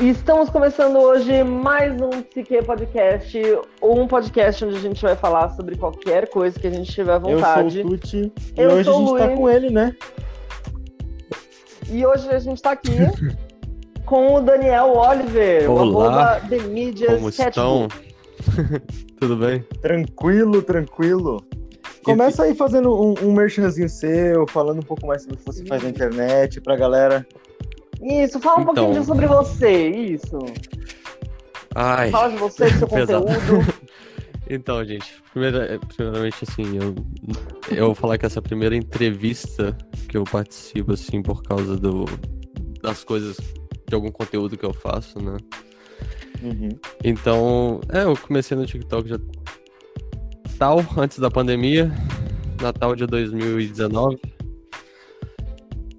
Estamos começando hoje mais um Psique Podcast, um podcast onde a gente vai falar sobre qualquer coisa que a gente tiver à vontade. Eu sou o Tuti e Eu hoje a sou o gente tá Luiz. com ele, né? E hoje a gente tá aqui com o Daniel Oliver, o Olá. arroba The Medias Como estão? Tudo bem? Tranquilo, tranquilo. Começa aí fazendo um, um merchanzinho seu, falando um pouco mais sobre o que você faz na internet pra galera. Isso, fala um Então. pouquinho sobre você, isso. Ai. Fala de você, do seu conteúdo. Então, gente, primeira, primeiramente, assim, eu, eu vou falar que essa primeira entrevista que eu participo, assim, por causa do, das coisas, de algum conteúdo que eu faço, né? Uhum. Então, é, eu comecei no TikTok já tal, antes da pandemia, Natal de 2019,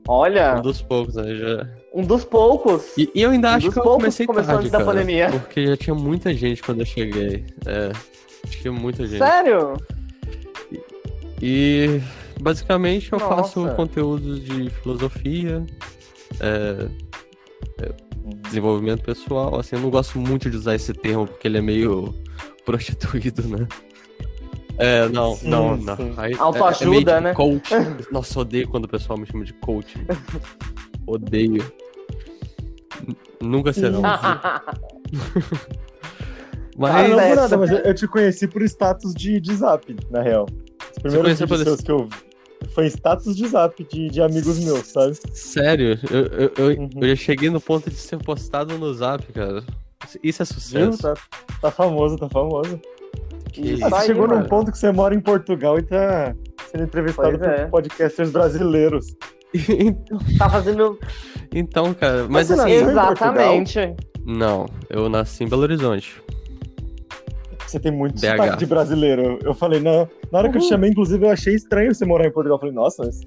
Olha, um dos poucos, né? Já... um dos poucos. E, e eu ainda Um acho que eu comecei começou tarde, antes da cara, pandemia. Porque já tinha muita gente quando eu cheguei. É, tinha muita gente. Sério? E basicamente eu faço Nossa. conteúdos de filosofia, é, é, desenvolvimento pessoal. Assim, eu não gosto muito de usar esse termo porque ele é meio prostituído, né? É, não, Sim, não, não. Autoajuda, é, é né? Coach. Nossa, odeio quando o pessoal me chama de coach. Odeio. Nunca serão. Ah, Mas não por certo. nada, mas eu, te conheci por status de, de zap, na real. Os primeiros conheceu vídeos seus que eu vi foi status de zap de, de amigos meus, sabe? Sério, eu, eu, eu, Uhum. eu já cheguei no ponto de ser postado no zap, cara. Isso é Viu? sucesso. Tá, tá famoso, tá famoso. Que isso. Ah, você aí, chegou num mano. ponto que você mora em Portugal e tá sendo entrevistado Pois por é. podcasters brasileiros. Então, Tá fazendo. então, cara, mas Você assim. Exatamente. Não, eu nasci em Belo Horizonte. Você tem muito BH. sotaque de brasileiro. Eu falei, na, na hora que eu te Uhum. chamei, inclusive, eu achei estranho você morar em Portugal. Eu falei, nossa, mas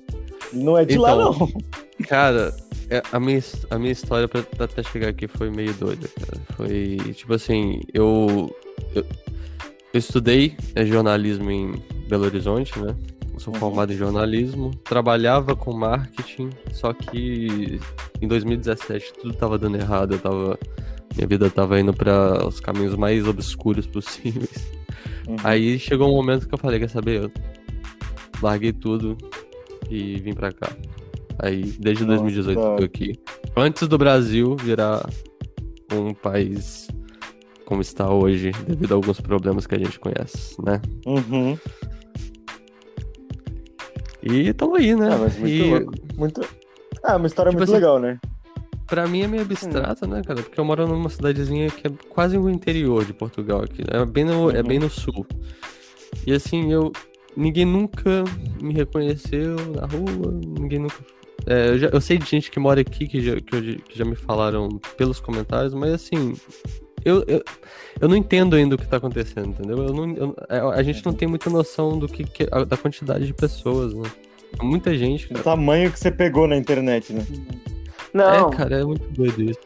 não é de lá, Então, não. Cara, é- a minha, a minha história pra pra até chegar aqui foi meio doida, cara. Foi, tipo assim, eu. Eu, eu estudei é, jornalismo em Belo Horizonte, né? Sou Uhum. formado em jornalismo, trabalhava com marketing, só que em 2017 tudo tava dando errado, eu tava. Minha vida tava indo para os caminhos mais obscuros possíveis. Uhum. Aí chegou um momento que eu falei, quer saber? Eu larguei tudo e vim pra cá. Aí, desde Nossa, 2018 da eu tô aqui. Antes do Brasil virar um país como está hoje, devido a alguns problemas que a gente conhece, né? Uhum. E tamo aí, né? Ah, mas muito e louco. Muito... Ah, uma história Tipo muito assim, legal, né? pra mim é meio abstrata, né, cara? Porque eu moro numa cidadezinha que é quase no interior de Portugal aqui. É bem no, é Uhum. bem no sul. E assim, eu. Ninguém nunca me reconheceu na rua, ninguém nunca. É, eu, já- eu sei de gente que mora aqui que já, que, eu que já me falaram pelos comentários, mas assim. Eu, eu, eu não entendo ainda o que tá acontecendo, entendeu? Eu não, eu- é, a gente não tem muita noção do que, que- da quantidade de pessoas, né? Muita gente. O tamanho que você pegou na internet, né? Não, É, cara, é muito doido isso.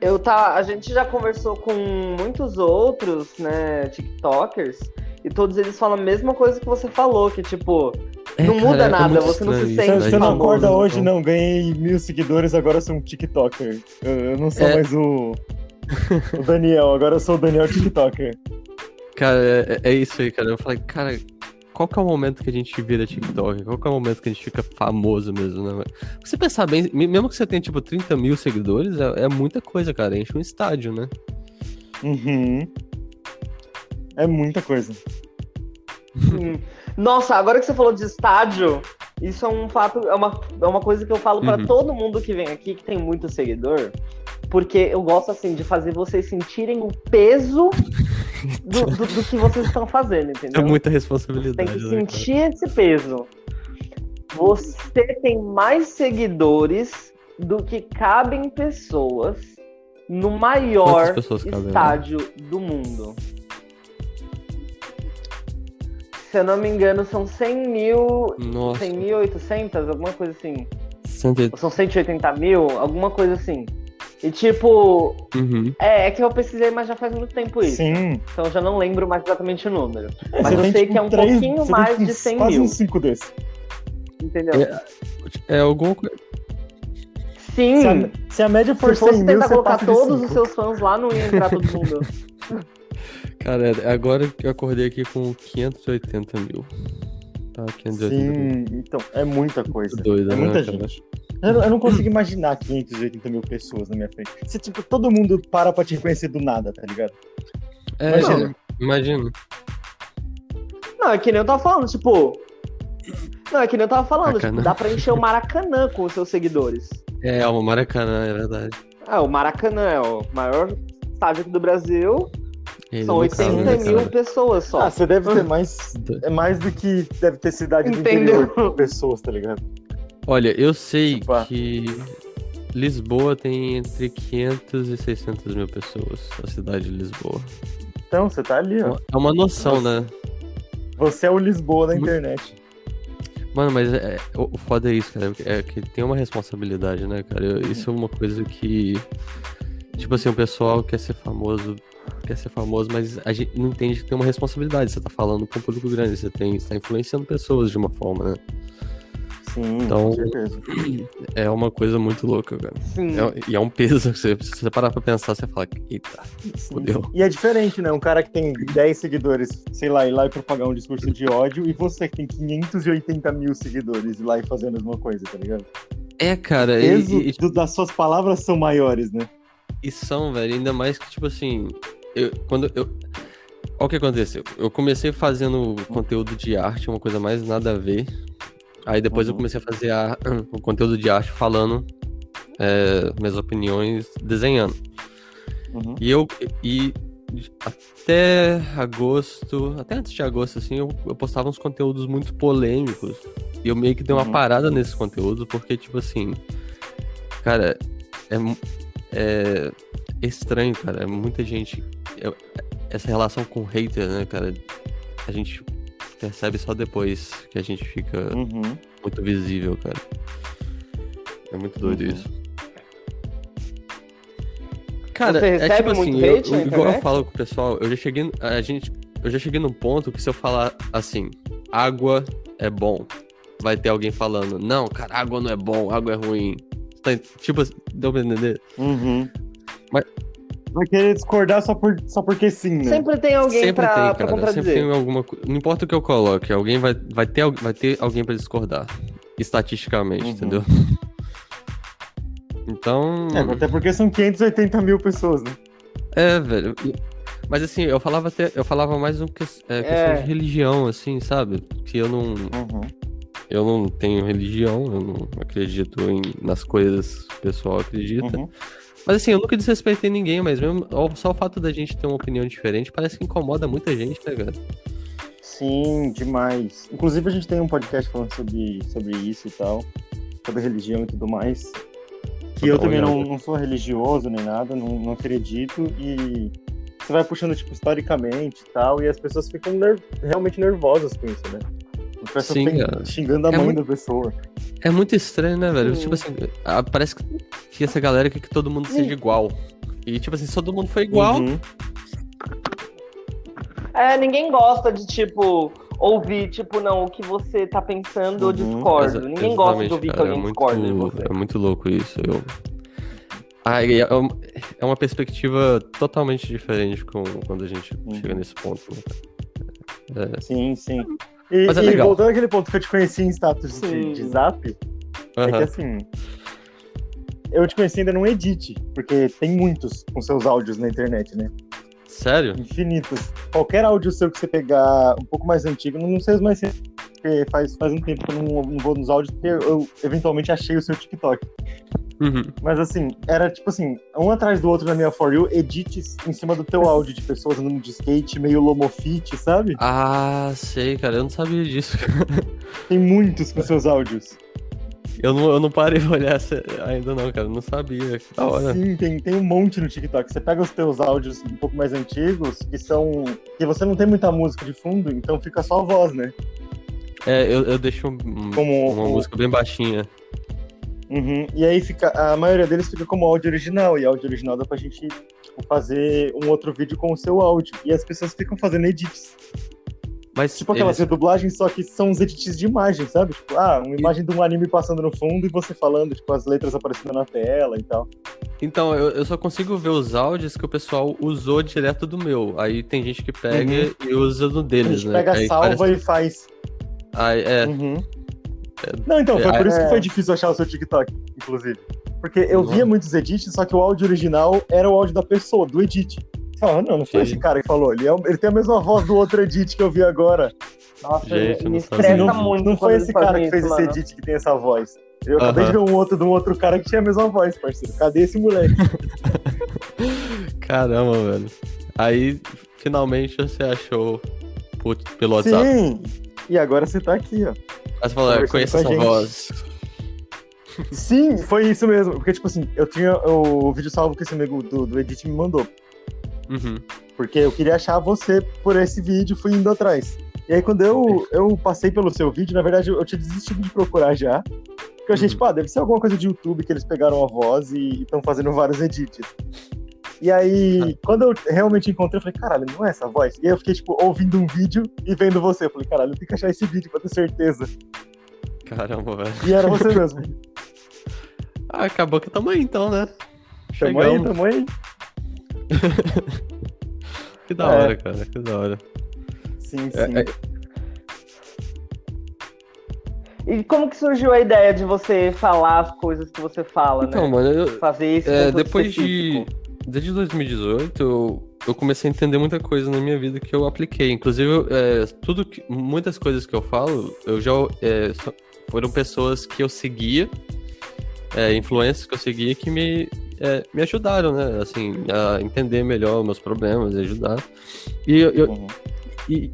eu tá. A gente já conversou com muitos outros, né, TikTokers, e todos eles falam a mesma coisa que você falou, que tipo, É, Não muda é nada, você não se sente Você, não acorda hoje, não. Ganhei mil seguidores, agora eu sou um TikToker. Eu, eu não sou É. mais o, o Daniel, agora eu sou o Daniel TikToker. Cara, é, é isso aí, cara. Eu falei, cara, qual que é o momento que a gente vira TikTok? Qual que é o momento que a gente fica famoso mesmo, né? você pensar bem, me- mesmo que você tenha, tipo, 30 mil seguidores, é, é muita coisa, cara. Enche um estádio, né? Uhum. É muita coisa. Nossa, agora que você falou de estádio, isso é um fato, é uma, é uma coisa que eu falo pra Uhum. todo mundo que vem aqui, que tem muito seguidor, porque eu gosto, assim, de fazer vocês sentirem o peso do, do- do que vocês estão fazendo, É entendeu? muita Tem responsabilidade, que né, sentir esse peso. Você tem mais seguidores do que cabem pessoas no maior lá? estádio do mundo. Se eu não me engano, são 100 mil. Nossa, 100.800, alguma coisa assim. 180. Ou são 180 mil, alguma coisa assim. E tipo, Uhum. é, é que eu pesquisei, mas já faz muito tempo isso. Sim. Então eu já não lembro mais exatamente o número. Mas você eu sei tipo, que é um três- pouquinho você tem, mais tipo, de 100 quase mil. uns 5 desses. Entendeu? É, é alguma coisa. Sim. Se a, se a média for Se fosse 100 mil, tentar você colocar passa de todos os seus fãs lá, não ia entrar todo mundo. Cara, agora que eu acordei aqui com 580 mil. Tá, 580 mil. Sim, então, é muita coisa. Doido, é né, muita cara? gente. Eu, não- eu não consigo imaginar 580 mil pessoas na minha frente. Se, tipo, todo mundo para pra te reconhecer do nada, tá ligado? É, Imagina. imagina. Não, é que nem eu tava falando, tipo. Não, é que nem eu tava falando, tipo, dá pra encher o Maracanã com os seus seguidores. É, o Maracanã, é verdade. Ah, o Maracanã é o maior estádio do Brasil. Ele São não 80 cabe, né, mil cara? pessoas só. Ah, você deve ter mais. É mais do que deve ter cidade do Entendeu? interior de pessoas, tá ligado? Olha, eu sei Tipo, ah. que Lisboa tem entre 500 e 600 mil pessoas, a cidade de Lisboa. Então, você tá ali, ó. É uma noção, né? Você é o Lisboa da Muito- internet. Mano, mas é, o o foda é isso, cara. É que tem uma responsabilidade, né, cara? Eu- Isso é uma coisa que. Tipo assim, o pessoal quer ser famoso, quer ser famoso, mas a gente não entende que tem uma responsabilidade. Você tá falando com um público grande, você tem, você tá influenciando pessoas de uma forma, né? Sim, Então- com certeza. É uma coisa muito louca, cara. Sim. É- e é um peso que você, se você parar pra pensar, você fala, eita, fodeu. E é diferente, né? Um cara que tem 10 seguidores, sei lá, ir lá e propagar um discurso de ódio, e você que tem 580 mil seguidores ir lá e fazer a mesma coisa, tá ligado? É, cara, O e, peso e- do- das suas palavras são maiores, né? e são, velho, ainda mais que, tipo assim, eu, quando eu. Olha o que aconteceu. Eu comecei fazendo conteúdo de arte, uma coisa mais nada a ver. Aí depois eu Uhum. comecei a fazer a- o conteúdo de arte falando é, minhas opiniões desenhando. Uhum. E eu. E até agosto. Até antes de agosto, assim, eu, eu postava uns conteúdos muito polêmicos. E eu meio que dei uma Uhum. parada nesses conteúdos, porque, tipo assim. Cara, é, é estranho, cara. É muita gente. É- essa relação com hater, né, cara? A gente percebe só depois que a gente fica Uhum. muito visível, cara. É muito doido Uhum. isso. Cara, Você é recebe tipo muito assim, hate eu- igual eu falo com o pessoal, eu já cheguei, a gente, eu já cheguei num ponto que se eu falar assim, água é bom, vai ter alguém falando, não, cara, água não é bom, água é ruim. Tá- tipo, assim, deu pra entender? Uhum. Vai querer discordar só, por, só porque sim, né? Sempre tem alguém sempre pra, tem, pra contradizer. sempre tem alguma coisa, não importa o que eu coloque, alguém vai, vai, ter, vai ter alguém pra discordar, estatisticamente, Uhum. entendeu? Então... É, até porque são 580 mil pessoas, né? É, velho. Mas assim, eu falava até. Eu falava mais um que, é, questão É. de religião, assim, sabe? Que eu não. Uhum. Eu não tenho religião, eu não acredito em, nas coisas que o pessoal acredita. Uhum. Mas assim, eu nunca desrespeitei ninguém, mas mesmo só o fato da gente ter uma opinião diferente parece que incomoda muita gente, né, cara? Sim, demais. Inclusive, a gente tem um podcast falando sobre, sobre isso e tal, sobre religião e tudo mais. Que eu Tá também não, já. não sou religioso nem nada, não, não acredito. E você vai puxando, tipo, historicamente e tal, e as pessoas ficam ner- realmente nervosas com isso, né? A pessoa Sim, tem- xingando a É mãe muito- da pessoa. É muito estranho, né, velho? Sim. Tipo assim, parece que, que essa galera quer que todo mundo seja igual. E tipo assim, se todo mundo for igual, Uhum. É, ninguém gosta de, tipo, ouvir, tipo, não, o que você tá pensando, eu Uhum, discordo. Exa- ninguém gosta de ouvir que cara, alguém é muito, discorda de você. É muito louco isso. Eu... Ah, é, é uma perspectiva totalmente diferente com, quando a gente Uhum. chega nesse ponto. cara? Sim, sim. E, Mas é e legal. voltando àquele ponto que eu te conheci em status de, de zap, É que assim. Eu te conheci ainda num edit, porque tem muitos com seus áudios na internet, né? Sério? Infinitos. Qualquer áudio seu que você pegar um pouco mais antigo, não sei mais recentes, porque faz, faz um tempo que eu não, não vou nos áudios, porque eu eventualmente achei o seu TikTok. Uhum. Mas assim, era tipo assim, um atrás do outro na minha For You, edits em cima do teu áudio de pessoas andando de skate, meio lomofit, sabe? Ah, sei, cara. Eu não sabia disso. Tem muitos com seus áudios. Eu não, eu não parei pra olhar essa- ainda não, cara. Não sabia. Que da hora. Sim, tem, tem um monte no TikTok. Você pega os teus áudios um pouco mais antigos, que são. que você não tem muita música de fundo, então fica só a voz, né? É, eu, eu deixo um- Como uma o- música bem baixinha. Uhum. E aí fica. A maioria deles fica como áudio original, e áudio original dá pra gente tipo, fazer um outro vídeo com o seu áudio. E as pessoas ficam fazendo edits. Mas Tipo aquelas eles- redublagens, só que são os edits de imagem, sabe? Tipo, ah, uma imagem de um anime passando no fundo e você falando, tipo, as letras aparecendo na tela e tal. Então, eu, eu só consigo ver os áudios que o pessoal usou direto do meu. Aí tem gente que pega e usa no A deles, gente né? pega, Aí salva parece- e faz. Aí, é, Uhum. Não, então, foi É, por isso é. que foi difícil achar o seu TikTok, inclusive. Porque eu Uhum. via muitos edits, só que o áudio original era o áudio da pessoa, do edit. Eu falava, não, não foi Sim. esse cara que falou. Ele, é ele tem a mesma voz do outro edit que eu vi agora. Nossa, Gente, eu me estressa não, muito. não foi esse cara que fez isso, esse mano. edit que tem essa voz. Eu acabei de ver um outro de um outro cara que tinha a mesma voz, parceiro. Cadê esse moleque? caramba, velho. Aí, finalmente, você achou put- pelo WhatsApp. Sim! E agora você tá aqui, ó. Aí você falou, é, Conversando conheço essa gente. voz. Sim, foi isso mesmo. Porque, tipo assim, eu tinha o vídeo salvo que esse amigo do, do Edit me mandou. Uhum. Porque eu queria achar você por esse vídeo, fui indo atrás. E aí, quando eu, eu passei pelo seu vídeo, na verdade, eu, tinha desistido de procurar já. Porque eu achei, Uhum. tipo, ah, deve ser alguma coisa de YouTube que eles pegaram a voz e estão fazendo vários edits. E aí, quando eu realmente encontrei, eu falei, caralho, não é essa voz? E aí eu fiquei, tipo, ouvindo um vídeo e vendo você. Eu falei, caralho, eu tenho que achar esse vídeo pra ter certeza. Caramba, velho. E era você mesmo. Ah, acabou que tamo aí então, né? Tamo aí, Chegamos. tamo aí. Que da É. hora, cara, que da hora. Sim, sim. É, é, E como que surgiu a ideia de você falar as coisas que você fala, Então, né? mano, eu, Fazer esse é, depois de. específico. Desde 2018, eu, eu comecei a entender muita coisa na minha vida que eu apliquei. Inclusive, é, tudo que, muitas coisas que eu falo, eu já. é, foram pessoas que eu seguia, é, influências que eu seguia que me, é, me ajudaram, né? Assim, a entender melhor meus problemas e ajudar. E eu, eu- Uhum. E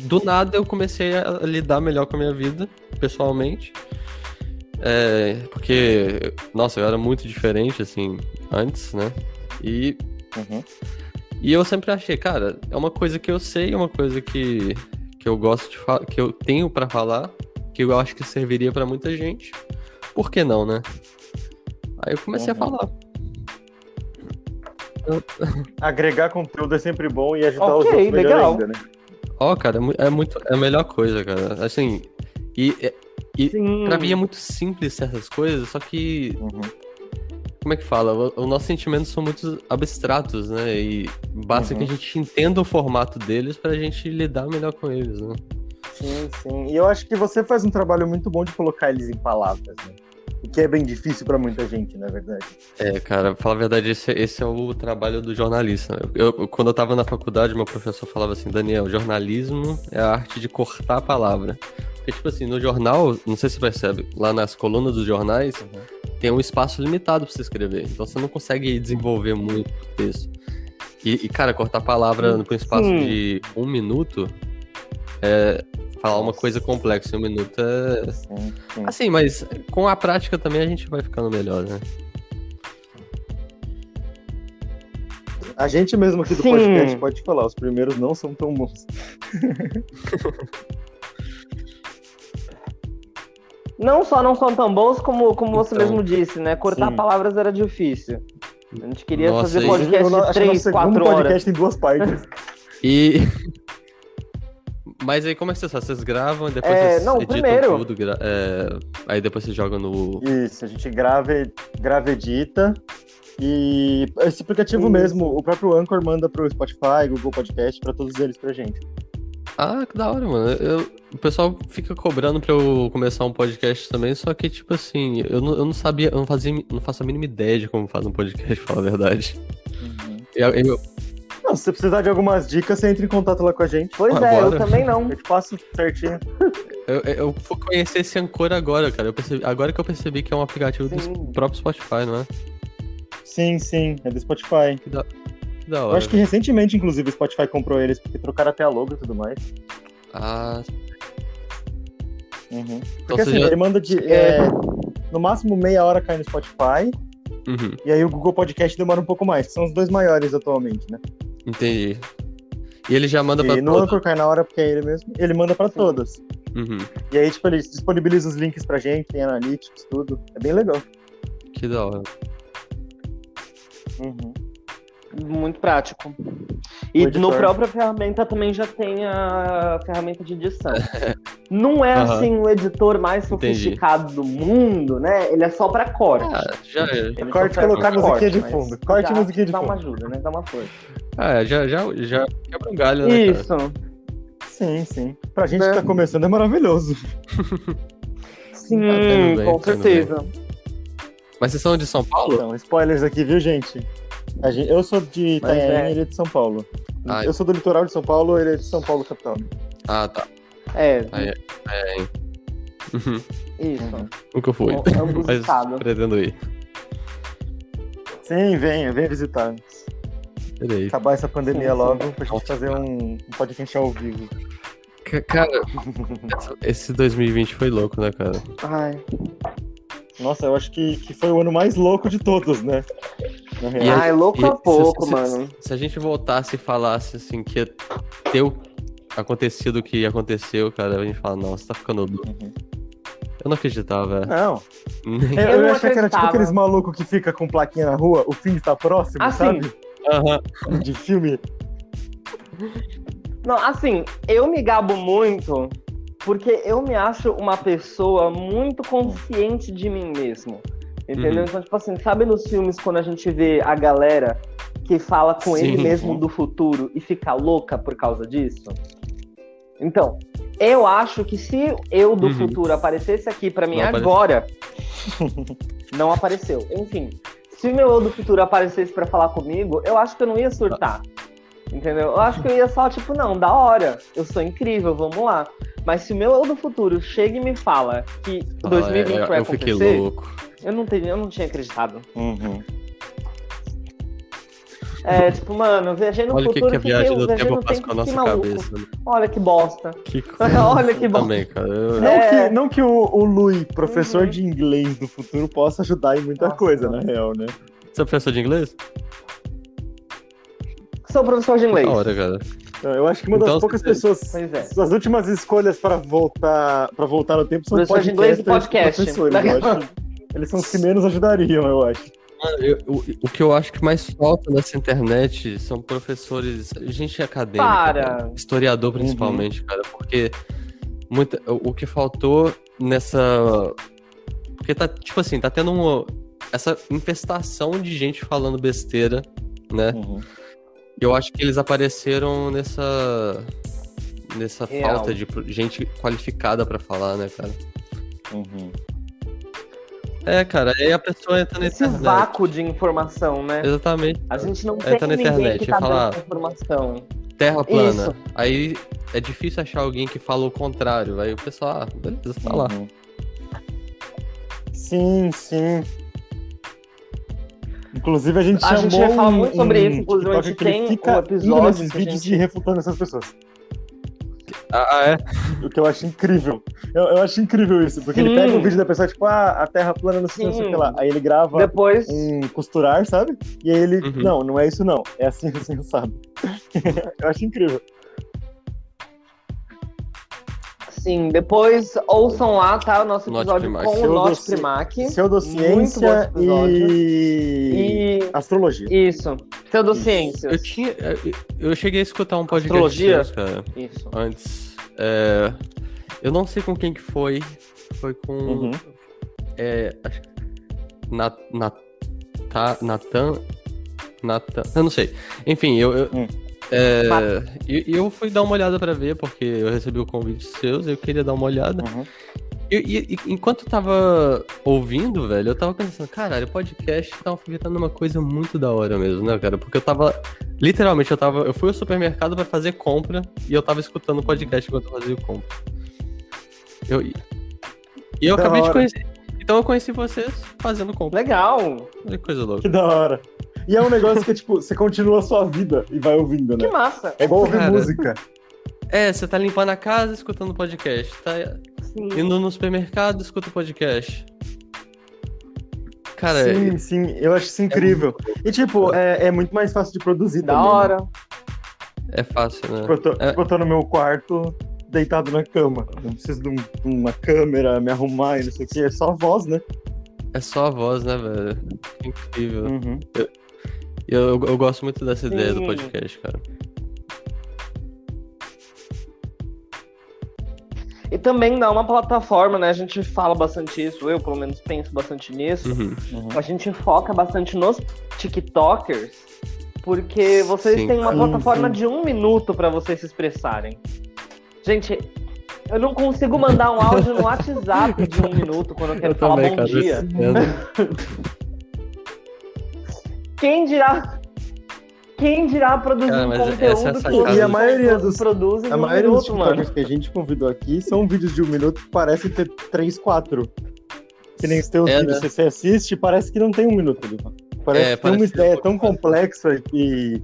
do nada eu comecei a lidar melhor com a minha vida, pessoalmente. É, porque, nossa, eu era muito diferente, assim, antes, né? E, Uhum. e eu sempre achei, cara, é uma coisa que eu sei, é uma coisa que, que eu gosto de falar, que eu tenho pra falar, que eu acho que serviria pra muita gente. Por que não, né? Aí eu comecei Uhum. a falar. Agregar conteúdo é sempre bom e ajudar Ok, os outros melhor legal. ainda, né? Ó, cara, é é muito. É a melhor coisa, cara. Assim. E, e Sim. pra mim é muito simples certas coisas, só que. Uhum. Como é que fala? O- Os nossos sentimentos são muito abstratos, né? E basta Uhum. que a gente entenda o formato deles pra gente lidar melhor com eles, né? Sim, sim. E eu acho que você faz um trabalho muito bom de colocar eles em palavras, né? O que é bem difícil pra muita gente, na verdade. É, cara, pra falar a verdade, esse, esse é o trabalho do jornalista. né? Eu, eu- quando eu tava na faculdade, meu professor falava assim, Daniel, jornalismo é a arte de cortar a palavra. Porque, tipo assim, no jornal, não sei se você percebe, lá nas colunas dos jornais, tem um espaço limitado pra você escrever. Então você não consegue desenvolver muito o texto. E, e, cara, cortar a palavra por um espaço Sim. de um minuto é falar uma coisa complexa em um minuto é. Sim, sim. Assim, mas com a prática também a gente vai ficando melhor, né? A gente mesmo aqui do Sim. podcast pode falar, os primeiros não são tão bons. Não só não são tão bons, como, como você Então, mesmo disse, né? Cortar sim. palavras era difícil. A gente queria Nossa, fazer isso- podcast de acho que o 3, nosso segundo 4 horas. podcast em duas partes. E. Mas aí como é que vocês fazem? Vocês gravam e depois É, vocês não, editam primeiro- tudo? gra- é, Aí depois vocês jogam no. Isso, a gente grava, grava edita. E esse aplicativo mesmo, o próprio Anchor manda pro Spotify, Google Podcast, pra todos eles pra gente. Ah, que da hora, mano. Eu- O pessoal fica cobrando pra eu começar um podcast também, só que, tipo assim, eu não, eu não sabia, eu não fazia, não faço a mínima ideia de como faz um podcast, pra falar a verdade. Eu, eu- Não, se você precisar de algumas dicas, você entra em contato lá com a gente. Pois Ah, é, eu também não. Eu te passo certinho. eu, eu fui conhecer esse Ancor agora, cara. Eu percebi, agora que eu percebi que é um aplicativo Sim. do próprio Spotify, não é? Sim, sim, é do Spotify. Que da Eu hora. acho que recentemente, inclusive, o Spotify comprou eles, porque trocaram até a logo e tudo mais. Ah, Uhum. então Porque você assim, já. ele manda de. é, no máximo meia hora cai no Spotify, Uhum, e aí o Google Podcast demora um pouco mais, que são os dois maiores atualmente, né? Entendi. E ele já manda pra E no todos. Anchor cai na hora, porque é ele mesmo. Ele manda pra todas. Uhum, E aí, tipo, ele disponibiliza os links pra gente, tem analytics, tudo. É bem legal. que da hora. Uhum. Muito prático. E editor. no própria ferramenta também já tem a ferramenta de edição. Não é Aham. assim o editor mais Entendi. sofisticado do mundo, né? Ele é só pra corte. Ah, já é. Corte colocar musiquinha de fundo. Corte musiquinha de Dá uma fundo. ajuda, né? Dá uma força. Ah, já, já, já quebra um galho, né, cara? Isso. Sim, sim. Pra gente Né? que tá começando é maravilhoso. Sim, Ah, tá bem, com tá certeza. Mas vocês são de São Paulo? Então, spoilers aqui, viu, gente? A gente- eu sou de Itanhaém, é. ele é de São Paulo. Ah, eu sou do litoral de São Paulo, ele é de São Paulo, capital. Ah, tá. É, Aí, é, hein. Uhum. isso. Nunca fui. Am- ambos Mas pretendo ir. Sim, venha, venha visitar. Peraí. Acabar essa pandemia Sim, sim. logo pra gente fazer um, um podcast ao vivo. Ca- Cara, esse 2020 foi louco, né, cara? Ai, Nossa, eu acho que, que foi o ano mais louco de todos, né? Na real. Aí- ai louco E a pouco, se, mano. Se, se a gente voltasse e falasse assim que ia ter o- acontecido o que aconteceu, cara, a gente fala, nossa, tá ficando louco. Uhum. Eu não acreditava, velho. Não, Nem- eu, Eu achei que era tipo aqueles malucos que fica com plaquinha na rua, o fim está próximo, Assim. sabe? Aham. De filme. Não, assim, eu me gabo muito porque eu me acho uma pessoa muito consciente de mim mesmo. Entendeu? Uhum. Então, tipo assim, sabe nos filmes quando a gente vê a galera que fala com ele Sim. mesmo do futuro e fica louca por causa disso? Então, eu acho que se eu do Uhum. futuro aparecesse aqui pra mim Não agora, não apareceu. Enfim, se o meu eu do futuro aparecesse pra falar comigo, eu acho que eu não ia surtar. Entendeu? Eu acho que eu ia só, tipo, não, da hora, eu sou incrível, vamos lá. Mas se o meu eu do futuro chega e me fala que Ah, 2020 é, vai eu fiquei acontecer, louco. eu não, tenho, eu não tinha acreditado. Uhum. É, tipo, mano, eu viajei no Olha o que, futuro que a viagem eu do tempo no faz tempo com a que nossa maluco. cabeça. né? Olha que bosta. Que coisa. Olha que bom. Também, cara. Eu- Não, É. que, não que o, o Lui, professor Uhum. de inglês do futuro, possa ajudar em muita Nossa, coisa, mano. na real, né? Você é professor de inglês? Sou professor de inglês. Da hora, cara. Eu acho que uma das Então, poucas pessoas. Pois é. As últimas escolhas para voltar para voltar no tempo são Professor de inglês e podcast. professores. Eu acho que eles são os que menos ajudariam, eu acho. Mano, eu- o, o que eu acho que mais falta nessa internet são professores, gente acadêmica, Para. cara, historiador principalmente, cara, porque muita, o, o que faltou nessa. Porque tá, tipo assim, tá tendo uma, essa infestação de gente falando besteira, né? Uhum. Eu acho que eles apareceram nessa. nessa Real. falta de gente qualificada pra falar, né, cara? Uhum. É, cara, aí a pessoa entra na Esse internet. vácuo de informação, né? Exatamente. A gente não Aí tem na ninguém internet, que tá informação. Terra plana. Isso. Aí é difícil achar alguém que fala o contrário. Aí o pessoal, ah, beleza, tá lá. Uhum. Sim, sim. Inclusive a gente A chamou gente vai falar muito um- sobre um isso, inclusive a gente ele tem fica um indo episódio nesses a vídeos gente- e refutando essas pessoas. Ah, ah, é? O que eu acho incrível. Eu, eu acho incrível isso, porque ele Sim. pega um vídeo da pessoa, tipo, ah, a Terra plana não sei o que, não sei o que lá. Aí ele grava Depois, um costurar, sabe? E aí ele, Uhum. não, não é isso não. É assim, assim, sabe? eu acho incrível. Sim, depois ouçam lá, tá? O nosso episódio com o Note Primac. Pseudociência Muito bom episódio. e... E astrologia. isso, pseudociências. Eu tinha. Eu, eu cheguei a escutar um podcast Astrologia? seus, cara, Isso. antes. É, eu não sei com quem que foi. Foi com. Uhum. É, acho que- Na, na, tá, Natan. Natan. Eu não sei. Enfim, eu. eu Hum. É, e e eu fui dar uma olhada pra ver, porque eu recebi o convite seus, eu queria dar uma olhada. Uhum. E, enquanto eu tava ouvindo, velho, eu tava pensando, caralho, podcast tá virando uma coisa muito da hora mesmo, né, cara? Porque eu tava. Literalmente, eu tava. Eu fui ao supermercado pra fazer compra e eu tava escutando o podcast enquanto eu fazia o compra. Eu, e eu Da acabei de hora. conhecer. Então eu conheci vocês fazendo compra. Legal. Que coisa louca. Que da hora. E é um negócio que, tipo, você continua a sua vida e vai ouvindo, Que né? massa. É igual ouvir Cara. música. É, você tá limpando a casa escutando podcast. Tá Sim. indo no supermercado, escuta o podcast. Cara, sim, sim, eu acho isso incrível. E, tipo, é, é muito mais fácil de produzir Da também, né? hora. é fácil, né? Tipo, eu tô, É. tipo, eu tô no meu quarto, deitado na cama. Não preciso de, um- de uma câmera, me arrumar e não sei o que. É só a voz, né? É só a voz, né, velho? Que Incrível. Uhum. Eu, eu, eu gosto muito dessa Sim. ideia do podcast, cara. E também dá uma plataforma, né? A gente fala bastante isso, eu pelo menos penso bastante nisso. Uhum. Uhum. A gente foca bastante nos TikTokers, porque vocês sim. têm uma plataforma sim. de um minuto para vocês se expressarem. Gente, eu não consigo mandar um áudio no WhatsApp de um minuto quando eu quero eu falar também, bom cara, dia. Quem dirá. Quem dirá produzir Cara, um é conteúdo a que E a maioria dos- produzem A um maioria dos mano. TikTokers que a gente convidou aqui são vídeos de um minuto que parecem ter três, quatro. Que nem os teus É, vídeos né? você assiste, parece que não tem um minuto ali. Parece É, que tem uma parece que ideia não. tão complexa e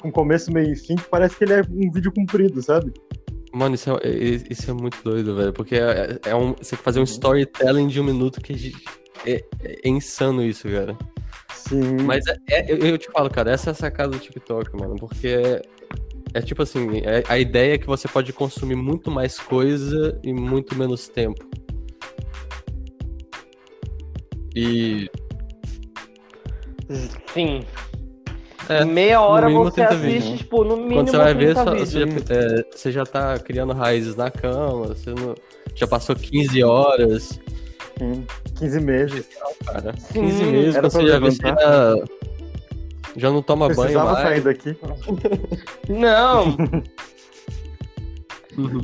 com começo, meio e fim que parece que ele é um vídeo comprido, sabe? Mano, isso é, é- isso é muito doido, velho. Porque é, é um, você fazer um storytelling de um minuto que a gente- é, é insano isso, cara. Sim. Mas é, é- eu, eu te falo, cara, essa é a sacada do TikTok, mano. Porque é, é tipo assim, é- a ideia é que você pode consumir muito mais coisa em muito menos tempo. E. Sim. É, Meia hora você 30 assiste, vídeos. tipo, no mínimo Quando você vai ver, 30 só- você, já, é, você já tá criando raízes na cama, você não- já passou 15 horas. Sim. 15 meses. cara. Sim, 15 meses, era você já já, já não toma banho Precisava mais. sair daqui. Não, Uhum.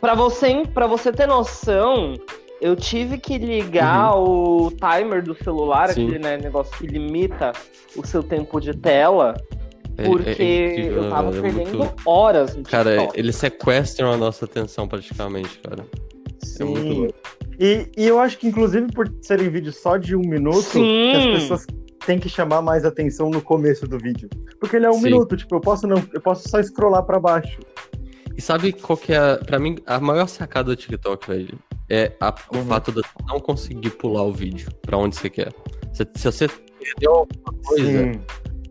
pra você, pra você ter noção, eu tive que ligar o timer do celular, Uhum. Sim. aquele né, negócio que limita o seu tempo de tela, É- é porque incrível, eu tava é perdendo muito- horas no Cara, eles sequestram a nossa atenção praticamente, cara. É muito Sim. louco. E, e eu acho que, inclusive, por serem vídeos só de um minuto, Sim. que as pessoas têm que chamar mais atenção no começo do vídeo. Porque ele é um Sim. minuto, tipo, eu posso não, eu posso só scrollar pra baixo. E sabe qual que é, a- pra mim, a maior sacada do TikTok, velho? É a- o Uhum. fato de você não conseguir pular o vídeo pra onde você quer. Se, se você perdeu alguma coisa, Sim.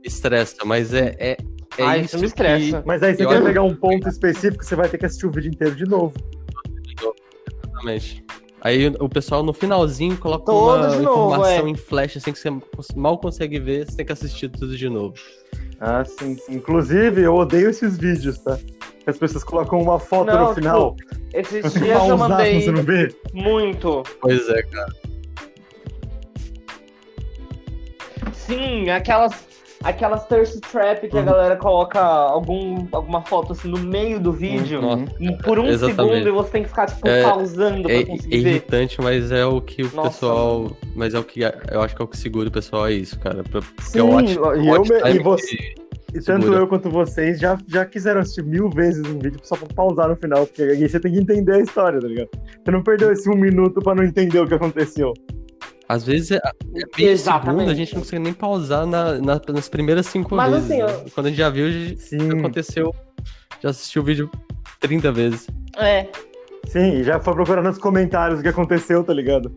estressa, mas é, é, é Ai, isso me estressa. Mas aí você quer pegar um ponto específico, você vai ter que assistir o vídeo inteiro de novo. Que, exatamente. Aí o pessoal no finalzinho coloca Todo uma de novo, informação é. em flash assim que você mal consegue ver, você tem que assistir tudo de novo. Ah, sim, sim. Inclusive, eu odeio esses vídeos, tá? As pessoas colocam uma foto Não, no final. Esses tenho que dias eu mandei você não vê? muito. Pois é, cara. Sim, aquelas, aquelas thirst trap que a Uhum. galera coloca algum, alguma foto assim no meio do vídeo. Uhum. Por um Exatamente. segundo e você tem que ficar, tipo, É- pausando pra É, é conseguir ver. irritante, mas é o que o Nossa, pessoal. Mas é o que eu acho que é o que segura o pessoal, é isso, cara. Pra- Porque Sim, é watch, e eu me- e você- que- E tanto Segura. eu quanto vocês já, já quiseram assistir mil vezes um vídeo só pra pausar no final, porque aí você tem que entender a história, tá ligado? Você não perdeu esse um minuto pra não entender o que aconteceu. Às vezes é, é segundo, a gente não consegue nem pausar na- na- nas primeiras cinco Mas vezes. assim, né? Quando a gente já viu, já Sim, aconteceu. Já assistiu o vídeo 30 vezes. É, sim, e já foi procurando nos comentários o que aconteceu, tá ligado?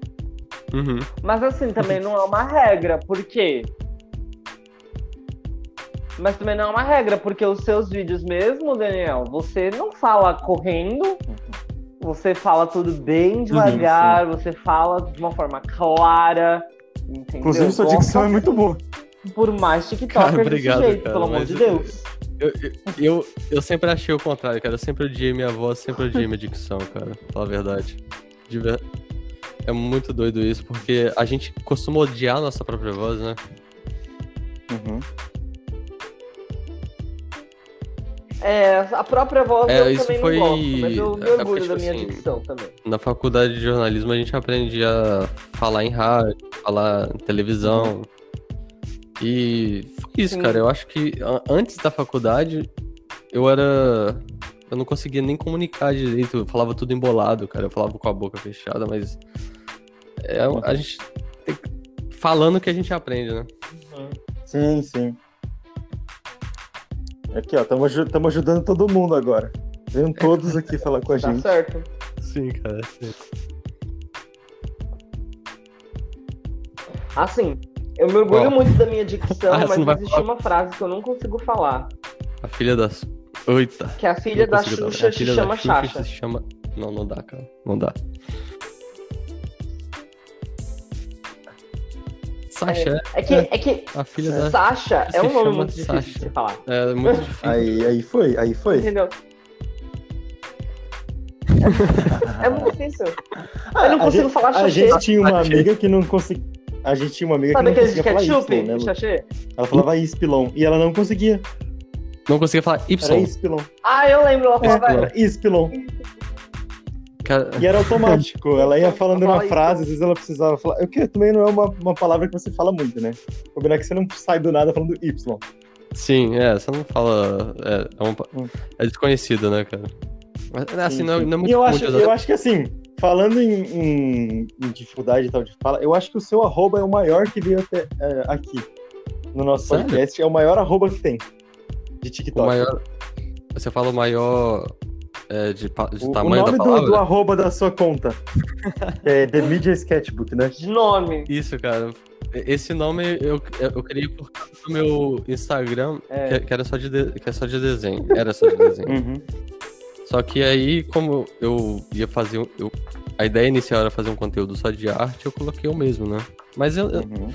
Uhum. mas assim, também não é uma regra, por quê? Mas também não é uma regra, porque os seus vídeos mesmo, Daniel, você não fala correndo, você fala tudo bem devagar, você fala de uma forma clara, entendeu? Inclusive, sua dicção é muito boa. Por mais TikToker Cara, desse obrigado, jeito, cara, pelo amor de eu- Deus. Eu, eu, eu, eu sempre achei o contrário, cara. Eu sempre odiei minha voz, sempre odiei minha dicção, cara. Falar a verdade. De ver... É muito doido isso, porque a gente costuma odiar a nossa própria voz, né? Uhum. É, a própria voz É, eu isso também foi- não gosto, mas eu me é orgulho tipo da minha assim, dicção também. Na faculdade de jornalismo a gente aprende a falar em rádio, falar em televisão. E foi isso, Sim. cara. Eu acho que antes da faculdade eu era. Eu não conseguia nem comunicar direito. Eu falava tudo embolado, cara. Eu falava com a boca fechada, mas. É, a gente. tem que- Falando que a gente aprende, né? Sim, sim. Aqui, ó, estamos ajudando todo mundo agora. Venham todos aqui falar com a Tá gente. certo. Sim, cara. Assim, eu me orgulho Ó. muito da minha dicção, Ah, mas existe falar? uma frase que eu não consigo falar. A filha das. Oita. Que a filha Não da. Xuxa A se filha da chama Xuxa Xaxa. se chama. Não, não dá, cara. Não dá. Sasha É que, é que é a filha da. Sasha é um nome muito difícil de Sasha. se falar. É muito difícil. Aí, aí foi, aí foi. Entendeu? É muito difícil. Ah, Eu não a consigo gente- falar A xaxê. gente tinha uma amiga que não conseguia. A gente tinha uma amiga Sabe que não aqueles de conseguia falar ketchup? Y, né? Ela falava Ispilon e ela não conseguia. Não conseguia falar Era Y. Ispilon. Ah, eu lembro. Ela falava. É, era. Cara, E era automático. Ela ia falando Fala uma isso. frase, às vezes ela precisava falar. O que também não é uma, uma palavra que você fala muito, né? Combinar que você não sai do nada falando Y. sim, é, você não fala. É, é, um, Hum. é desconhecido, né, cara? Mas, assim, Sim, não, é- sim. não é muito e eu acho, eu acho que assim, falando em, em- em dificuldade e tal de fala, eu acho que o seu arroba é o maior que veio até é, aqui no nosso Sério? podcast. É o maior arroba que tem de O TikTok. maior. Você fala o maior é, de, de O, o tamanho nome da do, palavra? do arroba da sua conta é The Media Sketchbook, né? De nome. Isso, cara. Esse nome eu, eu criei por causa do meu Instagram, É. que, que era só de, de- que é só de desenho. Era só de desenho. Uhum. Só que aí, como eu ia fazer. Eu, a ideia inicial era fazer um conteúdo só de arte, eu coloquei o mesmo, né? Mas eu, eu- Uhum.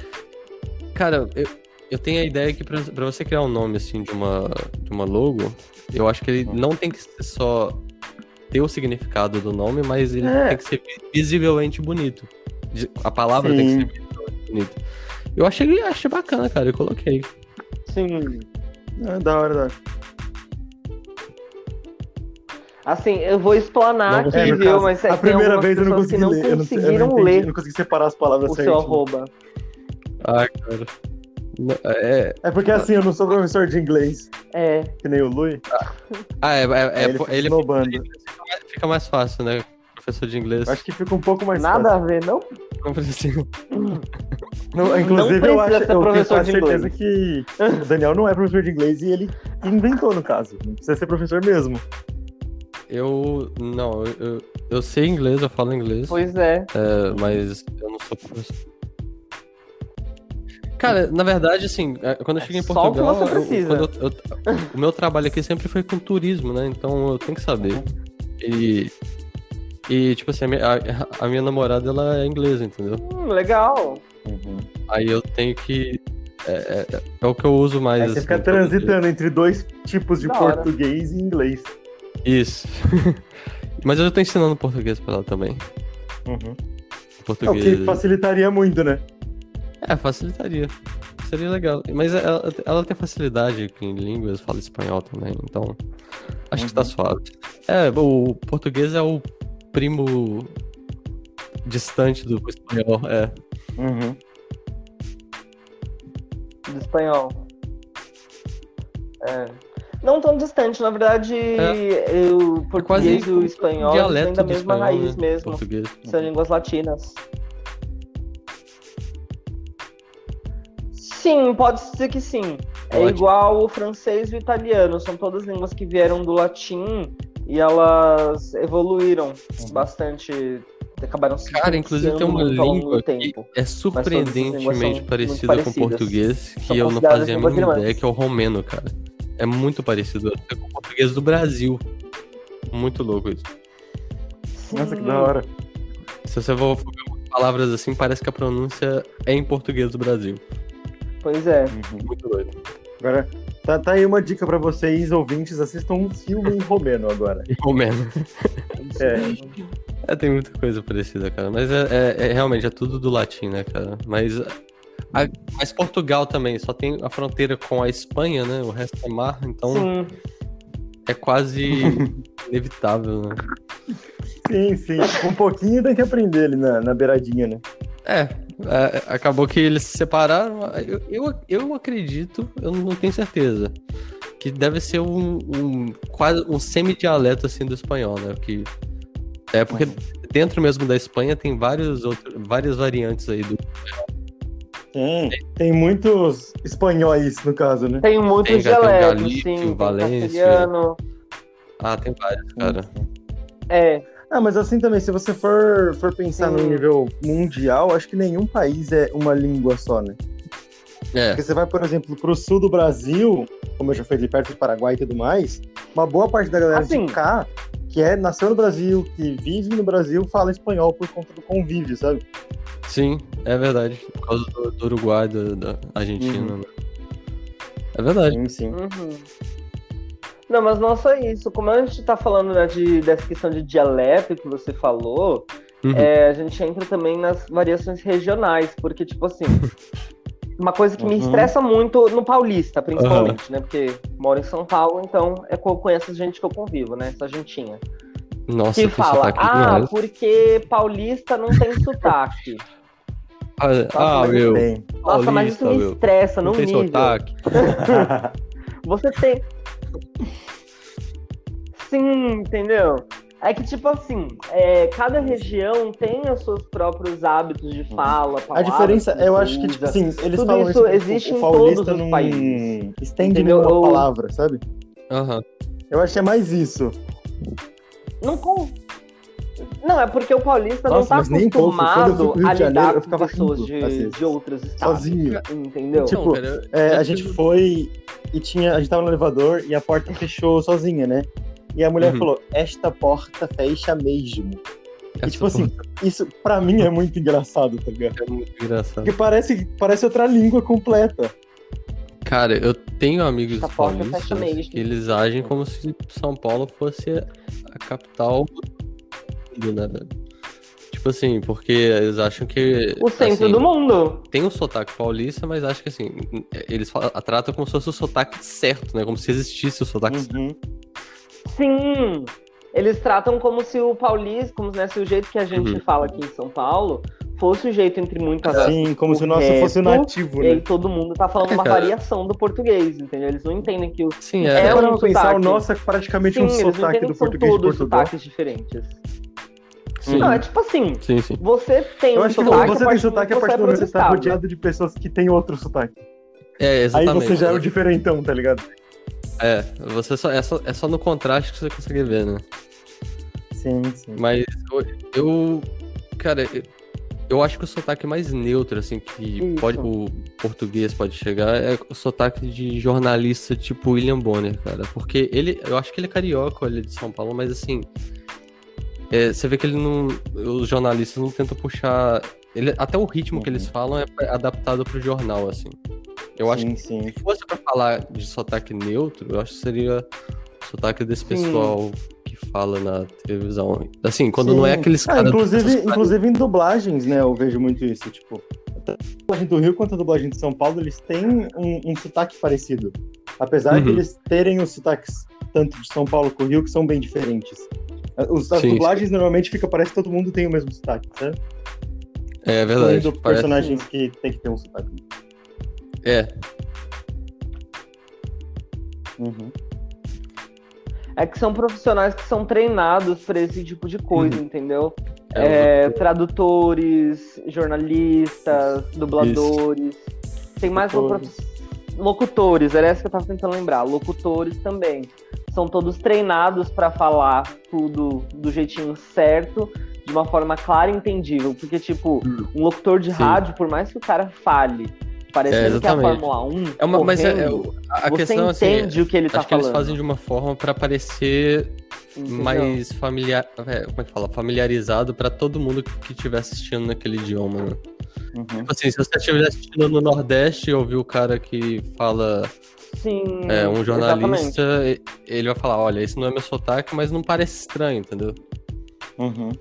cara, eu, eu tenho a ideia que pra, pra você criar um nome assim de uma, de uma logo, eu acho que ele não tem que ser só ter o significado do nome, mas ele É. tem que ser visivelmente bonito. A palavra tem que Sim. ser visivelmente bonita. Eu achei, achei bacana, cara, eu coloquei. Sim. É, da hora, da hora. Assim, eu vou explanar Não, aqui, É, viu? caso, Mas é, a tem primeira vez eu não consegui não ler. Eu não, eu não entendi, ler eu não consegui separar as palavras o seu arroba. Ah, cara. É, É porque assim, eu não sou professor de inglês, É. que nem o Lui. ah, é, é, é, ele fica ele fica mais, fácil, né? Professor de inglês. Acho que fica um pouco mais Nada fácil. a ver, não? Não precisa. Não, inclusive, Não eu acho ser eu tenho professor quase de certeza que o Daniel não é professor de inglês e ele inventou, no caso. Não precisa ser professor mesmo. Eu. Não, eu, eu, eu sei inglês, eu falo inglês. Pois é. É, mas eu não sou professor. Cara, na verdade, assim, é, quando eu cheguei em Só o que Portugal, você eu- precisa. quando eu- eu- o meu trabalho aqui sempre foi com turismo, né? Então eu tenho que saber. E, e tipo assim, a minha, a- a minha namorada, ela é inglesa, entendeu? Hum, legal. Aí eu tenho que. É, é- é- é o que eu uso mais. Aí você assim, fica transitando entre dois tipos de Da hora. português e inglês. Isso. Mas eu tô ensinando português pra ela também. É o Português. que facilitaria muito, né? É, facilitaria. Seria legal. Mas ela, ela tem facilidade em línguas, fala espanhol também, então. Acho que tá Uhum. suave. É, o português é o primo distante do espanhol, é. Uhum. Do espanhol. É. Não tão distante, na verdade, o português quase e o espanhol têm da mesma espanhol, raiz né? mesmo. Português. São línguas latinas. Sim, pode ser que sim. É Ótimo. igual o francês e o italiano. São todas línguas que vieram do latim e elas evoluíram bastante. Acabaram se Cara, inclusive tem uma língua que tempo. é surpreendentemente parecida com o português, que São eu não fazia a mínima ideia, que é o romeno, cara. É muito parecido até com o português do Brasil. Muito louco isso. Nossa, que Sim. da hora. Se você for for ver umas palavras assim, parece que a pronúncia é em português do Brasil. Pois é. Muito doido. Agora, tá, tá aí uma dica pra vocês, ouvintes, assistam um filme em romeno agora. E romeno. É, É, tem muita coisa parecida, cara. Mas é, é- é- realmente é tudo do latim, né, cara? Mas, a- mas Portugal também, só tem a fronteira com a Espanha, né? O resto é mar, então Sim. é quase inevitável, né? Sim, sim. Um pouquinho tem que aprender ali na, na beiradinha, né? É, é, acabou que eles se separaram. Eu, eu, eu acredito, eu não tenho certeza, que deve ser um, um quase um semi-dialeto assim do espanhol, né? Que é porque dentro mesmo da Espanha tem vários outros, várias variantes aí do Tem. Tem muitos espanhóis, no caso, né? Tem muitos Tem, cara, tem o dialetos, Galício, sim. Tem Valência. Ah, tem vários, cara. É, Ah, mas assim também, se você for, for pensar no Sim. nível mundial, acho que nenhum país é uma língua só, né? É, Porque você vai, por exemplo, pro sul do Brasil, como eu já fui ali perto do Paraguai e tudo mais, uma boa parte da galera Assim. de cá, que é nasceu no Brasil, que vive no Brasil, fala espanhol por conta do convívio, sabe? sim, é verdade. Por causa do, do Uruguai, do- da Argentina, Uhum. né? É verdade. Sim, sim. uhum. Não, mas não só isso. Como a gente tá falando né, de, dessa questão de dialeto que você falou, Uhum. é, a gente entra também nas variações regionais, porque, tipo assim, uma coisa que me Uhum. estressa muito no paulista, principalmente, né? Porque moro em São Paulo, então é que eu conheço gente que eu convivo, né? Essa gentinha. Nossa, Que tem fala, sotaque ah, demais. porque paulista não tem sotaque. Ah, ah, mas meu. Nossa, mas isso Paulista, me meu. estressa Não num tem nível. sotaque. Você tem. Sim, entendeu? É que, tipo assim, é, cada região tem os seus próprios hábitos de fala. A palavras diferença, que eu você acho que, tipo usa. assim, eles Tudo falam isso isso, existe o em paulista todos os países. estende Entendeu? Eu- palavra, sabe? Aham. Eu acho que é mais isso. Não, com... não, é porque o paulista Nossa, não tá um acostumado a de Janeiro, lidar eu com ficava pessoas rindo, de, assim, de outros estados. Sozinho. Entendeu? Tipo, Não, cara, eu- É, eu a gente foi e tinha. A gente tava no elevador e a porta fechou sozinha, né? E a mulher Uhum. falou: Esta porta fecha mesmo. E tipo assim, isso pra mim é muito engraçado, tá ligado? é muito engraçado. Porque parece, parece outra língua completa. Cara, eu tenho amigos Essa porta fecha paulistas mesmo. que eles agem como se São Paulo fosse a capital do mundo, né, velho? Tipo assim, porque eles acham que. O centro assim, do mundo. Tem um sotaque paulista, mas acho que assim, eles falam- tratam como se fosse o sotaque certo, né? Como se existisse o sotaque certo. Uhum. Sim. Eles tratam como se o paulista, como né, se o jeito que a gente Uhum. fala aqui em São Paulo fosse o jeito entre muitas. Sim, como se o nosso correto, fosse o nativo, E aí né? todo mundo tá falando uma É, variação do português, entendeu? Eles não entendem que o. Sim, É é. É, um pensar, sotaque. o nosso é praticamente Sim, um sotaque entendem do que são português de todos Portugal. sotaques diferentes. Sim, Não, é tipo assim, sim, sim. você tem Eu um acho que sotaque. você tem sotaque a que partir do é momento que você tá rodeado de pessoas que têm outro sotaque. É, Aí exatamente. você já é o diferentão, tá ligado? É, você só, é, só, é só no contraste que você consegue ver, né? Sim, sim. Mas eu, eu- cara, eu, eu acho que o sotaque mais neutro, assim, que Isso. pode, o português pode chegar, é o sotaque de jornalista tipo William Bonner, cara. Porque ele, eu acho que ele é carioca, ele é de São Paulo, mas assim, é, você vê que ele não, os jornalistas não tentam puxar, ele, até o ritmo que Uhum. eles falam é adaptado pro jornal, assim. Eu acho sim, que sim. se fosse pra falar de sotaque neutro, eu acho que seria o sotaque desse Sim. pessoal que fala na televisão. Assim, quando não é aqueles Ah, caras. inclusive, inclusive em dublagens, né? Eu vejo muito isso. Tipo, tanto a dublagem do Rio quanto a dublagem de São Paulo, eles têm um, um sotaque parecido. Apesar de Uhum. eles terem os sotaques tanto de São Paulo quanto Rio, que são bem diferentes. Os, as Sim, dublagens normalmente fica, parece que todo mundo tem o mesmo sotaque, sabe? É verdade. Incluindo parece- personagens que tem que ter um sotaque. É, Uhum. É que são profissionais que são treinados pra esse tipo de coisa, entendeu? é, É, tradutores, jornalistas, dubladores. Tem mais Locutores. prof- locutores, era essa que eu tava tentando lembrar. Locutores também. São todos treinados pra falar tudo do jeitinho certo, de uma forma clara e entendível. Porque, tipo, um locutor de Sim. rádio, por mais que o cara fale, parecendo que é a. Fórmula 1, é uma, mas é, é correndo, a você questão assim. entende o que ele tá Acho que eles falando. fazem de uma forma pra parecer entendeu? mais familiar, é, como é que fala? Familiarizado pra todo mundo que estiver assistindo naquele idioma, né? Uhum. Tipo assim, se você estiver assistindo no Nordeste e ouvir o cara que fala Sim, É, um exatamente. jornalista, e- ele vai falar, olha, esse não é meu sotaque, mas não parece estranho, entendeu? Uhum.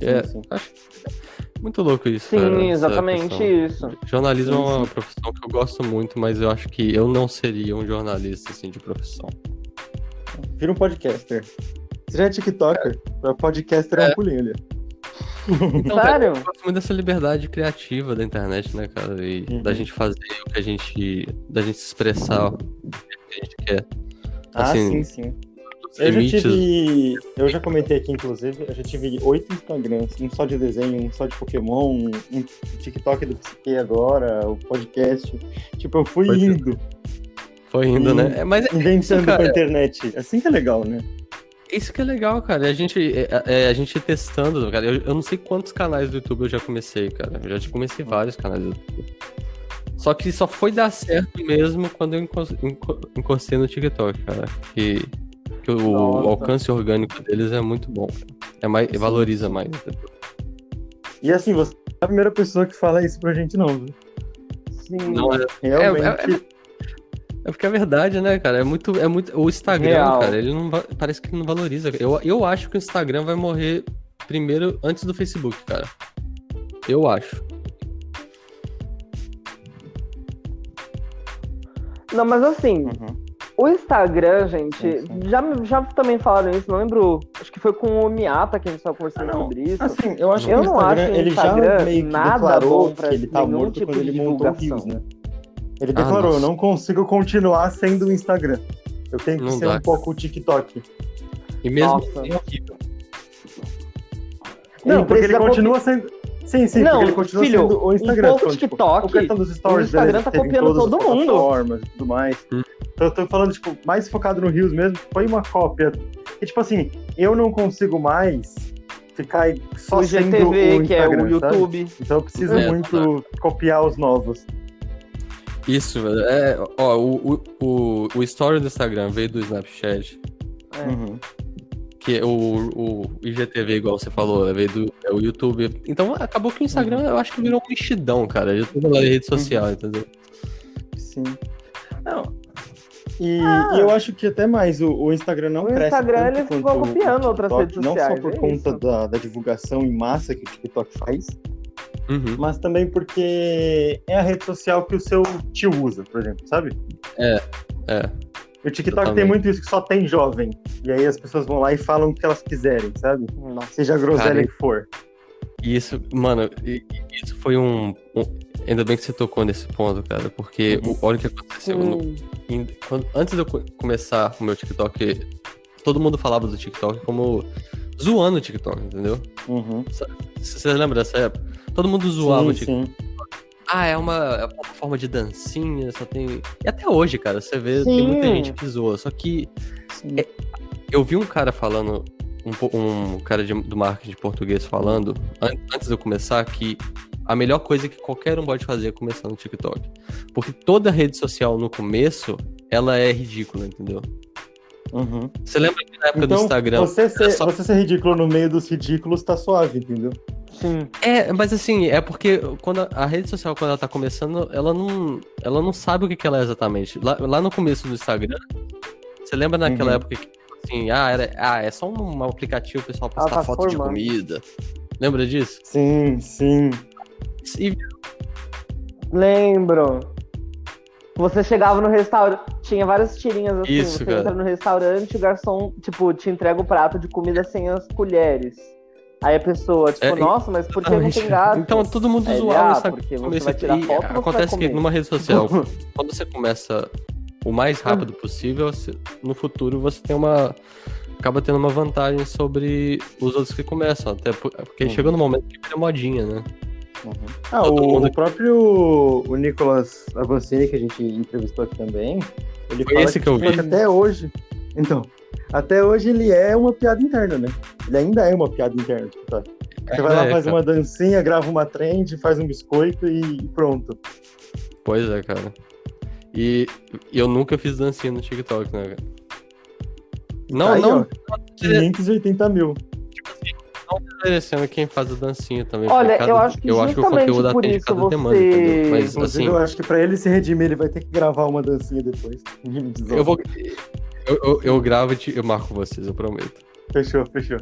É, Sim, sim. acho muito louco isso. Sim, cara, exatamente isso. Jornalismo Sim, é uma profissão que eu gosto muito, mas eu acho que eu não seria um jornalista, assim, de profissão. Vira um podcaster. Você já é TikToker? Pra podcaster é, um pulinho ali. Então, Sério? eu gosto muito dessa liberdade criativa da internet, né, cara? E Uhum. da gente fazer o que a gente... da gente se expressar o que a gente quer. Ah, Assim, sim, sim. Os Eu já tive. Eu já comentei aqui, inclusive, eu já tive oito Instagrams, um só de desenho, um só de Pokémon, um um TikTok do Psique agora, o podcast. Tipo, eu fui ser. indo, Foi indo, Sim. né? É, mas é inventando cara. pra internet. Assim que é legal, né? Isso que é legal, cara. A gente, é, é, a gente testando, cara. Eu, eu não sei quantos canais do YouTube eu já comecei, cara. Eu já comecei vários canais do YouTube. Só que só foi dar certo mesmo quando eu encos- enco- encostei no TikTok, cara. Que, que o Nossa. alcance orgânico deles é muito bom. É mais, Sim, valoriza mais. entendeu? E assim, você não é a primeira pessoa que fala isso pra gente, não, viu? Sim. Não, é, Realmente. É porque é verdade, né, cara? É muito. É muito... O Instagram, Real. cara, ele não va- parece que ele não valoriza. Eu, eu acho que o Instagram vai morrer primeiro antes do Facebook, cara. Eu acho. Não, mas assim, Uhum. o Instagram, gente, Sim, sim. Já, já também falaram isso, não lembro. Acho que foi com o Miata que a gente estava Ah, conversando não. sobre isso. Assim, eu acho Eu que o não acho Instagram, ele Instagram já meio que nada declarou bom pra que ele tá nenhum morto tipo quando de ele montou o. Rios, né? Ele Ah, declarou, eu nossa. não consigo continuar sendo o Instagram. Eu tenho que Não ser dá. um pouco o TikTok. E mesmo Nossa. assim é. Não, porque ele precisa continua sendo... Sim, sim, Não, porque ele continua filho, sendo o Instagram. um pouco tipo, TikTok, o questão dos stories, o Instagram tá copiando todo mundo. plataformas e tudo mais. Hum. Então eu tô falando, tipo, mais focado no Rios mesmo, foi uma cópia. E, tipo assim, eu não consigo mais ficar só o sendo IGTV, o que é o Instagram, sabe? YouTube. Então eu preciso É, muito copiar os novos. Isso, velho. É, ó, o, o, o, o story do Instagram veio do Snapchat. É. Uhum. Que o, o IGTV, igual você falou, né, veio do é o YouTube. Então acabou que o Instagram, eu acho que virou um mexidão, cara. De toda a rede social, entendeu? Sim. Não. E, Ah. e eu acho que até mais, o, o Instagram não O cresce Instagram, tanto vão o copiando outras TikTok, redes Não só sociais, por é conta da, da divulgação em massa que o TikTok faz, Uhum. mas também porque é a rede social que o seu tio usa, por exemplo, sabe? É. O TikTok tem muito isso que só tem jovem. E aí as pessoas vão lá e falam o que elas quiserem, sabe? Nossa. Seja a groselha Cara, que for. E isso, mano, isso foi um, um- Ainda bem que você tocou nesse ponto, cara, porque o, olha o que aconteceu. no- Hum, em- quando- antes de eu co- começar o meu TikTok, todo mundo falava do TikTok como zoando o TikTok, entendeu? Uhum. Você lembra dessa época? Todo mundo zoava o Sim, TikTok. sim. Ah, é uma, é uma forma de dancinha, só tem. E até hoje, cara, você vê, Sim. tem muita gente que zoa. Só que sim. eu vi um cara falando, um, um cara de- do marketing português falando, an- antes de eu começar, que a melhor coisa que qualquer um pode fazer é começar no TikTok. Porque toda rede social no começo, ela é ridícula, entendeu? Uhum. Você lembra que na época do Então, Instagram. você ser, só- você ser ridículo no meio dos ridículos tá suave, entendeu? Sim. É, mas assim, é porque quando a, a rede social, quando ela tá começando, ela não, ela não sabe o que, que ela é exatamente. Lá, lá no começo do Instagram, você lembra naquela Uhum. época que, assim, ah, era, ah, é só um, um aplicativo pessoal Ela postar tá foto de formando. comida. Lembra disso? Sim, sim. E Lembro. Você chegava no restaurante, tinha várias tirinhas assim. Isso, você cara. entra no restaurante, o garçom, tipo, te entrega o prato de comida sem as colheres. Aí a pessoa, tipo, É, nossa, mas por que não tem gato? Então todo mundo Aí zoava ah, Instagram. porque você vai tirar E foto vai acontece que numa rede social, quando você começa o mais rápido possível, você- no futuro você tem uma. acaba tendo uma vantagem sobre os outros que começam. Até por- porque Uhum. chega no momento que vira modinha, né? Ah, Todo o, mundo- o próprio o Nicolas Avancini, que a gente entrevistou aqui também, ele Foi fala esse que eu vi. até hoje. Então, até hoje ele é uma piada interna, né? Ele ainda é uma piada interna. Tá? Você vai lá, É, faz cara. uma dancinha, grava uma trend, faz um biscoito e pronto. Pois é, cara. E e eu nunca fiz dancinha no TikTok, né, cara? Não, Tá aí, não, ó, 580 mil. Não desmerecendo quem faz a dancinha também. Olha, cada- eu acho que eu acho que o conteúdo por atende isso cada você- demanda, entendeu? Mas Inclusive, assim, eu acho que pra ele se redimir, ele vai ter que gravar uma dancinha depois. eu vou. Eu, eu, eu gravo e te- eu marco vocês, eu prometo. Fechou, fechou.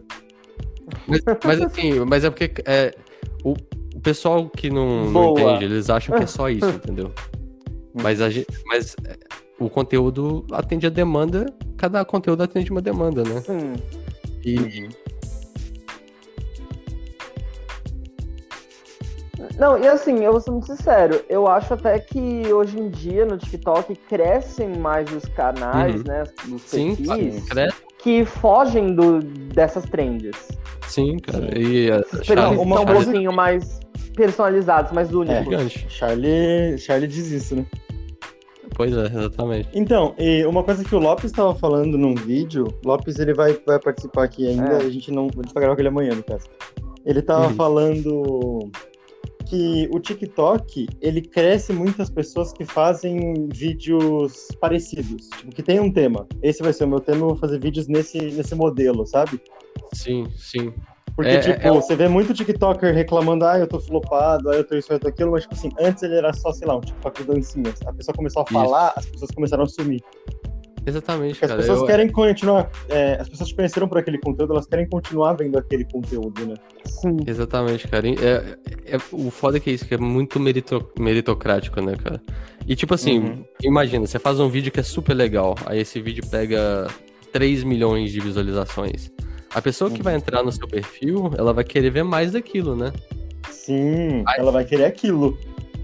Mas, mas assim, mas é porque é, o, o pessoal que não, não entende, eles acham que é só isso, entendeu? Mas, a gente, mas é, o conteúdo atende a demanda, cada conteúdo atende uma demanda, né? Sim. E Não, e assim, eu vou ser muito sincero, eu acho até que hoje em dia no TikTok crescem mais os canais, Uhum. né? Os sim, perfis que fogem do, dessas trends. sim, cara. E a Esses Charlie, perfis uma são um pouquinho mais personalizados, mais é únicos. gigante. Charlie, Charlie diz isso, né? Pois é, exatamente. Então, e uma coisa que o Lopes estava falando num vídeo, Lopes ele vai, vai participar aqui ainda, É. a gente não. A gente vai gravar com ele amanhã, no caso. Ele tava Uhum. falando que o TikTok ele cresce muitas pessoas que fazem vídeos parecidos, tipo, que tem um tema. Esse vai ser o meu tema, eu vou fazer vídeos nesse, nesse modelo, sabe? Sim, sim. Porque, É- tipo, é o- você vê muito TikToker reclamando, ah, eu tô flopado, ah, eu tô isso, eu tô aquilo, mas, tipo assim, antes ele era só, sei lá, um TikTok de dancinhas. A pessoa começou a Isso. falar, as pessoas começaram a sumir. Exatamente, Porque as cara. pessoas eu- querem continuar, é, as pessoas te conheceram por aquele conteúdo, elas querem continuar vendo aquele conteúdo, né? Sim. Exatamente, cara. É, é- o foda é que é isso, que é muito merito- meritocrático, né, cara? E tipo assim, Uhum. imagina, você faz um vídeo que é super legal, aí esse vídeo pega 3 milhões de visualizações. A pessoa que Uhum. vai entrar no seu perfil, ela vai querer ver mais daquilo, né? Sim, Ai. ela vai querer aquilo.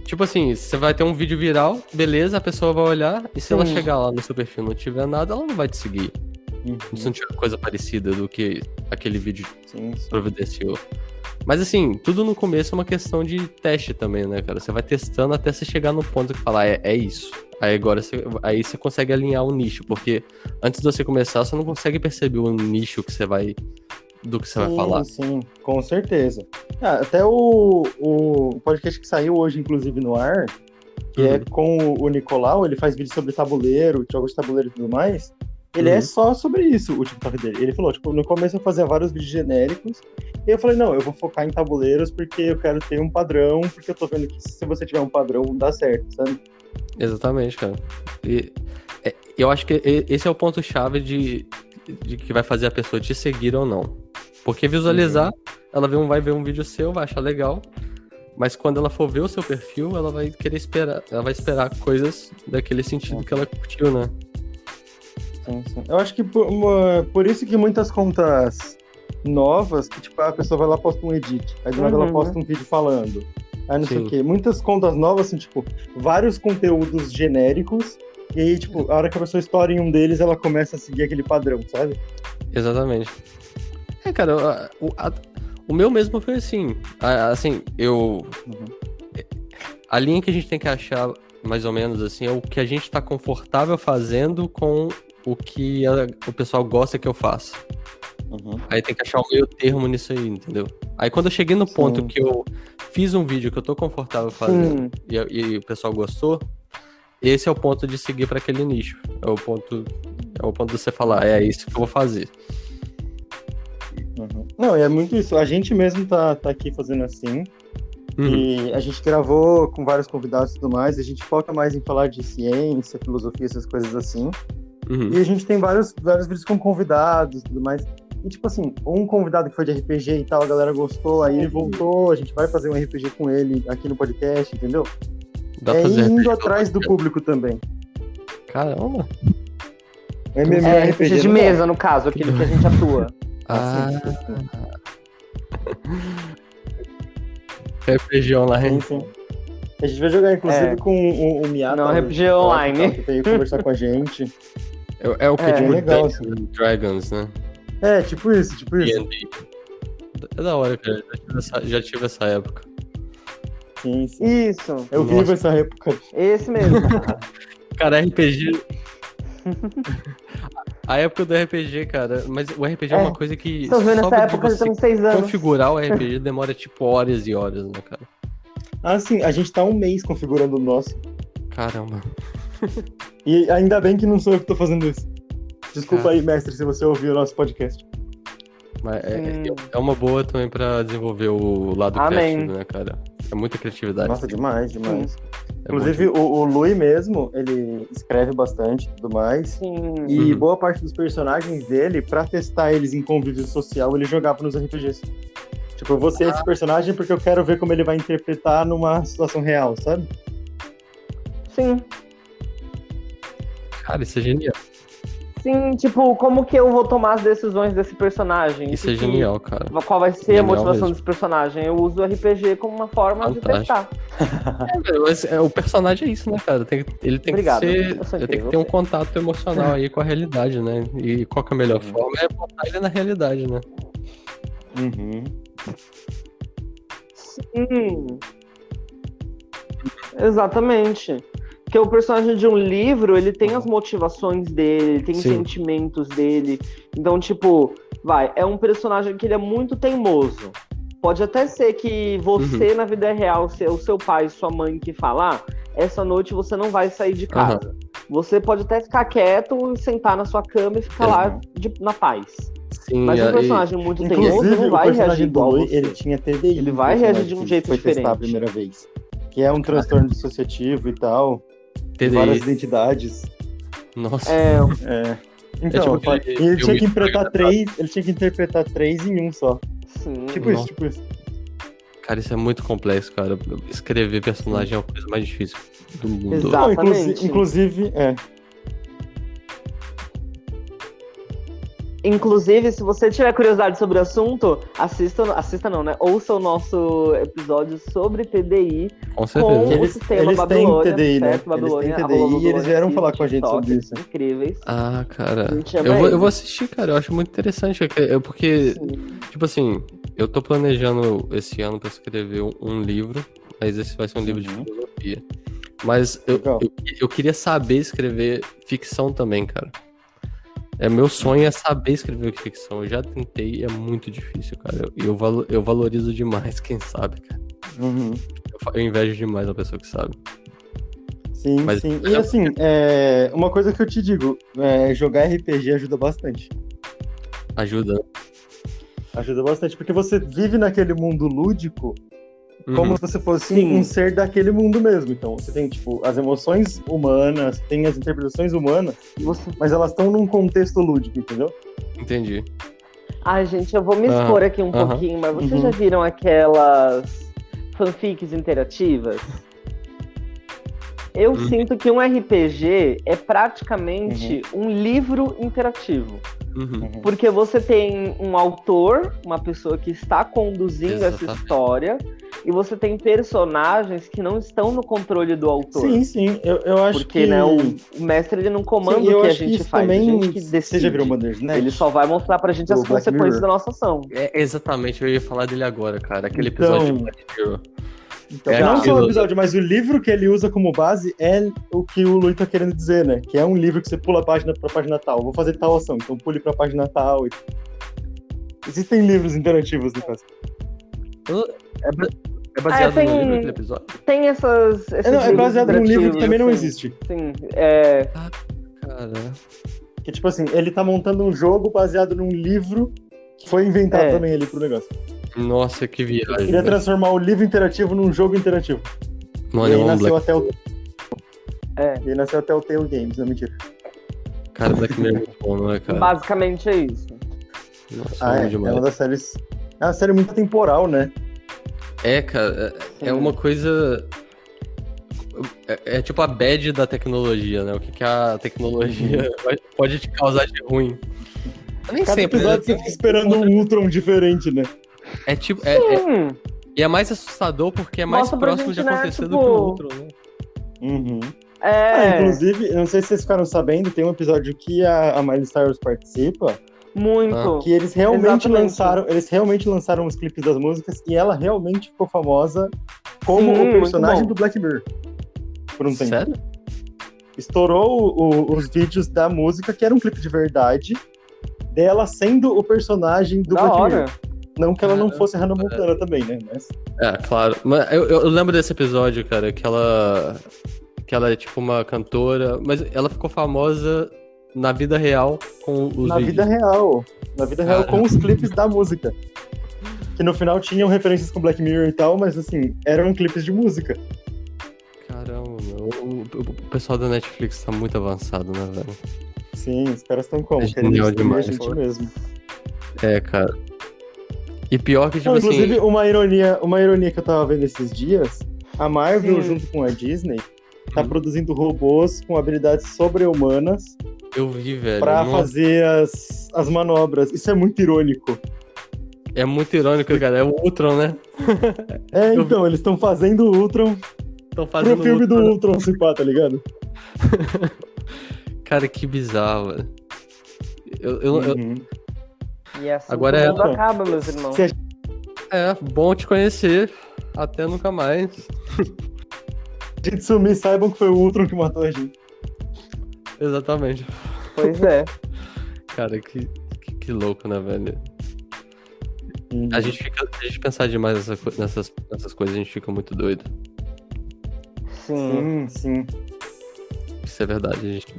Tipo assim, você vai ter um vídeo viral, beleza, a pessoa vai olhar, e se ela Sim. chegar lá no seu perfil e não tiver nada, ela não vai te seguir. Uhum. Se não tiver coisa parecida do que aquele vídeo Sim, sim. providenciou. Mas assim, tudo no começo é uma questão de teste também, né, cara? Você vai testando até você chegar no ponto que falar, é, é isso. Aí agora você, aí você consegue alinhar o nicho, porque antes de você começar, você não consegue perceber o nicho que você vai. Do que você vai Sim, falar. Sim, com certeza. Ah, até o, o podcast que saiu hoje, inclusive, no ar, que é Uhum. com o Nicolau, ele faz vídeo sobre tabuleiro, jogos de tabuleiro e tudo mais. Ele Uhum. é só sobre isso, o TikTok dele. Ele falou, tipo, no começo eu fazia vários vídeos genéricos, e eu falei, não, eu vou focar em tabuleiros porque eu quero ter um padrão, porque eu tô vendo que se você tiver um padrão, dá certo, sabe? Exatamente, cara. E, é, eu acho que esse é o ponto-chave de, de que vai fazer a pessoa te seguir ou não. Porque visualizar, ela vê um, vai ver um vídeo seu, vai achar legal. Mas quando ela for ver o seu perfil, ela vai querer esperar. Ela vai esperar coisas daquele sentido que ela curtiu, né? Sim, sim. Eu acho que por, uma- por isso que muitas contas novas, que tipo, a pessoa vai lá e posta um edit, aí do nada ela Uhum. posta um vídeo falando. Aí não sei Sim. o quê. Muitas contas novas, assim, tipo, vários conteúdos genéricos, e aí, tipo, a hora que a pessoa estoura em um deles, ela começa a seguir aquele padrão, sabe? Exatamente. É, cara, o, a- o meu mesmo foi assim. A- Assim, eu. Uhum. A linha que a gente tem que achar, mais ou menos assim, é o que a gente tá confortável fazendo com o que a- o pessoal gosta que eu faça. Uhum. Aí tem que achar o meio termo nisso aí, entendeu? Aí quando eu cheguei no ponto Sim. que eu fiz um vídeo que eu tô confortável fazendo e, e o pessoal gostou, esse é o ponto de seguir pra aquele nicho. É o ponto. É o ponto de você falar, é isso que eu vou fazer. Não, é muito isso. A gente mesmo tá, tá aqui fazendo assim. Uhum. E a gente gravou com vários convidados e tudo mais. A gente foca mais em falar de ciência, filosofia, essas coisas assim. Uhum. E a gente tem vários, vários vídeos com convidados e tudo mais. E tipo assim, um convidado que foi de RPG e tal, a galera gostou, aí ele voltou, a gente vai fazer um RPG com ele aqui no podcast, entendeu? Dá é fazer indo RPG atrás do público também. Caramba. MMORPG É, RPG de mesa, no caso, aquele que a gente atua. Ah, Assim, assim. RPG online. Sim, sim. A gente vai jogar, inclusive, É. com o, o Miata. Não, o RPG online. Que veio conversar com a gente. É, é o que É, tipo legal, Dungeons and Dragons, né? É, tipo isso, tipo isso. D&D. É da hora, cara. Já tive essa, já tive essa época. Sim, sim. Isso, Eu Nossa. vivo essa época. esse mesmo. Cara, RPG. A época do RPG, cara. Mas o RPG é, É. uma coisa que. Estamos vendo só essa época, já você temos seis anos. configurar o RPG demora tipo horas e horas, né, cara? Ah, sim, a gente tá um mês configurando o nosso. Caramba. E ainda bem que não sou eu que tô fazendo isso. Desculpa Ah. aí, mestre, se você ouviu o nosso podcast. Mas é, Sim. é uma boa também pra desenvolver o lado Amém. criativo, né, cara? É muita criatividade. Nossa, demais, demais. É bom Inclusive, o, o Lui mesmo, ele escreve bastante e tudo mais. Sim. E Uhum. boa parte dos personagens dele, pra testar eles em convívio social, ele jogava nos RPGs. Tipo, eu vou ser esse personagem porque eu quero ver como ele vai interpretar numa situação real, sabe? Sim. Cara, isso é genial. Sim, tipo, como que eu vou tomar as decisões desse personagem? Isso O é que- genial, cara. Qual vai ser a Genial motivação mesmo. desse personagem? Eu uso o RPG como uma forma de Fantástico. testar. É, mas é, o personagem é isso, né, cara? Tem que- ele tem Obrigado, que ser. Ele tem que ter um contato emocional aí com a realidade, né? E qual que é a melhor Uhum. forma? É botar ele na realidade, né? Uhum. Sim. Exatamente. Porque o personagem de um livro, ele tem as motivações dele, ele tem os Sim. sentimentos dele. Então, tipo, vai, é um personagem que ele é muito teimoso. Pode até ser que você, na vida real, ser o seu pai e sua mãe que falar, essa noite você não vai sair de casa. Você pode até ficar quieto, sentar na sua cama e ficar lá de- na paz. Sim, Mas um aí- personagem muito teimoso Inclusive, não vai reagir igual você. ele tinha TDI. Ele vai reagir de um que jeito foi testar a diferente. primeira vez. Que é um transtorno dissociativo e tal. TDI. Várias identidades. Nossa. É, É. Então, tipo eu- aquele e ele tinha que interpretar três. Ele tinha que interpretar três em um só. sim. Tipo Nossa. isso, tipo isso. Cara, isso é muito complexo, cara. Escrever personagem é a coisa mais difícil do mundo. Exato. Não, inclusi- Exatamente. inclusive, é. Inclusive, se você tiver curiosidade sobre o assunto, assista, assista não, né? Ouça o nosso episódio sobre TDI Com com certeza. o Eles- sistema eles têm Babilônia, TDI, né? Babilônia, Eles têm TDI e eles vieram aqui falar com a gente TikTok, sobre isso. Incríveis. Ah, cara. Ama Eu vou, eu vou assistir, cara. Eu acho muito interessante. é- é Porque, Sim. tipo assim, eu tô planejando esse ano pra escrever um, livro, mas esse vai ser um livro de Uhum. filosofia. Mas eu, eu, eu queria saber escrever ficção também, cara. É, meu sonho é saber escrever ficção. Eu já tentei e é muito difícil, cara. Eu, eu, valo- eu valorizo demais quem sabe, cara. Uhum. Eu, eu invejo demais a pessoa que sabe. Sim, Mas- sim. E assim, é, uma coisa que eu te digo, é, jogar RPG ajuda bastante. Ajuda. Ajuda bastante, porque você vive naquele mundo lúdico Uhum. como se você fosse Sim. um ser daquele mundo mesmo. Então, você tem, tipo, as emoções humanas, tem as interpretações humanas, Você... mas elas estão num contexto lúdico, entendeu? Entendi. Ai, gente, eu vou me expor aqui um pouquinho, mas vocês Uhum. já viram aquelas fanfics interativas? Eu Uhum. sinto que um RPG é praticamente um livro interativo. Uhum. Porque você tem um autor, uma pessoa que está conduzindo essa Exatamente. história, e você tem personagens que não estão no controle do autor. Sim, sim. Eu, eu acho Porque que. né, o, o mestre ele não comanda Sim, o que a gente isso faz, também. a gente que decide. Você já virou Bandersnatch? Ele só vai mostrar pra gente Do as Black consequências Mirror. da nossa ação. É, exatamente, eu ia falar dele agora, cara. Aquele Então- episódio de Black Mirror. Então, É não só aquilo- o episódio, mas o livro que ele usa como base é o que o Lui tá querendo dizer, né? Que é um livro que você pula a página pra página tal. Vou fazer tal ação, então pule pra página tal. e- Existem livros interativos no caso. É, é baseado Ah, tem- no livro aquele episódio? Tem essas. esses É, não, é baseado num livro que também não existe. Sim, é. Cara. Que tipo assim, ele tá montando um jogo baseado num livro que foi inventado É. também ali pro negócio. Nossa, que viagem. Queria velho. transformar o livro interativo num jogo interativo. No e aí nasceu Black. até o. É. E aí nasceu até o Tale Games, não mentira. Cara, Black Mirror é muito bom, não é, cara? Basicamente é isso. Nossa, Ah, é. É uma das séries. É uma série muito temporal, né? É, cara, é, é uma coisa. É, é tipo a bad da tecnologia, né? O que, que a tecnologia vai- pode te causar de ruim. Nem Cada sempre. episódio né? você fica esperando um Ultron diferente, né? É tipo. É, é- e é mais assustador porque é mais Mostra próximo de gente, né, acontecer do tipo- que o outro, né? Uhum. Ah, É. inclusive, eu não sei se vocês ficaram sabendo, tem um episódio que a, a Miley Cyrus participa, muito. Ah, que eles realmente Exatamente. lançaram, eles realmente lançaram os clipes das músicas e ela realmente ficou famosa como Sim, o personagem do Black Mirror. Por um tempo. Sério? Estourou o- o- os vídeos da música, que era um clipe de verdade, dela sendo o personagem do da Black hora. Mirror. Não que ela não fosse Hannah Montana também, né? Mas É, claro. Mas eu, eu lembro desse episódio, cara, que ela. Que ela é tipo uma cantora, mas ela ficou famosa na vida real com os na vídeos. vida real. Na vida real, Caramba. com os clipes da música. Que no final tinham referências com Black Mirror e tal, mas assim, eram clipes de música. Caramba, meu. O, o- pessoal da Netflix tá muito avançado, né, velho? Sim, os caras estão como? É genial demais, gente mesmo. É, cara. E pior que, tipo Não, assim. inclusive, uma ironia, uma ironia que eu tava vendo esses dias, a Marvel, Sim. junto com a Disney, tá Hum. produzindo robôs com habilidades sobre-humanas Eu vi, velho. pra Nossa, fazer as, as manobras. Isso é muito irônico. É muito irônico, cara. É o Ultron, né? É, Eu vi. então, eles estão fazendo o Ultron Estão fazendo pro filme do Ultron. Ultron, se pá, tá ligado? Cara, que bizarro, velho. Eu, eu, eu- Uhum. E assim Agora é- o mundo acaba, meus irmãos. Se a É, bom te conhecer. Até nunca mais. gente sumir, saibam que foi o Ultron que matou a gente. Exatamente. Pois é. Cara, que, que, que louco, né, velho? Uhum. A gente fica. Se a gente pensar demais nessa nessas, nessas coisas, a gente fica muito doido. Sim. Sim, sim. Isso é verdade, a gente.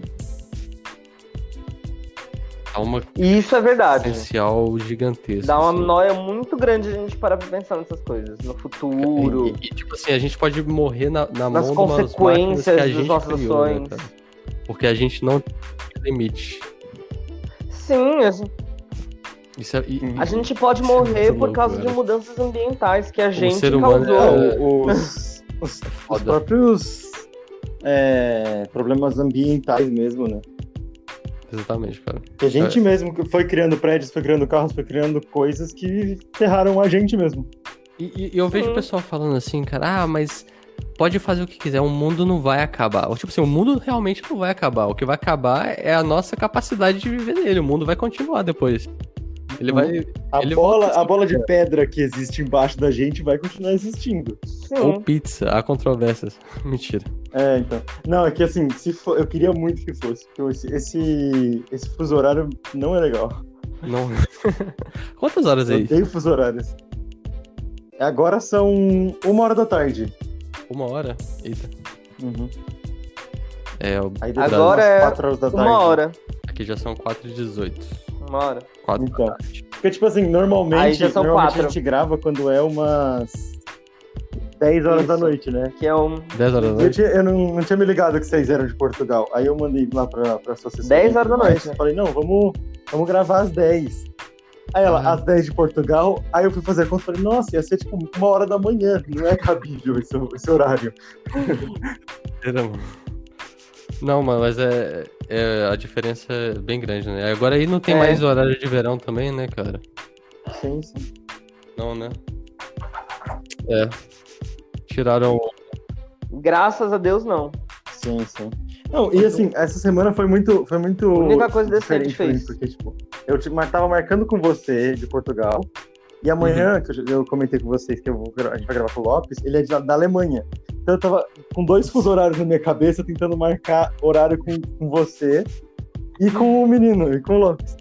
Dá uma E isso é verdade. potencial gigantesca. Dá uma assim. noia muito grande a gente parar pra pensar nessas coisas. No futuro. E, e, tipo assim, a gente pode morrer na, na Nas mão de umas máquinas consequências que a das gente nossas criou, né, ações. cara? Porque a gente não tem limite. Sim, a gente, Isso é, e- a gente pode morrer Muito por louco, causa de velho. mudanças ambientais que a gente ser humano causou. é- os, os, os próprios é, problemas ambientais mesmo, né? Exatamente, cara. Que a gente mesmo que foi criando prédios, foi criando carros, foi criando coisas que ferraram a gente mesmo. E, e- e eu vejo o Sim. pessoal falando assim, cara, ah, mas pode fazer o que quiser, o mundo não vai acabar. Ou, tipo assim, o mundo realmente não vai acabar. O que vai acabar é a nossa capacidade de viver nele. O mundo vai continuar depois. Ele Uhum. vai. A Ele bola, a bola de pedra que existe embaixo da gente vai continuar existindo. Ou Sim. pizza, há controvérsias. Mentira. É, então. Não, é que assim, se for, eu queria muito que fosse. Porque esse, esse, esse fuso horário não é legal. Não. Quantas horas Eu aí? odeio fuso horários. Agora são uma hora da tarde. Uma hora? Eita. Uhum. É, Aí Agora é quatro horas da tarde. Uma hora. aqui já são 4 e 18. Uma hora. 4 Então. da tarde. Porque, tipo assim, Aí normalmente, já são normalmente quatro. a gente grava quando é umas 10 horas da Isso. noite, né? Que é um 10 horas da Eu, noite? tinha- eu não, não tinha me ligado que vocês eram de Portugal. Aí eu mandei lá pra, pra sua assessoria. 10 horas da noite. Eu falei, não, vamos, vamos gravar às 10. Aí ela, Ah. às 10 de Portugal. Aí eu fui fazer a conta e falei, nossa, ia ser tipo uma hora da manhã. Não é cabível esse, esse horário. Era, mano. Não, mano, mas é, é- A diferença é bem grande, né? Agora aí não tem É. mais horário de verão também, né, cara? Sim, sim. Não, né? É. Tiraram. Graças a Deus, não. Sim, sim. Não, e assim, essa semana foi muito. Foi muito A única coisa decente fez. Porque, tipo, eu te- mas tava marcando com você de Portugal. E amanhã, que eu, eu comentei com vocês que eu vou, a gente vai gravar com o Lopes, ele é de- da Alemanha. Então eu tava com dois fuso horários na minha cabeça, tentando marcar horário com, com você e com o menino, e com o Lopes.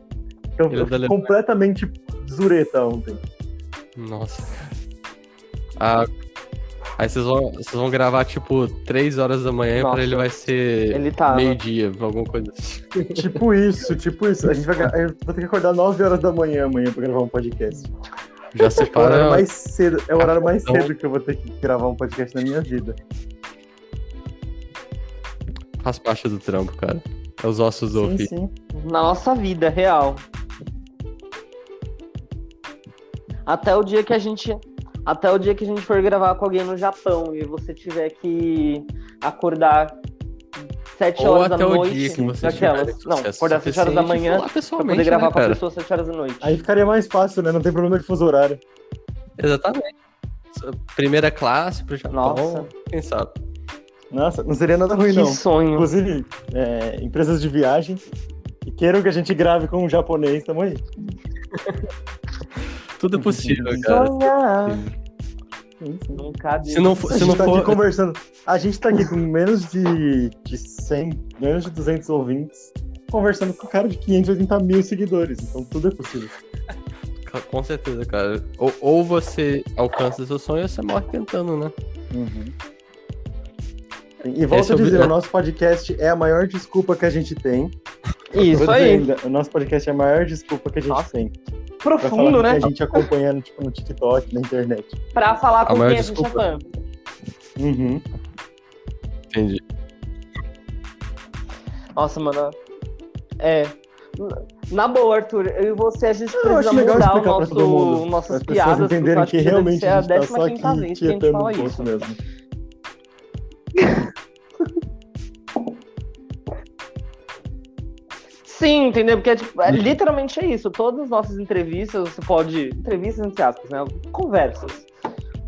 Então é eu fui completamente zureta ontem. Nossa. Ah, aí vocês vão, vocês vão gravar tipo 3 horas da manhã Nossa. pra ele vai ser Ele tava. meio-dia, alguma coisa assim. tipo isso, tipo isso. A gente vai, eu vou ter que acordar 9 horas da manhã amanhã pra gravar um podcast. Já É o horário separa. mais cedo, é o horário mais Então- cedo que eu vou ter que gravar um podcast na minha vida. Faz parte do trampo, cara. É os ossos do Sim, ofício. sim. Na nossa vida real. Até o dia que a gente. Até o dia que a gente for gravar com alguém no Japão e você tiver que acordar 7 Ou horas da até o noite. dia que você daquelas. tiver Não, acordar 7 horas da manhã pra poder gravar né, com a cara? pessoa 7 horas da noite. Aí ficaria mais fácil, né? Não tem problema de fuso horário. Exatamente. Primeira classe pro Japão. Nossa. Quem sabe? Nossa, não seria nada ruim, que não. sonho. Inclusive, é, empresas de viagem que queiram que a gente grave com um japonês, tamo aí. Tudo é possível, cara. Sonhar. Sim, sim. Nunca Se não for. A Se gente não tá aqui for conversando. A gente tá aqui com menos de, de 100, menos de 200 ouvintes, conversando com um cara de 580 mil seguidores. Então tudo é possível. com certeza, cara. Ou, ou você alcança seu sonho ou você morre tentando, né? E volto Esse a é o- dizer, o nosso podcast é a maior desculpa que a gente tem. Isso dizer aí. ainda, o nosso podcast é a maior desculpa que a gente Nossa. tem. Pra falar Profundo, né? a gente acompanhando tipo, no TikTok, na internet. Pra falar com A maior quem a gente é desculpa. fã. Uhum. Entendi. Nossa, mano. É. Na boa, Arthur, eu e você, a gente Eu precisa mudar o pra nosso, mundo. nossas piadas, eu entenderem que que realmente a a gente tá só 15 aqui tietando um isso. pouco mesmo. Sim, entendeu? Porque tipo, é, literalmente é isso. Todas as nossas entrevistas, você pode. Entrevistas entre aspas, né? Conversas.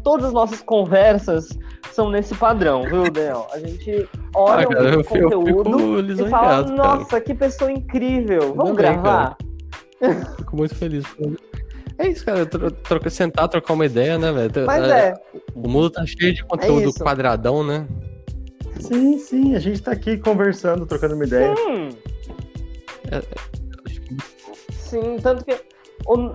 Todas as nossas conversas são nesse padrão, viu, Daniel? A gente olha Ah, cara, o conteúdo e lisonjeado, fala, cara. nossa, que pessoa incrível. Vamos Também, gravar? Fico muito feliz. É isso, cara. Tro troca- sentar, trocar uma ideia, né, velho? Mas é, O mundo tá cheio de conteúdo isso. quadradão, né? Sim, sim, a gente tá aqui conversando, trocando uma ideia. hum, que- sim, tanto que. o-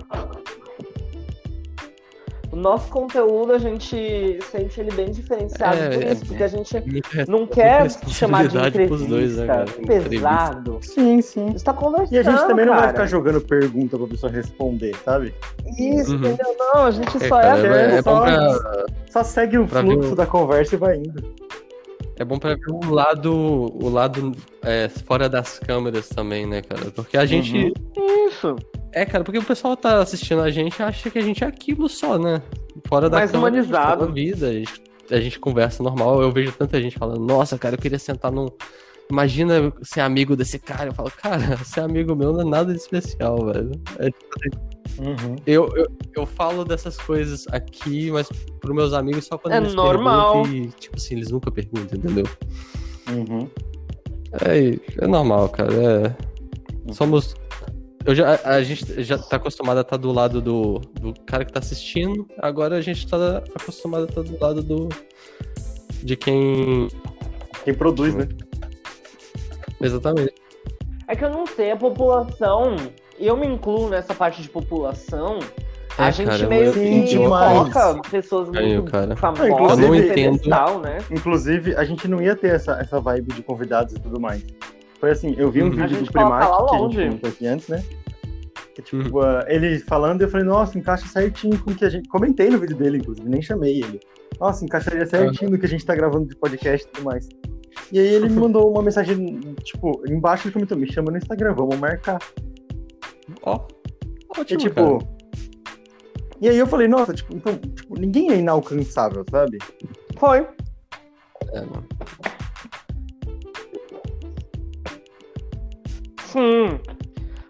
O nosso conteúdo, a gente sente ele bem diferenciado É, por é- isso, porque a gente Muita não quer chamar de entrevista dois, né, cara? pesado. Sim, sim. A gente tá conversando, E a gente também não vai cara. ficar jogando pergunta pra pessoa responder, sabe? Isso, Uhum. entendeu? Não, a gente É, só cara, é, é- é só- pra, Só segue o Pra ver fluxo o- da conversa e vai indo. É bom pra ver o lado, o lado é, fora das câmeras também, né, cara? Porque a gente. Isso. É, cara, porque o pessoal tá assistindo a gente e acha que a gente é aquilo só, né? Fora da Mais câmera, humanizado. fala vida, a gente, a gente conversa normal. Eu vejo tanta gente falando, nossa, cara, eu queria sentar num. Imagina ser amigo desse cara. Eu falo, cara, ser amigo meu não é nada de especial, velho. É Uhum. Eu, eu, eu falo dessas coisas aqui, mas pros meus amigos só quando É eles normal. perguntam e, tipo assim, eles nunca perguntam, entendeu? Uhum. É, é normal, cara. É... Somos. Eu já, a, gente já tá acostumado a estar do lado do, do cara que tá assistindo, agora a gente tá acostumado a estar do lado do. de quem. Quem produz, né? Exatamente. É que eu não sei, a população, eu me incluo nessa parte de população, a É, gente cara, meio que coloca pessoas muito cara. famosas não pedestal, né? Inclusive, a gente não ia ter essa, essa vibe de convidados e tudo mais. Foi assim, eu vi um Uhum. vídeo A do Primark, que a gente comentou aqui antes, né? Que, tipo, Uhum. ah, ele falando, eu falei, nossa, encaixa certinho com o que a gente... Comentei no vídeo dele, inclusive, nem chamei ele. Nossa, encaixaria certinho no que a gente tá gravando de podcast e tudo mais. E aí ele me mandou uma mensagem, tipo, embaixo ele comentou, me chama no Instagram, vamos marcar. Ó. E Ótimo, tipo. cara. E aí eu falei, nossa, tipo, então, tipo, ninguém é inalcançável, sabe? Foi. É, mano. Sim.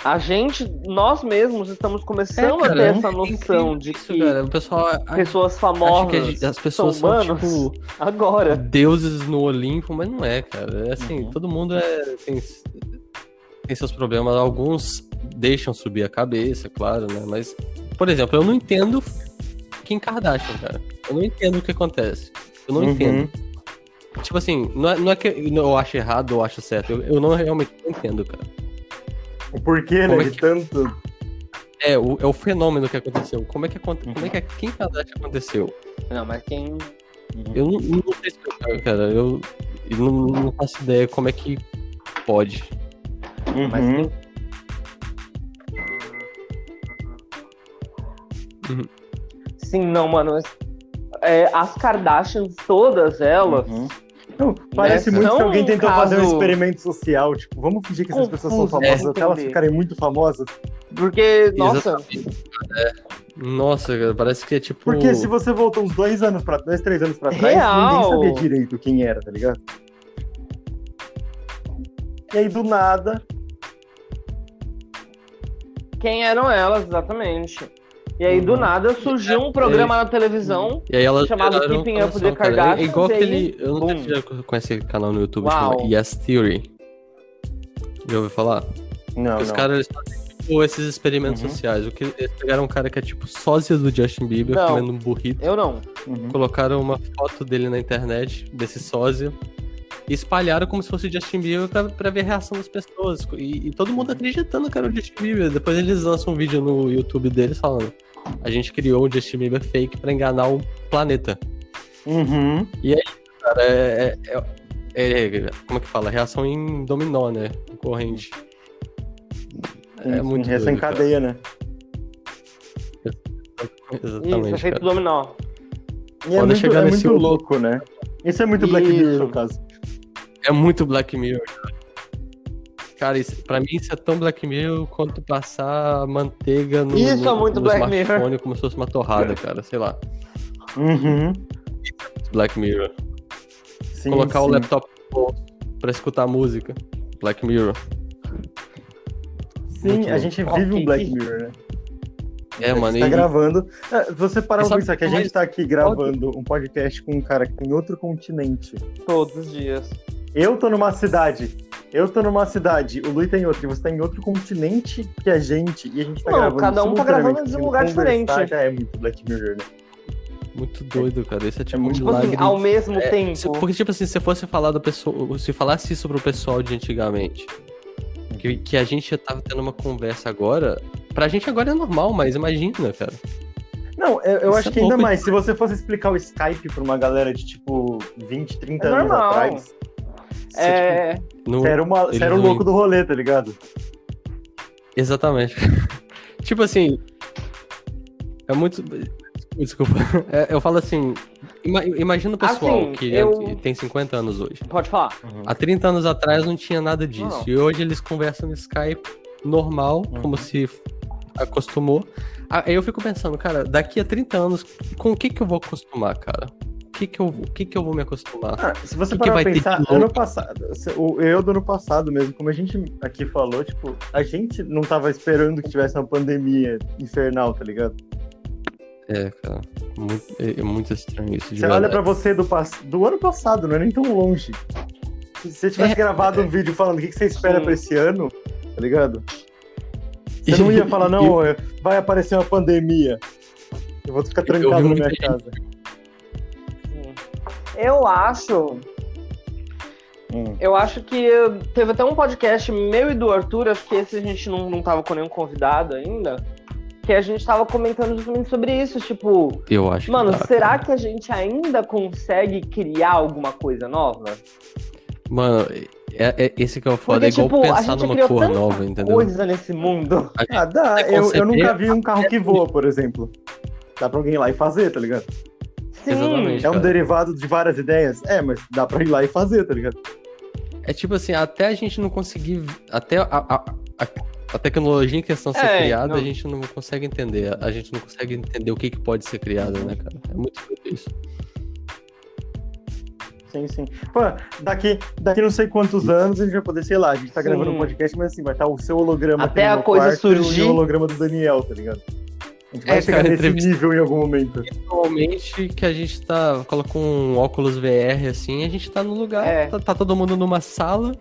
A gente, nós mesmos, estamos começando É, a cara, ter é essa noção de isso, que cara. O pessoal acha pessoas que famosas a gente- as pessoas são são, humanos tipo. agora. deuses no Olimpo, mas não é, cara. É assim, Uhum. todo mundo é, tem, tem seus problemas. Alguns deixam subir a cabeça, claro, né? Mas, por exemplo, eu não entendo Kim Kardashian, cara. Eu não entendo o que acontece. Eu não Uhum. entendo. Tipo assim, não é, não é que eu acho errado ou acho certo. Eu, eu não realmente não entendo, cara. O porquê, né? Como é De que- tanto. É o, é o fenômeno que aconteceu. Como é que, aconte, Uhum. como é que a Kim Kardashian aconteceu? Não, mas quem. Eu não, não sei explicar, cara. Eu, eu não, não faço ideia como é que pode. Mas Uhum. quem... Uhum. Sim, não, mano. É, as Kardashians, todas elas, Uhum. Não, parece Né? muito que alguém tentou um fazer um caso experimento social. Tipo, vamos fingir que essas pessoas são confuso, famosas é, até elas ficarem muito famosas. porque, nossa. É. Nossa, cara, parece que é tipo. Porque se você voltou uns dois anos pra dois, três anos pra trás, Real. ninguém sabia direito quem era, tá ligado? E aí, do nada, quem eram elas, exatamente. E aí, do Uhum. nada, surgiu um programa na televisão. E aí ela chamado Keeping Up the É Kardashians, igual e aí, aquele. Eu não sei se já conhece aquele canal no YouTube Uau. chama Yes Theory. Já ouviu falar? não, Os não. caras eles fazem tipo, esses experimentos Uhum. sociais. O que eles pegaram um cara que é tipo sósia do Justin Bieber Não. comendo um burrito. Eu não. Uhum. Colocaram uma foto dele na internet, desse sósia. E espalharam como se fosse o Justin Bieber pra, pra ver a reação das pessoas. E, e todo mundo acreditando que era o Justin Bieber. Depois eles lançam um vídeo no YouTube deles falando: A gente criou o Justin Bieber fake pra enganar o planeta. Uhum. Cara, é, é- é- é- Como é que fala? Reação em dominó, né? Corrente. Sim, É sim, muito Essa doido, encadeia, né? Isso, Exatamente. efeito cara. dominó. E é Quando muito, chegar é nesse muito louco, né? Isso é muito Black Isso. Mirror, no caso. É muito Black Mirror, cara. Cara, isso, pra mim isso é tão Black Mirror quanto passar manteiga no, Isso é no, muito no Black smartphone Mirror. como se fosse uma torrada, cara. Sei lá. Uhum. Black Mirror. Sim, Colocar o sim. laptop no bolso pra escutar música. Black Mirror. Sim, Muito a gente vive um. Black Mirror, né? É, mano. Tá e- gravando. É, você parar pra pensar que a o gente tá aqui gravando um podcast com um cara que tá em outro continente. Todos os dias. Eu tô numa cidade. Eu tô numa cidade, o Lui tá em outra, e você tá em outro continente que a gente, e a gente tá Não, gravando. cada um tá gravando de um lugar diferente. Já é muito Black Mirror, né? Muito doido, cara. Isso é tipo muito um Tipo assim, ao mesmo É, tempo. se- porque, tipo assim, se fosse falar da pessoa. Se falasse isso pro pessoal de antigamente, que, que a gente já tava tendo uma conversa agora. Pra gente agora é normal, mas imagina, cara. Não, eu, eu acho é que ainda mais, se você fosse explicar o Skype pra uma galera de tipo 20, 30 É anos normal. atrás, você, É, No- tipo, você era, uma, você era o não- louco do rolê, tá ligado? Exatamente. tipo assim. É muito. Desculpa. É, eu falo assim. ima- imagina o pessoal Assim, que, eu- tem 50 anos hoje. pode falar. Há 30 anos atrás não tinha nada disso. Não. E hoje eles conversam no Skype normal, Uhum. como se acostumou. Ah, Aí eu fico pensando, cara, daqui a 30 anos, com o que que eu vou acostumar, cara? O que que eu, o que que eu vou me acostumar? Ah, se você Que que parar ter pensar, de ano passado, o eu do ano passado mesmo, como a gente aqui falou, tipo, a gente não tava esperando que tivesse uma pandemia infernal, tá ligado? É, cara, muito, é, é muito estranho isso. De Você olha pra você do, pass- do ano passado, não é nem tão longe. Se você tivesse É. gravado um vídeo falando o que que você espera Sim. pra esse ano, tá ligado? Você não ia falar, não, é, vai aparecer uma pandemia. Eu vou ficar trancado na minha gente- casa. Eu acho. Hum. Eu acho que teve até um podcast meu e do Arthur, acho que esse a gente não, não tava com nenhum convidado ainda, que a gente tava comentando justamente sobre isso, tipo, Eu acho que mano, dá, será cara. que a gente ainda consegue criar alguma coisa nova? Mano, é, é- esse que é o foda. Porque, é igual tipo, a pensar numa cor nova, entendeu? coisa nesse mundo. Gente- Ah, dá. Você Eu, eu nunca vi um carro que voa, por exemplo. Dá pra alguém ir lá e fazer, tá ligado? Sim. Exatamente. É um cara. derivado de várias ideias? É, mas dá pra ir lá e fazer, tá ligado? É tipo assim, até a gente não conseguir. Até a, a, a, a tecnologia em questão ser É, criada, não. a gente não consegue entender. A gente não consegue entender o que, que pode ser criado, né, cara? É muito isso. Sim, sim. Pô, daqui, daqui não sei quantos anos a gente vai poder, sei lá, a gente tá Sim. gravando um podcast, mas assim, vai estar o seu holograma Até a coisa quarto surgir. e o holograma do Daniel, tá ligado? Vai É, chegar cara, nesse entrevista- nível em algum momento. Normalmente que a gente tá. Coloca um óculos VR assim, a gente tá no lugar. É. Tá, tá todo mundo numa sala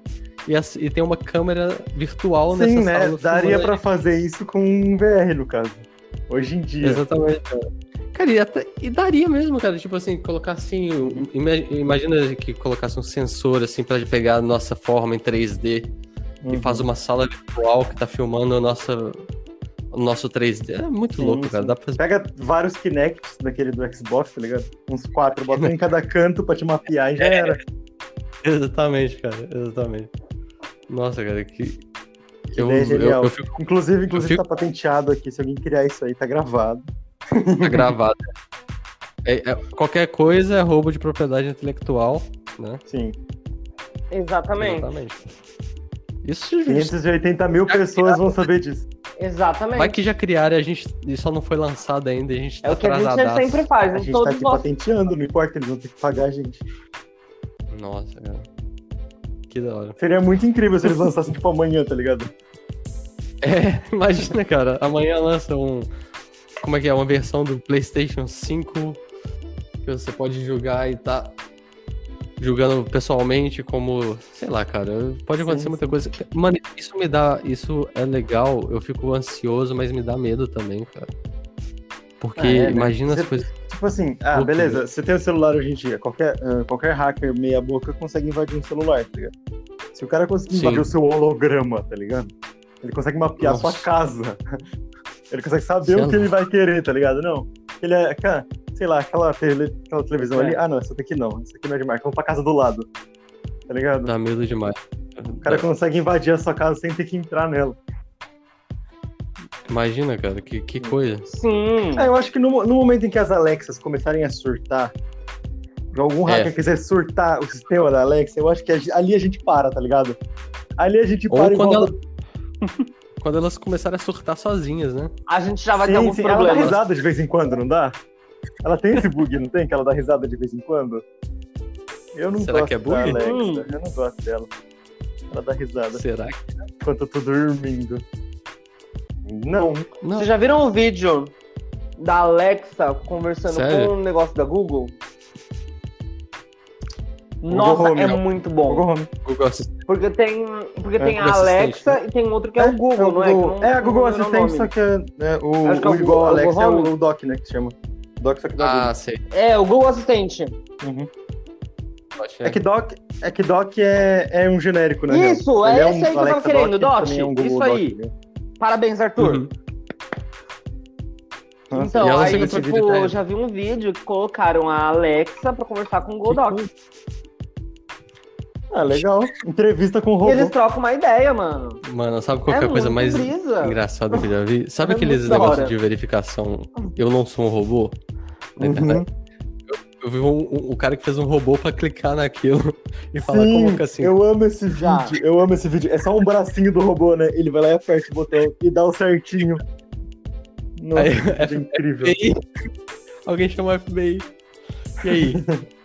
e, e tem uma câmera virtual Sim, nessa né? sala. Daria filmando a pra fazer isso com um VR, no caso. Hoje em dia. Exatamente, cara. E, até- e daria mesmo, cara. Tipo assim, colocar assim. ima- Imagina que colocasse um sensor assim pra pegar a nossa forma em 3D e Uhum. faz uma sala virtual que tá filmando a nossa, o nosso 3D. É muito Sim, louco, sim. cara. Dá pra fazer. Pega vários Kinects daquele do Xbox, tá ligado? Uns quatro, bota um em cada canto pra te mapear e já era. Exatamente, cara. Exatamente. Nossa, cara, que. Que ideia eu, genial. eu fico Inclusive, inclusive fico- tá patenteado aqui. Se alguém criar isso aí, tá gravado. gravado. É- é- qualquer coisa é roubo de propriedade intelectual, né? Sim. Exatamente. Exatamente. Isso justo. 580 mil pessoas vão saber disso. Exatamente. Vai que já criaram e a gente e só não foi lançado ainda, a gente tá É o que a gente sempre faz, A gente tá todos aqui nós. patenteando, não importa, eles vão ter que pagar a gente. Nossa, cara. Que da hora. Seria muito incrível se eles lançassem tipo amanhã, tá ligado? É, imagina, cara. Amanhã lança um. Como é que é? Uma versão do PlayStation 5 que você pode jogar e tá jogando pessoalmente, como. Sei lá, cara. Pode acontecer Sim, muita sim. coisa. Mano, isso me dá. Isso é legal. Eu fico ansioso, mas me dá medo também, cara. Porque Ah, é, né? imagina Você- as coisas. Tipo assim, ah, beleza, você tem o celular hoje em dia, qualquer, ah, qualquer hacker meia boca consegue invadir um celular, tá ligado? Se o cara conseguir Sim. invadir o seu holograma, tá ligado? Ele consegue mapear a sua Nossa. casa. Ele consegue saber Você é o que ele vai querer, tá ligado? Não. Ele é, cara, sei lá, aquela, tele, aquela televisão É. ali. Ah, não, essa daqui não. Essa aqui não é de marca. Vamos pra casa do lado. Tá ligado? Dá medo demais. O cara consegue invadir a sua casa sem ter que entrar nela. Imagina, cara, que, que coisa. Sim. É, eu acho que no, no momento em que as Alexas começarem a surtar, algum É. hacker quiser surtar o sistema da Alexa, eu acho que ali a gente para, tá ligado? Ali a gente Ou para e quando volta. Quando elas começarem a surtar sozinhas, né? A gente já vai Sim, ter alguns sim, Ela dá risada de vez em quando, não dá? Ela tem esse bug, não tem? Que ela dá risada de vez em quando? Eu não Será gosto que é bug? Alexa, Hum. eu não gosto dela. Ela dá risada Será que. enquanto eu tô dormindo. Não. Não. Vocês já viram o vídeo da Alexa conversando Sério? com o negócio da Google? Google Nossa, Home, é não. muito bom. Google Home. Google Assistant. Porque tem, porque É, tem a Google Alexa Assistente, e tem outro que é, o Google, o não é? Google- não- É, a Google não lembro o Assistente, só que é, é, o, Acho que é o o igual Google- ao Alexa é Google o, o Doc, né, que chama. Doc, só que da Ah, sei. É, o Google Assistente. Google. Uhum. É que Doc é, que Doc é, é um genérico, né? Isso, é um esse aí que eu tava querendo, Doc, Doc, é um Google isso Doc, aí. né? Parabéns, Arthur. Uhum. Nossa, Então, aí, tipo, né? eu já vi um vídeo que colocaram a Alexa pra conversar com o Goldox. Ah, legal. Entrevista com o E robô. eles trocam uma ideia, mano. Mano, sabe qual que é a coisa mais brisa. engraçada que eu já vi? Sabe É aqueles negócios de verificação? Eu não sou um robô? Na Uhum. internet. Eu vi um, um- o cara que fez um robô pra clicar naquilo e falar Sim, como que assim. eu amo esse Já. vídeo. Eu amo esse vídeo. É só um bracinho do robô, né? Ele vai lá e aperta o botão e dá o certinho. Nossa, Aí, é incrível. FBI. Alguém chamou o FBI. E aí?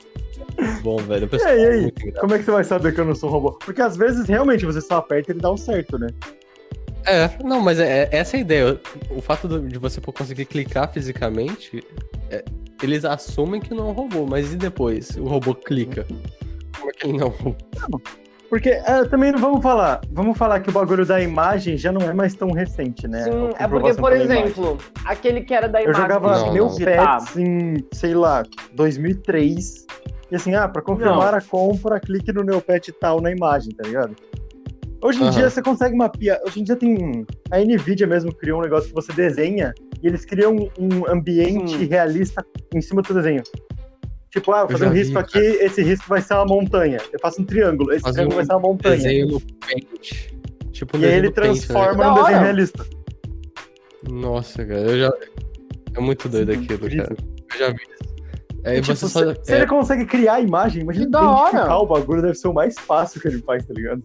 Bom, velho, E aí, aí? é engraçado. Como é que você vai saber que eu não sou um robô? Porque às vezes realmente você só aperta e ele dá o certo, né? É, não, mas é, é- essa é a ideia. O fato do- de você conseguir clicar fisicamente, é- eles assumem que não é um robô, mas e depois? O robô clica. Como é que ele não é um robô? Porque é, também não vamos falar. Vamos falar que o bagulho da imagem já não é mais tão recente, né? Sim, A é porque, por exemplo, aquele que era da Eu imagem. jogava Não, meu não. pets em, sei lá, 2003. E assim, ah, pra confirmar a compra, clique no Neopet tal na imagem, tá ligado? Hoje em Aham. dia você consegue mapear. Hoje em dia tem. A Nvidia mesmo criou um negócio que você desenha e eles criam um ambiente Sim. realista em cima do seu desenho. Tipo, ah, vou fazer um vi, risco aqui, esse risco vai ser uma montanha. Eu faço um triângulo, esse Fazer triângulo um vai ser uma montanha. Desenho no Paint. Tipo, um E aí ele do Paint, né? transforma num desenho realista. Nossa, cara, eu já. É muito doido Sim, aquilo, incrível. cara. Eu já vi isso. E, tipo, você se, só. se é, ele consegue criar a imagem, imagina Que da hora. o bagulho, deve ser o mais fácil que ele faz, tá ligado?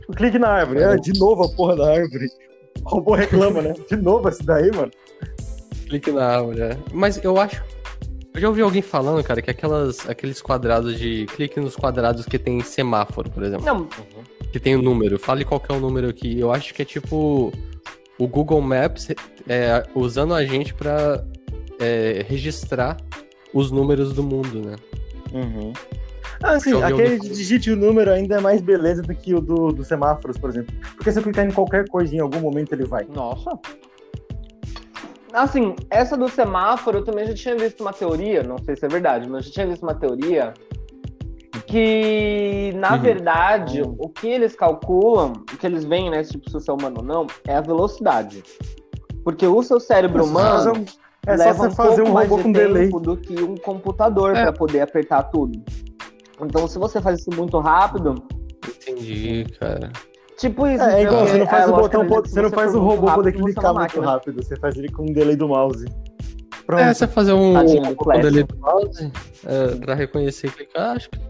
Tipo, clique na árvore, É. ah, de novo a porra da árvore. O robô reclama, né? De novo esse daí, mano. Clique na árvore, é. Mas eu acho. Eu já ouvi alguém falando, cara, que aquelas, aqueles quadrados de. Clique nos quadrados que tem semáforo, por exemplo. Não, Que tem o número. Fale qual que é o número aqui. Eu acho que é tipo. O Google Maps é, usando a gente pra é, registrar os números do mundo, né? Ah, sim, aquele de digite o número ainda é mais beleza do que o do, dos semáforos, por exemplo. Porque se eu clicar em qualquer coisa, em algum momento ele vai. nossa. Assim, essa do semáforo, eu também já tinha visto uma teoria, não sei se é verdade, mas eu já tinha visto uma teoria que, na Uhum. verdade, o que eles calculam, o que eles veem, né, tipo, se você é humano ou não, é a velocidade. Porque o seu cérebro Mas humano É só leva você um fazer pouco um mais robô de com tempo delay. do que um computador É. para poder apertar tudo. Então, se você faz isso muito rápido, Entendi, cara. tipo isso. É, é igual, você não faz a o lógica botão, é que você não faz o robô rápido, poder você é clicar muito máquina. rápido, você faz ele com um delay do mouse. Pronto. É, você fazer um Flash. ele do mouse é, pra reconhecer e clicar, acho que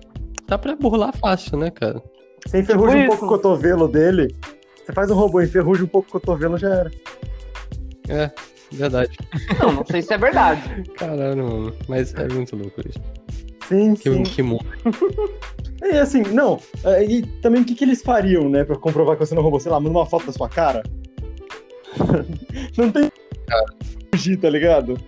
dá pra burlar fácil, né, cara? Você enferruja Tipo um pouco o cotovelo dele, você faz um robô, enferruja um pouco o cotovelo, já era. É, verdade. Não, não sei se é verdade. Caralho, mano. Mas é muito louco isso. Sim, Que, sim. que mundo. E assim, não, é, e também o que, que eles fariam, né, pra comprovar que você não roubou? Sei lá, manda uma foto da sua cara. não tem pra fugir, tá ligado?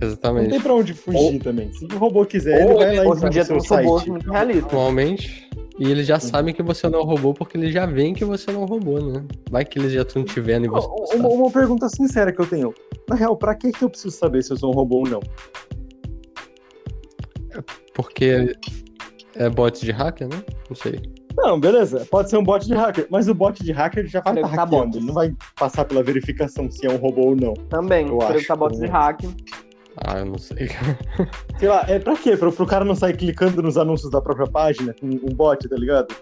Não Exatamente. tem pra onde fugir também. Se o robô quiser, ele Ou vai lá e Hoje em vai dia tem robôs muito realistas. Atualmente. E eles já sabem que você não roubou porque eles já veem que você não roubou, né? Vai que eles já estão te vendo e você Uma, uma pergunta sincera que eu tenho. Na real, pra que, que eu preciso saber se eu sou um robô ou não? Porque é bot de hacker, né? Não sei. Não, beleza. Pode ser um bot de hacker, mas o bot de hacker já vai estar tá hackeando. bots. Ele não vai passar pela verificação se é um robô ou não. Também, Eu por acho tá bots de também. Ah, eu não sei. Sei lá, é pra quê? Pro, pro cara não sair clicando nos anúncios da própria página com um bot, tá ligado?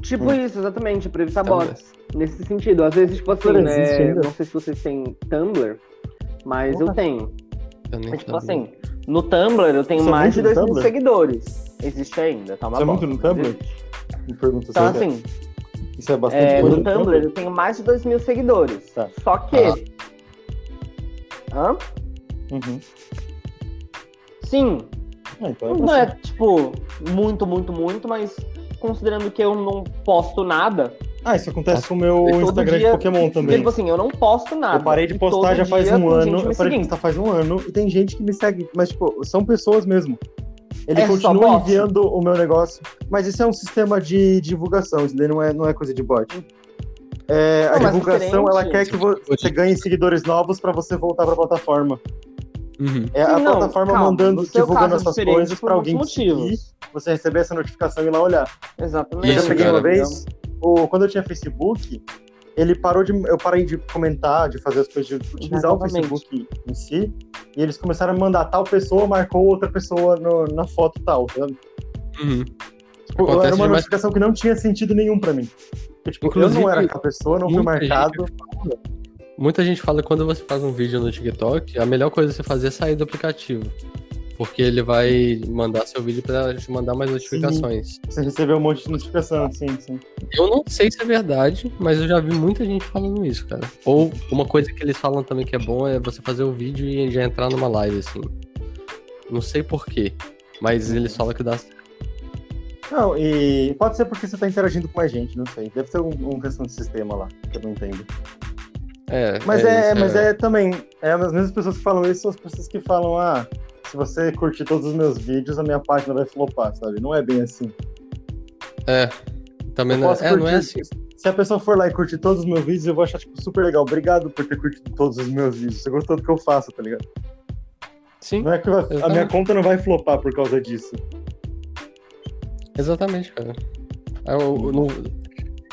Tipo Hum. isso, exatamente, pra evitar Então, bots. Nesse sentido. Às vezes, tipo assim, né? Não sei se vocês têm Tumblr, mas eu tenho. Eu nem Mas, tipo sabia. assim, no Tumblr eu tenho Você é mais de muito 2 no mil Tumblr? seguidores. Existe ainda, tá uma Você é muito no Tumblr? existe. Me pergunta Então, se é- assim, isso é bastante é, coisa no Tumblr eu tenho mais de 2 mil seguidores. Tá. Só que. Ah. Hã? Uhum. Sim, Ah, então é não é, tipo, muito, muito, muito, mas considerando que eu não posto nada. Ah, isso acontece com o meu Instagram dia- de Pokémon Porque, também. tipo assim, eu não posto nada. Eu parei de postar já faz um ano. Eu parei de postar faz um ano e tem gente que me segue. Mas, tipo, são pessoas mesmo. Ele É continua enviando o meu negócio. Mas isso é um sistema de divulgação, isso daí não é, não é coisa de bot. É, a Não, mas divulgação, ela quer que vo- você ganhe seguidores novos pra você voltar pra plataforma. Uhum. É a não, plataforma calma, mandando, divulgando essas coisas por pra alguém seguir, você receber essa notificação e ir lá olhar. Exatamente. Eu Isso, já peguei cara. uma vez, o, quando eu tinha Facebook, ele parou de. Eu parei de comentar, de fazer as coisas, de utilizar Exatamente. o Facebook em si. E eles começaram a mandar tal pessoa, marcou outra pessoa no- na foto tal, sabe? Uhum. Acontece era uma demais. notificação que não tinha sentido nenhum pra mim. Porque, tipo, eu não era aquela pessoa, não fui muita gente marcado. Muita gente fala que quando você faz um vídeo no TikTok, a melhor coisa a você fazer é sair do aplicativo. Porque ele vai mandar seu vídeo pra te mandar mais notificações. Você recebeu um monte de notificação, sim, sim. Eu não sei se é verdade, mas eu já vi muita gente falando isso, cara. Ou uma coisa que eles falam também que é bom é você fazer o vídeo e já entrar numa live, assim. Não sei porquê, mas eles falam que dá certo. Não, e pode ser porque você tá interagindo com mais gente, não sei. Deve ser um, um questão de sistema lá, que eu não entendo. É, Mas é, isso, mas é também, é as mesmas pessoas que falam isso são as pessoas que falam, ah, se você curtir todos os meus vídeos, a minha página vai flopar, sabe? Não é bem assim. É. Também não é, posso é, não é curtir- assim. Se a pessoa for lá e curtir todos os meus vídeos, eu vou achar, tipo, super legal. Obrigado por ter curtido todos os meus vídeos. Você gostou do que eu faço, tá ligado? Sim, Não é que vai- a minha conta não vai flopar por causa disso. Exatamente, cara. É, não-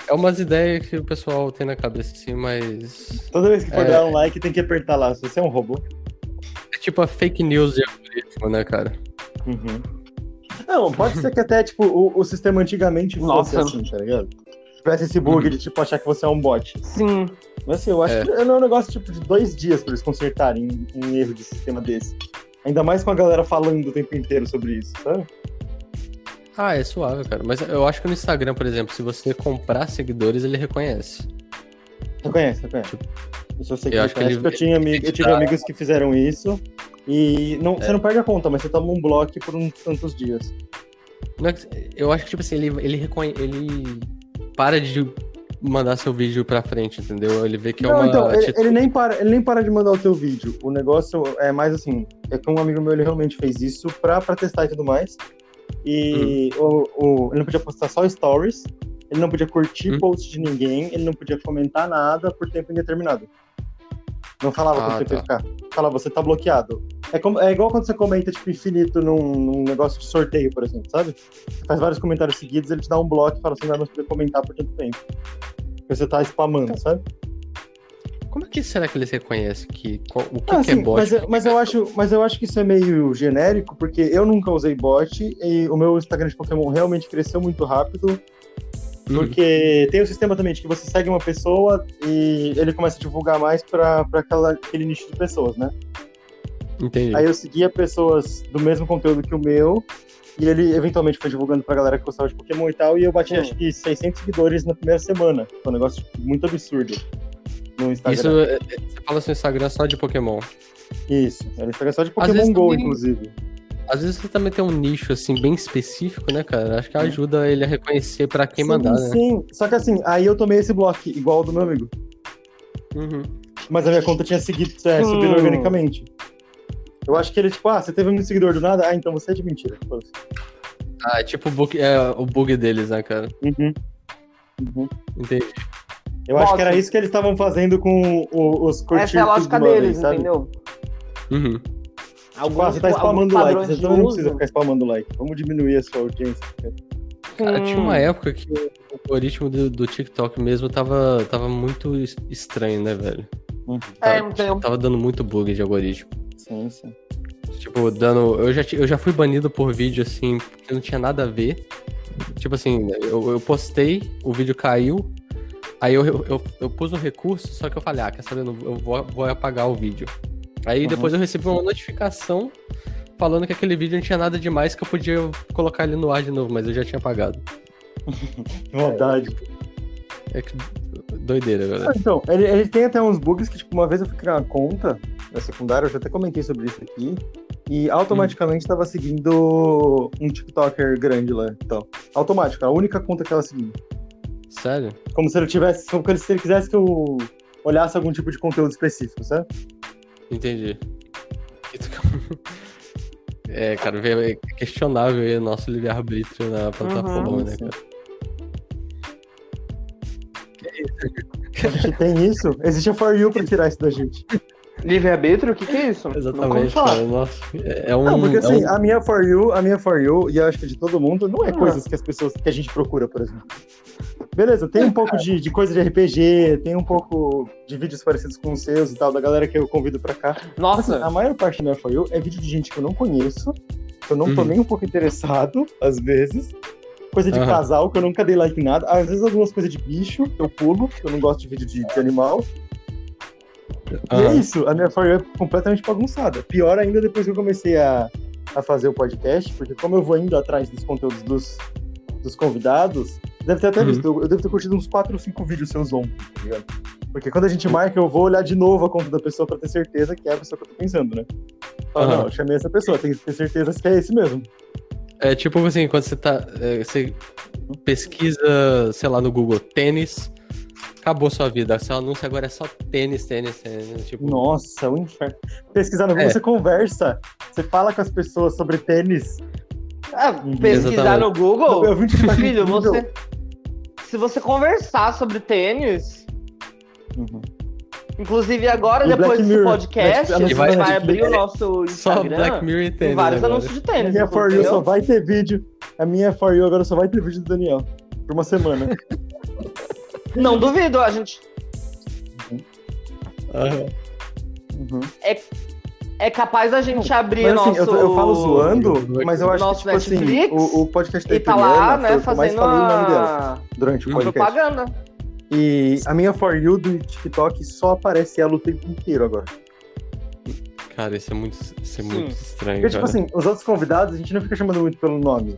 é umas ideias que o pessoal tem na cabeça, assim, mas. Toda vez que for É. dar um like, tem que apertar lá. Se você é um robô. É tipo a fake news de algoritmo, né, cara? Uhum. Não, pode ser que até, tipo, o, o sistema antigamente fosse Nossa. assim, tá ligado? Tivesse esse bug Uhum. de, tipo, achar que você é um bot. Sim. Mas assim, eu acho É. que não é um negócio, tipo, de dois dias pra eles consertarem um, um erro de sistema desse. Ainda mais com a galera falando o tempo inteiro sobre isso, sabe? Ah, é suave, cara. Mas eu acho que no Instagram, por exemplo, se você comprar seguidores, ele reconhece. Reconhece, reconhece. Isso eu sei que Eu acho que ele- eu, tinha amigo, eu tive amigos que fizeram isso. E não, É. você não perde a conta, mas você toma um bloco por uns tantos dias. É Eu acho que, tipo assim, ele, ele, reconhe... ele para de mandar seu vídeo pra frente, entendeu? Ele vê que é não, uma então, ele, ele nem para, ele nem para de mandar o teu vídeo. O negócio é mais assim, é que um amigo meu ele realmente fez isso pra, pra testar e tudo mais. E Hum. o, o- ele não podia postar só stories, ele não podia curtir Hum. post de ninguém, ele não podia comentar nada por tempo indeterminado. Não falava Ah, quanto tempo tá. ficar. Falava, você tá bloqueado. É, como, é igual quando você comenta, tipo, infinito num, num negócio de sorteio, por exemplo, sabe? Você faz vários comentários seguidos, ele te dá um bloco e fala assim, não vai mais poder comentar por tanto tempo. Porque você tá spamando, sabe? Como é que será que eles reconhecem que, qual- o que, Ah, que é sim, bot? Mas, eu- mas eu acho, mas eu acho que isso é meio genérico, porque eu nunca usei bot e o meu Instagram de Pokémon realmente cresceu muito rápido, Hum, porque tem o sistema também de que você segue uma pessoa e ele começa a divulgar mais aquela, aquele nicho de pessoas, né? Entendi. Aí eu seguia pessoas do mesmo conteúdo que o meu e ele eventualmente foi divulgando pra galera que gostava de Pokémon e tal, e eu bati Hum. acho que 600 seguidores na primeira semana. Foi um negócio tipo, muito absurdo no Instagram. Isso, é- é- você fala seu Instagram só de Pokémon. Isso, era Instagram só de Pokémon GO, também- inclusive. Às vezes você também tem um nicho, assim, bem específico, né, cara? Acho que ajuda ele a reconhecer pra quem sim, mandar, né? Sim, só que assim, aí eu tomei esse bloco igual ao do meu amigo. Uhum. Mas a minha conta tinha seguido, é, subido Hum. organicamente. Eu acho que ele, tipo, ah, você teve muito seguidor do nada? Ah, então você é de mentira. Ah, é tipo o bug, é, o bug deles, né, cara? Uhum. Uhum. Entendi. Eu acho que era isso que eles estavam fazendo com o- os curtir Essa é a lógica deles, sabe? entendeu? Uhum. Tipo, ah, você tá alguns spamando like, você também não precisa ficar spamando like. Vamos diminuir a sua audiência. Cara, tinha uma Hum. época que o algoritmo do, do TikTok mesmo tava, tava muito es- estranho, né, velho? Uhum. É, Tava, entendeu? tava dando muito bug de algoritmo. Sim, sim. Tipo, dando. Eu já, eu já fui banido por vídeo, assim, que não tinha nada a ver. Tipo assim, eu, eu postei, o vídeo caiu. Aí eu, eu, eu, eu pus um recurso, só que eu falei, ah, quer saber? Eu vou, vou apagar o vídeo. Aí Uhum. depois eu recebi uma notificação falando que aquele vídeo não tinha nada demais que eu podia colocar ele no ar de novo, mas eu já tinha apagado. Que maldade. É que. Doideira, Ah, galera. Então, ele, ele tem até uns bugs que, tipo, uma vez eu fui criar uma conta na secundária, eu já até comentei sobre isso aqui, e automaticamente tava seguindo um TikToker grande lá e tal. Automático, a única conta que ela seguia. Sério? Como se ele tivesse, como se ele quisesse que eu olhasse algum tipo de conteúdo específico, sabe? Entendi. É, cara, é questionável aí o nosso livre-arbítrio na plataforma, Uhum, né, sim. cara? A gente tem isso, existe a For You pra tirar isso da gente. Livre-arbítrio? O que, que é isso? Exatamente, cara. Nossa, é um. Não, porque é assim, um- a minha For You, a minha For You, e eu acho que de todo mundo, não é Ah. coisas que as pessoas, que a gente procura, por exemplo. Beleza, tem um pouco de, de coisa de RPG, tem um pouco de vídeos parecidos com os seus e tal, da galera que eu convido pra cá. Assim, Nossa, a maior parte da minha For You é vídeo de gente que eu não conheço, que eu não tô Uhum. nem um pouco interessado, às vezes. Coisa de Aham. casal, que eu nunca dei like em nada. Às vezes algumas coisas de bicho, que eu pulo, que eu não gosto de vídeo de, de animal. E é Aham. isso, a minha For You é completamente bagunçada. Pior ainda depois que eu comecei a, a fazer o podcast, porque como eu vou indo atrás dos conteúdos dos, dos convidados, deve ter até Uhum. visto, eu, eu devo ter curtido uns 4 ou 5 vídeos seus ontem, tá ligado? Porque quando a gente marca, eu vou olhar de novo a conta da pessoa pra ter certeza que é a pessoa que eu tô pensando, né? Fala, Aham. não, eu chamei essa pessoa, tem que ter certeza que é esse mesmo. É tipo assim, quando você tá. é, você pesquisa, sei lá, no Google tênis, acabou sua vida. Seu anúncio agora é só tênis, tênis, tênis. Tipo, Nossa, o inferno. Pesquisar no Google, É. você conversa, você fala com as pessoas sobre tênis. é, pesquisar Exatamente. no Google. Eu vi um TikTok Filho, você. Se você conversar sobre tênis, Uhum. inclusive agora, E depois Black desse Mirror, podcast, a gente vai, Netflix. abrir o nosso só Instagram. Black Mirror e Tem tênis. vários agora. anúncios de A tênis. minha For You só vai ter vídeo. A minha For You agora só vai ter vídeo do Daniel. Por uma semana. Não duvido, a gente. Uhum. É capaz da gente abrir Mas assim, nosso. eu, eu falo zoando, mas eu acho Nosso que, tipo assim, Netflix o, o podcast da E tá lá, né, fazendo falei o nome dela a durante o podcast. propaganda. E a minha For You do TikTok só aparece ela o tempo inteiro agora. Cara, isso é muito, isso é muito estranho. Porque, tipo assim, os outros convidados a gente não fica chamando muito pelo nome.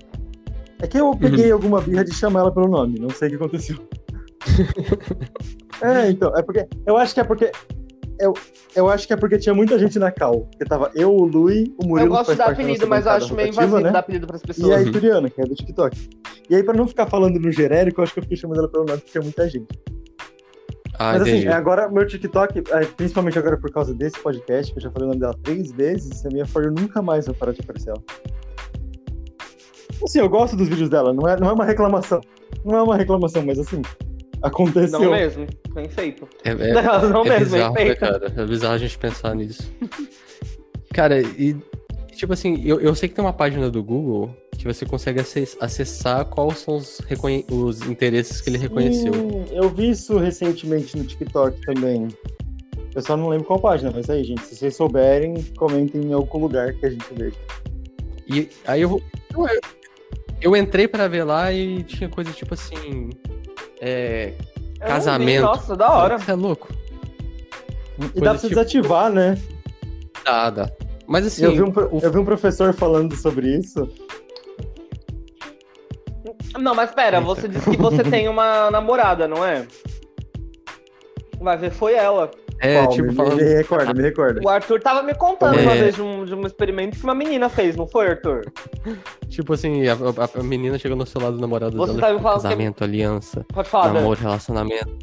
É que eu Uhum. peguei alguma birra de chamar ela pelo nome, não sei o que aconteceu. é, então, é porque. Eu acho que é porque. Eu, eu acho que é porque tinha muita gente na cal. Porque tava eu, o Lui, o Murilo. Eu gosto de dar apelido, mas eu acho meio invasivo né? dar apelido pras E pessoas. a Uhum. Que é do TikTok. E aí, pra não ficar falando no genérico, eu acho que eu fiquei chamando ela pelo nome, porque tinha muita gente. Ah, Mas assim, entendi. é, agora meu TikTok, é, principalmente agora por causa desse podcast, que eu já falei o nome dela três vezes, a minha For You nunca mais vai parar de aparecer ela. Assim, eu gosto dos vídeos dela, não é, não é uma reclamação. Não é uma reclamação, mas assim, aconteceu. Não mesmo, bem feito. É, é- Não, não é mesmo, bem bizarro, né, cara? É bizarro a gente pensar nisso. cara, e tipo assim, eu, eu sei que tem uma página do Google que você consegue acess- acessar quais são os, os interesses que ele reconheceu. Sim, eu vi isso recentemente no TikTok também. Eu só não lembro qual página, mas aí, gente, se vocês souberem, comentem em algum lugar que a gente veja. E aí eu, eu, eu entrei pra ver lá e tinha coisa tipo assim. É. Casamento. vi, Nossa, da hora. Você é louco? E dá pra tipo- desativar, né? Dá, dá. Mas assim. eu, vi um, o- eu vi um professor falando sobre isso. Não, mas pera, Eita. você disse que você tem uma namorada, não é? Vai ver, foi ela. É, Qual? tipo, me, falando. me recorda, me recorda. O Arthur tava me contando É. uma vez de um, de um experimento que uma menina fez, não foi, Arthur? Tipo assim, a, a- a menina chegou no celular do namorado Você dela. tá me tipo, falando que- casamento, aliança, Pode falar, namoro, relacionamento.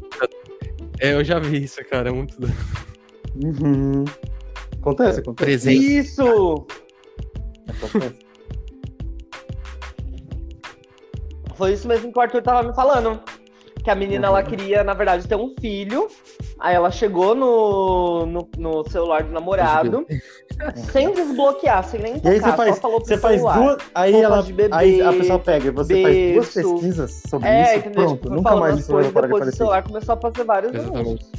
É, eu já vi isso, cara. É muito. doido. Uhum. Acontece, acontece. Presente. Isso! acontece. Foi isso mesmo que o Arthur tava me falando. Que a menina, Uhum. ela queria, na verdade, ter um filho. Aí ela chegou no, no, no celular do namorado, sem desbloquear, sem nem E aí tocar, você faz, só falou pro você faz celular. duas. Aí, ela, de bebê, aí a pessoa pega, você faz duas berço. pesquisas sobre É, isso. entendeu? Pronto, Tipo, nunca mais isso vai parar de depois o aparecer. celular começou a fazer vários anúncios.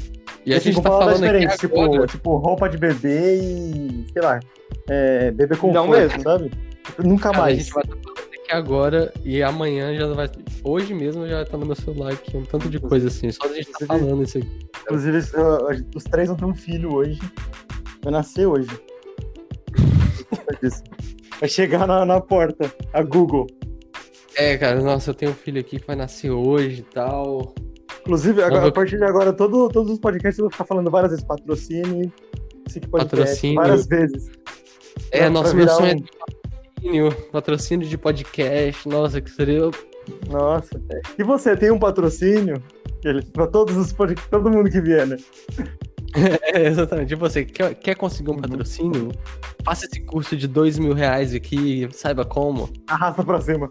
E a Assim, gente com tá falando aqui tipo, agora. tipo, roupa de bebê e. sei lá. É, bebê com Não mesmo. sabe? Tipo, Nunca mais. Aqui agora e amanhã já vai. Hoje mesmo já tá no meu celular aqui, um tanto de coisa assim. Só a gente tá Inclusive- falando isso aqui. Inclusive, os três vão ter um filho hoje. Vai nascer hoje. Vai chegar na, na porta, a Google. É, cara, nossa, eu tenho um filho aqui que vai nascer hoje e tal. Inclusive, agora, vou- a partir de agora, todo- todos os podcasts eu vou ficar falando várias vezes podcast, Patrocínio. várias vezes. É, Pra- nossa, pra meu sonho é um- ter patrocínio, patrocínio de podcast. Nossa, que seria. Nossa. E você tem um patrocínio? Pra todos os podcasts, todo mundo que vier, né? É, exatamente. E você quer, quer conseguir um Uhum. patrocínio? Faça esse curso de dois mil reais aqui, saiba como. Arrasta pra cima.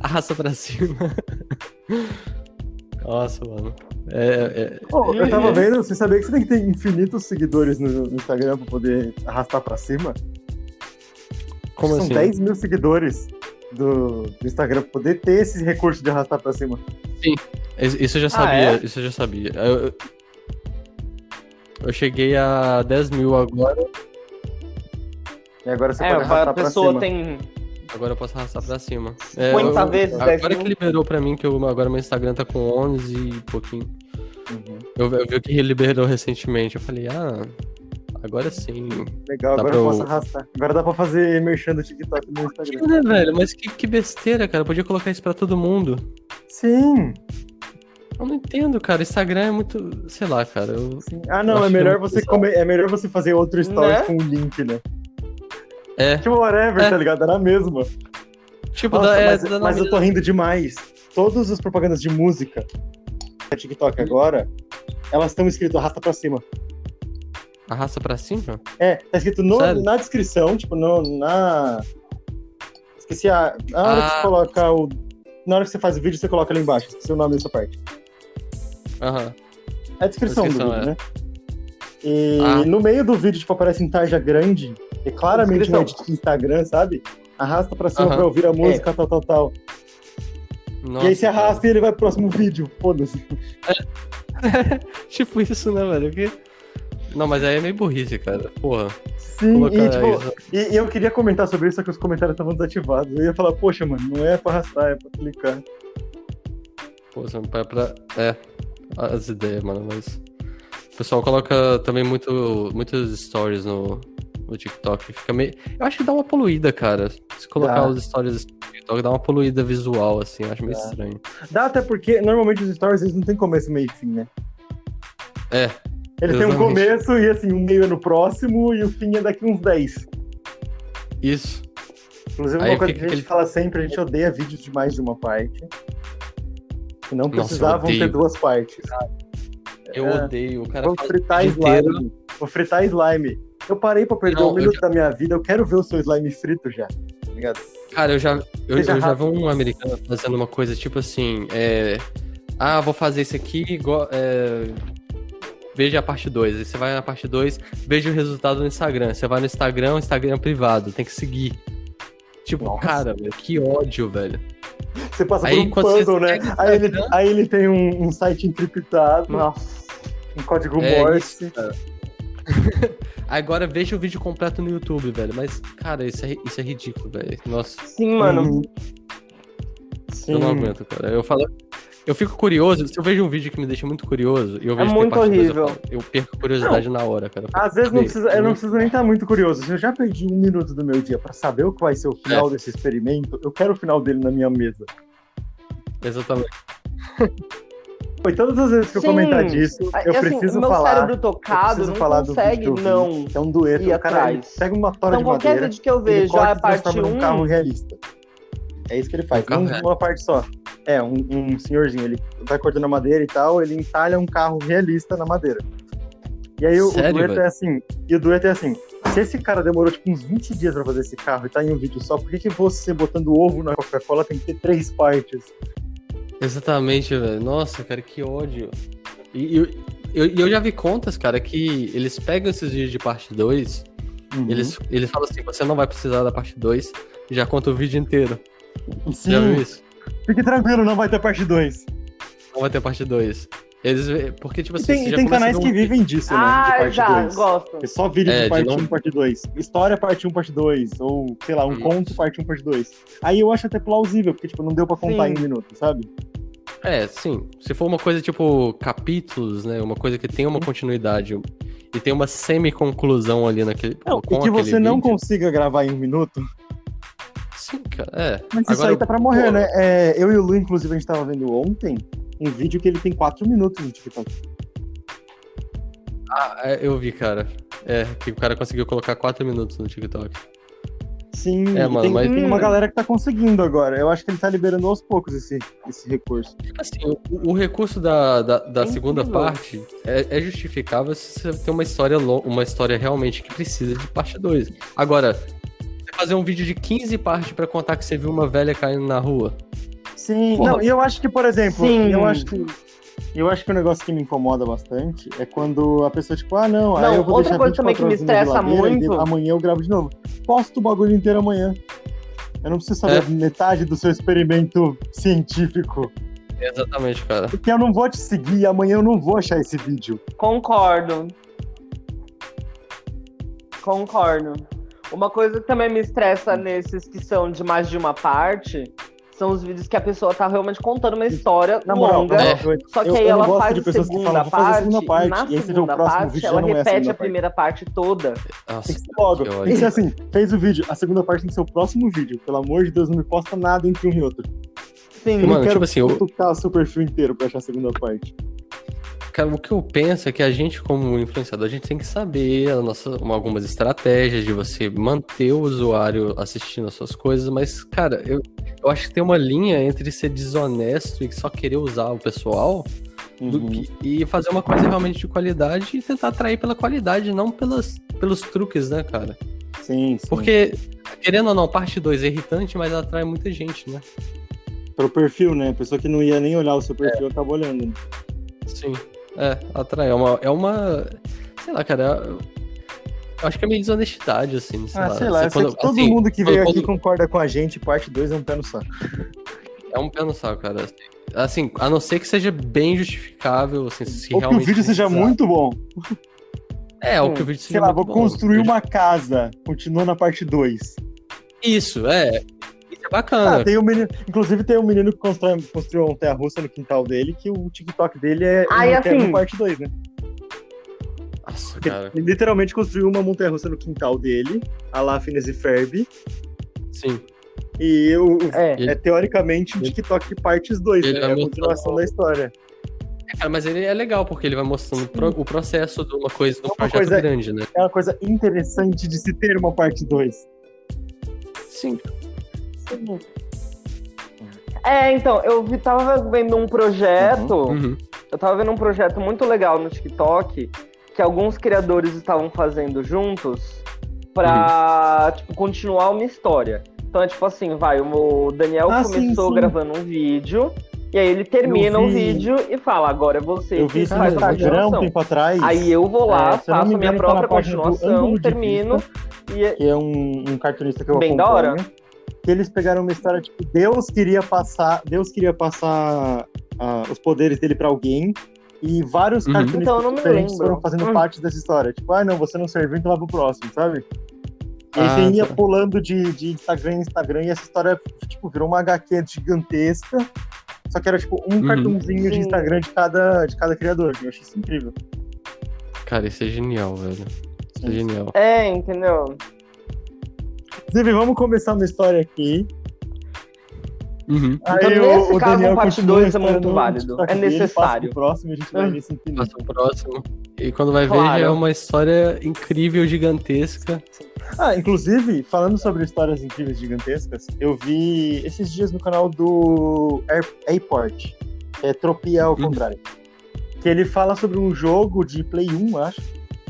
Arrasta pra cima. Nossa, mano. É, é, Pô, eu tava vendo, você sabia que você tem que ter infinitos seguidores no no Instagram pra poder arrastar pra cima? Como São assim? 10 mil seguidores do, do Instagram pra poder ter esse recurso de arrastar pra cima. Isso isso eu já Ah, sabia, é? isso eu já sabia. Eu, eu- cheguei a 10 mil agora, E agora você É, pode arrastar a pra pessoa cima. tem. agora eu posso arrastar pra cima. 50 eu- vezes 10 Agora mil. que liberou pra mim, que eu, agora meu Instagram tá com 11 e pouquinho. Uhum. Eu, eu vi que liberou recentemente. Eu falei, ah, agora sim. Legal, Dá agora eu posso arrastar. Agora dá pra fazer merchan do TikTok no Instagram. Que, né, velho? Mas que, que besteira, cara. Eu podia colocar isso pra todo mundo. Sim, Eu não entendo, cara. Instagram é muito. Sei lá, cara. Eu... Ah, não, é melhor é você comer, é melhor você fazer outro stories Né? com o link, né? É. Tipo, whatever, É. tá ligado? É na mesma. Tipo, Nossa, da, é, mas, da- mas eu tô rindo demais. Todas as propagandas de música da TikTok agora, elas estão escritas arrasta pra cima. Arrasta pra cima? É, tá escrito no- na descrição, tipo, no, na. Esqueci a. Na hora que Ah. você coloca o. Na hora que você faz o vídeo, você coloca ali embaixo. Esqueci o nome dessa parte. Aham. É a descrição, Descrição, do vídeo, é. né? E Ah. no meio do vídeo, tipo, aparece em tarja grande. E claramente não é de Instagram, sabe? Arrasta pra cima Aham. pra ouvir a música, tal, tal, tal. Nossa, e aí você cara. arrasta e ele vai pro próximo vídeo. Foda-se. Tipo isso, né, velho? Que... Não, mas aí é meio burrice, cara. Porra. Sim, e, tipo, e, e eu queria comentar sobre isso, só que os comentários estavam desativados. Eu ia falar, poxa, mano, não é pra arrastar, é pra clicar. Pô, você não para pra. É. As ideias, mano, mas. O pessoal coloca também muito, muitos stories no, no TikTok. Fica meio. Eu acho que dá uma poluída, cara. Se colocar Dá. os stories no TikTok, dá uma poluída visual, assim. Eu acho meio Dá. estranho. Dá até porque, normalmente, os stories, eles não tem começo, meio e fim, né? É. Ele tem um Exatamente. começo e, assim, um meio é no próximo e o fim é daqui uns 10. Isso. Inclusive, Aí uma coisa que a gente aquele- fala sempre, a gente odeia vídeos de mais de uma parte. Que não Nossa, precisavam ter duas partes. Eu É. odeio. O cara Vou fritar slime. inteiro. Vou fritar slime. Eu parei pra perder Não, um minuto da minha vida, eu quero ver o seu slime frito já. Tá ligado? Cara, eu já, eu, eu já vi um americano fazendo uma coisa tipo assim, é, ah, vou fazer isso aqui, igual, é, veja a parte 2. Aí você vai na parte 2, veja o resultado no Instagram. Você vai no Instagram, o Instagram é privado, tem que seguir. Tipo, Nossa. cara, velho, que ódio, velho. Você passa Aí, por um puzzle, né? Aí ele, aí ele tem um, um site encriptado, Nossa. um código É Morse. Agora veja o vídeo completo no YouTube, velho. Mas, cara, isso é, isso é ridículo, velho. Nossa, Sim, mano. Uhum. Sim. eu não aguento, cara. Eu falo. Eu fico curioso, se eu vejo um vídeo que me deixa muito curioso e eu É vejo tem muito eu horrível. Eu, perco curiosidade na hora, cara. Eu Às vezes não "Cadê? precisa, eu não preciso nem estar muito curioso. Se eu já perdi um minuto do meu dia pra saber o que vai ser o É. final desse experimento, eu quero o final dele na minha mesa. Exatamente. Foi todas as vezes que eu Sim. comentar disso, eu assim, preciso meu falar. cérebro eu tocado preciso não falar do consegue eu vi, não. é um dueto. ir O cara atrás. pega uma tora Então de qualquer madeira, vídeo que eu vejo, ah, é parte transforma num 1, carro realista. É isso que ele faz, Um não uma parte só. É, um, um senhorzinho, ele vai cortando a madeira e tal, ele entalha um carro realista na madeira. E aí o, o Sério, dueto velho? é assim, e o dueto é assim, se esse cara demorou tipo uns 20 dias pra fazer esse carro e tá em um vídeo só, por que, que você botando ovo na Coca-Cola tem que ter três partes? Exatamente, velho. Nossa, cara, que ódio. E eu, eu, eu já vi contas, cara, que eles pegam esses vídeos de parte 2, Uhum. eles, eles falam assim, você não vai precisar da parte 2, já conta o vídeo inteiro. Sim, Já viu isso? Fique tranquilo, não vai ter parte 2. Não vai ter parte 2. Eles, porque, tipo E assim, tem, você e já tem canais que um- vivem disso, né? De Ah, parte já, 2. gosto. É só vídeo É, de de parte não- 1, parte 2. História, parte 1, parte 2. Ou, sei lá, um Isso. conto, parte 1, parte 2. Aí eu acho até plausível, porque, tipo, não deu pra contar Sim. em um minuto, sabe? É, sim. Se for uma coisa tipo capítulos, né? Uma coisa que tem uma continuidade e tem uma semi-conclusão ali naquele. Não, com e que você não vídeo. consiga gravar em um minuto. Cara. É. Mas isso Agora, aí tá pra morrer, pô, né? É, eu e o Lu, inclusive, a gente tava vendo ontem um vídeo que ele tem 4 minutos no TikTok. ah, é, eu vi, cara. É, que o cara conseguiu colocar 4 minutos no TikTok. Sim, É, mano, tem, mas- tem uma Hum. galera que tá conseguindo agora. Eu acho que ele tá liberando aos poucos esse, esse recurso. Assim, o, o recurso da, da, da É segunda incrível. parte é, é justificável se você tem uma história, uma história realmente que precisa de parte 2. Agora, fazer um vídeo de 15 partes pra contar que você viu uma velha caindo na rua. Sim, Porra. não, e eu acho que, por exemplo, Sim. eu acho que. Eu acho que o negócio que me incomoda bastante é quando a pessoa, tipo, ah, não, aí Não, eu vou outra deixar coisa também que 24 me estressa muito- amanhã eu gravo de novo. Posto o bagulho inteiro amanhã. Eu não preciso saber É. metade do seu experimento científico. Exatamente, cara. Porque eu não vou te seguir e amanhã eu não vou achar esse vídeo. Concordo. Concordo. Uma coisa que também me estressa nesses que são de mais de uma parte são os vídeos que a pessoa tá realmente contando uma história Na moral, longa. na É. eu- Só que eu- aí eu não ela gosto faz de a pessoas que segunda, falam, vou fazer a parte, segunda parte, na e segunda próximo parte vídeo ela não é a repete a primeira parte toda. Nossa, Tem que ser logo. que Tem que ser assim, fez o vídeo, a segunda parte tem que ser o próximo vídeo. Pelo amor de Deus, não me posta nada entre um e outro. Sim. Eu Mano, não quero tipo assim, eu- tocar o seu perfil inteiro pra achar a segunda parte. Cara, o que eu penso é que a gente, como influenciador, a gente tem que saber nossa, uma- algumas estratégias de você manter o usuário assistindo as suas coisas, mas, cara, eu, eu acho que tem uma linha entre ser desonesto e só querer usar o pessoal Uhum. que- e fazer uma coisa realmente de qualidade e tentar atrair pela qualidade, não pelas, pelos truques, né, cara? Sim, sim. Porque, querendo ou não, parte 2 é irritante, mas atrai muita gente, né? Pro perfil, né? A pessoa que não ia nem olhar o seu perfil acaba olhando. Sim. É, atrai. É uma. É uma sei lá, cara. Eu, eu acho que é meio desonestidade, assim. Sei ah, lá. sei lá, Você quando- que todo assim, mundo que quando- veio aqui quando- concorda com a gente, parte 2 é um pé no saco. É um pé no saco, cara. Assim, a não ser que seja bem justificável, assim, se Ou que o realmente vídeo seja muito bom. É, ou que o vídeo seja Sei lá, vou bom. construir uma casa, continua na parte 2. Isso, é. É bacana. Ah, tem um menino, inclusive tem um menino que constrói, construiu uma terra-russa no quintal dele, que o TikTok dele é Ah, e uma terra assim- no parte 2, né? Nossa, ele literalmente construiu uma montanha-russa no quintal dele, a lá Phineas e Ferb, Sim. e o, o- É. é teoricamente um TikTok partes 2, Ele né? É a continuação da história. É, cara, mas ele é legal, porque ele vai mostrando o pro- o processo de uma coisa, de um Uma projeto coisa- grande, né? É uma coisa interessante de se ter uma parte 2. Sim. É, então, eu vi- tava vendo um projeto. Uhum. Eu tava vendo um projeto muito legal no TikTok que alguns criadores estavam fazendo juntos pra, Uhum. tipo, continuar uma história. Então é tipo assim, vai, o Daniel Ah, sim, começou sim. gravando um vídeo, e aí ele termina o vídeo e fala, agora é você Eu que vi faz a Instagram um continuação. tempo atrás. Aí eu vou lá, É, faço a minha tá própria continuação, termino, e que é um, um cartunista que eu Bem acompanho. da hora. Que eles pegaram uma história, tipo, Deus queria passar, Deus queria passar ah, os poderes dele pra alguém. E vários Uhum. cartunistas Então, diferentes lembro. foram fazendo Hum. parte dessa história. Tipo, ah, não, você não serviu, então vai pro próximo, sabe? E aí Ah, você ia tá. pulando de, de Instagram em Instagram e essa história, tipo, virou uma HQ gigantesca. Só que era, tipo, um Uhum. cartãozinho de. Instagram de cada, de cada criador. Eu achei isso incrível. Cara, isso é genial, velho. Isso é genial. É, entendeu? Inclusive, vamos começar uma história aqui. Uhum. Então, nesse caso, um parte continua a dois é história muito válido, TikTok é necessário. próximo e a gente vai Hum. nesse infinito. Passa o próximo. E quando vai ver, Claro. já é uma história incrível, gigantesca. Ah, inclusive, falando sobre histórias incríveis gigantescas, eu vi esses dias no canal do Air- Airport, que é Tropia ao Uhum. contrário. Que ele fala sobre um jogo de Play 1, acho,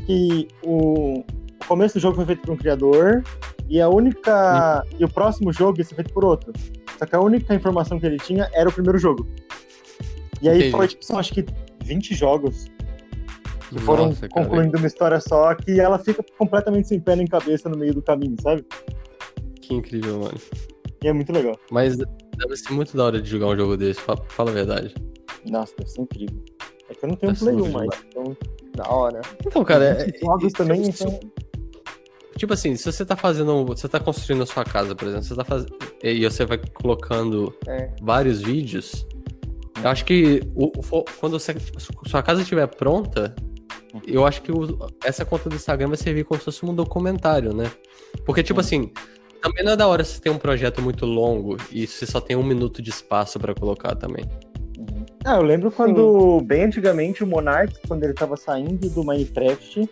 que o, o começo do jogo foi feito por um criador e a única. E o próximo jogo ia ser feito por outro. Só que a única informação que ele tinha era o primeiro jogo. E aí Entendi. foi, tipo, são acho que 20 jogos que foram Nossa, cara. concluindo uma história só que ela fica completamente sem pé nem cabeça no meio do caminho, sabe? Que incrível, mano. E é muito legal. Mas deve ser muito da hora de jogar um jogo desse, fa- fala a verdade. Nossa, deve ser incrível. É que eu não tenho Deve ser Play 1 muito mais. Então, Da hora. Então, cara, é, jogos é- também, então. Tipo assim, se você tá fazendo. Você tá construindo a sua casa, por exemplo, você tá fazendo. E você vai colocando É. vários vídeos. Eu acho que o- o quando você, sua casa estiver pronta, eu acho que o- essa conta do Instagram vai servir como se fosse um documentário, né? Porque, tipo assim, também não é da hora você ter um projeto muito longo e você só tem um minuto de espaço pra colocar também. Ah, eu lembro quando, bem antigamente, o Monark, quando ele tava saindo do Minecraft,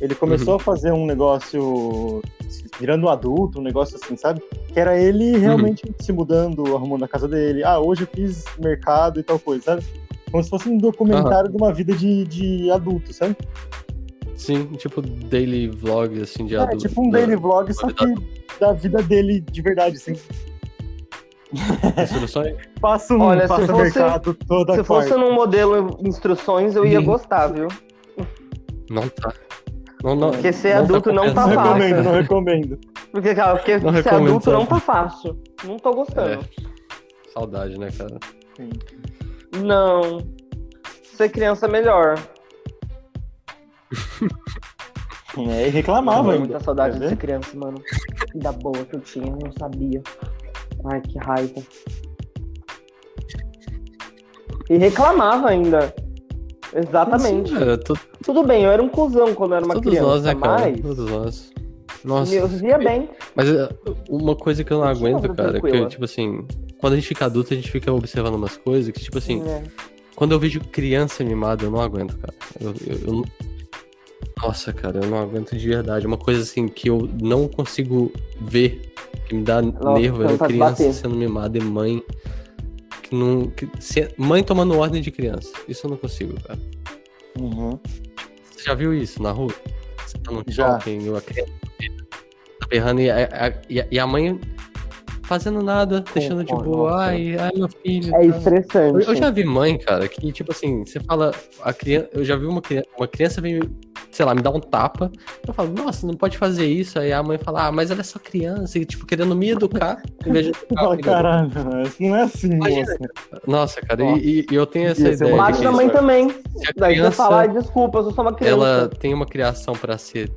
ele começou Uhum. a fazer um negócio virando um adulto, um negócio assim, sabe? Que era ele realmente se mudando, arrumando a casa dele. Ah, hoje eu fiz mercado e tal coisa, sabe? Como se fosse um documentário de uma vida de, de adulto, sabe? Sim, tipo daily vlog, assim, de É, adulto. tipo um da- daily vlog, só que da vida dele de verdade, assim. Instruções? Faço um, Olha, se faço fosse- mercado toda Se fosse quarta. num modelo instruções, eu ia Sim. gostar, viu? Não tá. Não, não, Porque ser não adulto não tá Não compensando. fácil. recomendo, não recomendo. Porque, cara, porque Não ser recomendo, adulto não sabe? tá fácil. Não tô gostando. É. Saudade, né, cara? Não. Ser criança é melhor. É, e reclamava Tenho ainda. muita saudade de ser criança, mano. Da boa que eu tinha, não sabia. Ai, que raiva. E reclamava ainda. Exatamente. Sim, cara, to- Tudo bem, eu era um cuzão quando eu era uma todos criança, nós, né, cara? mas Todos nós. Nossa. eu vivia bem. Mas é, uma coisa que eu não Eu aguento, cara, é que, tranquila. tipo assim, quando a gente fica adulto, a gente fica observando umas coisas que, tipo assim, É. quando eu vejo criança mimada, eu não aguento, cara. Eu, eu- eu Nossa, cara, eu não aguento de verdade. Uma coisa assim que eu não consigo ver, que me dá nervo, é criança bater. sendo mimada e mãe. Que não. que- se- mãe tomando ordem de criança. Isso eu não consigo, cara. Uhum. Você já viu isso na rua? Você tá no Já. shopping, a criança tá berrando e a, a- e a- mãe fazendo nada, deixando de boa. Ai, ai, meu filho. É tá. estressante. Eu, eu já vi mãe, cara, que tipo assim, você fala, a criança, eu já vi uma criança, uma criança vem, sei lá, me dar um tapa. Eu falo, nossa, não pode fazer isso. Aí a mãe fala, ah, mas ela é só criança, e tipo, querendo me educar, em vez de educar caralho, isso não é assim, Imagina. Nossa, cara, e, e- eu tenho essa ser ideia. Bate na mãe também. se a Daí você criança, fala, ai, desculpa, eu sou só uma criança. ela tem uma criação pra ser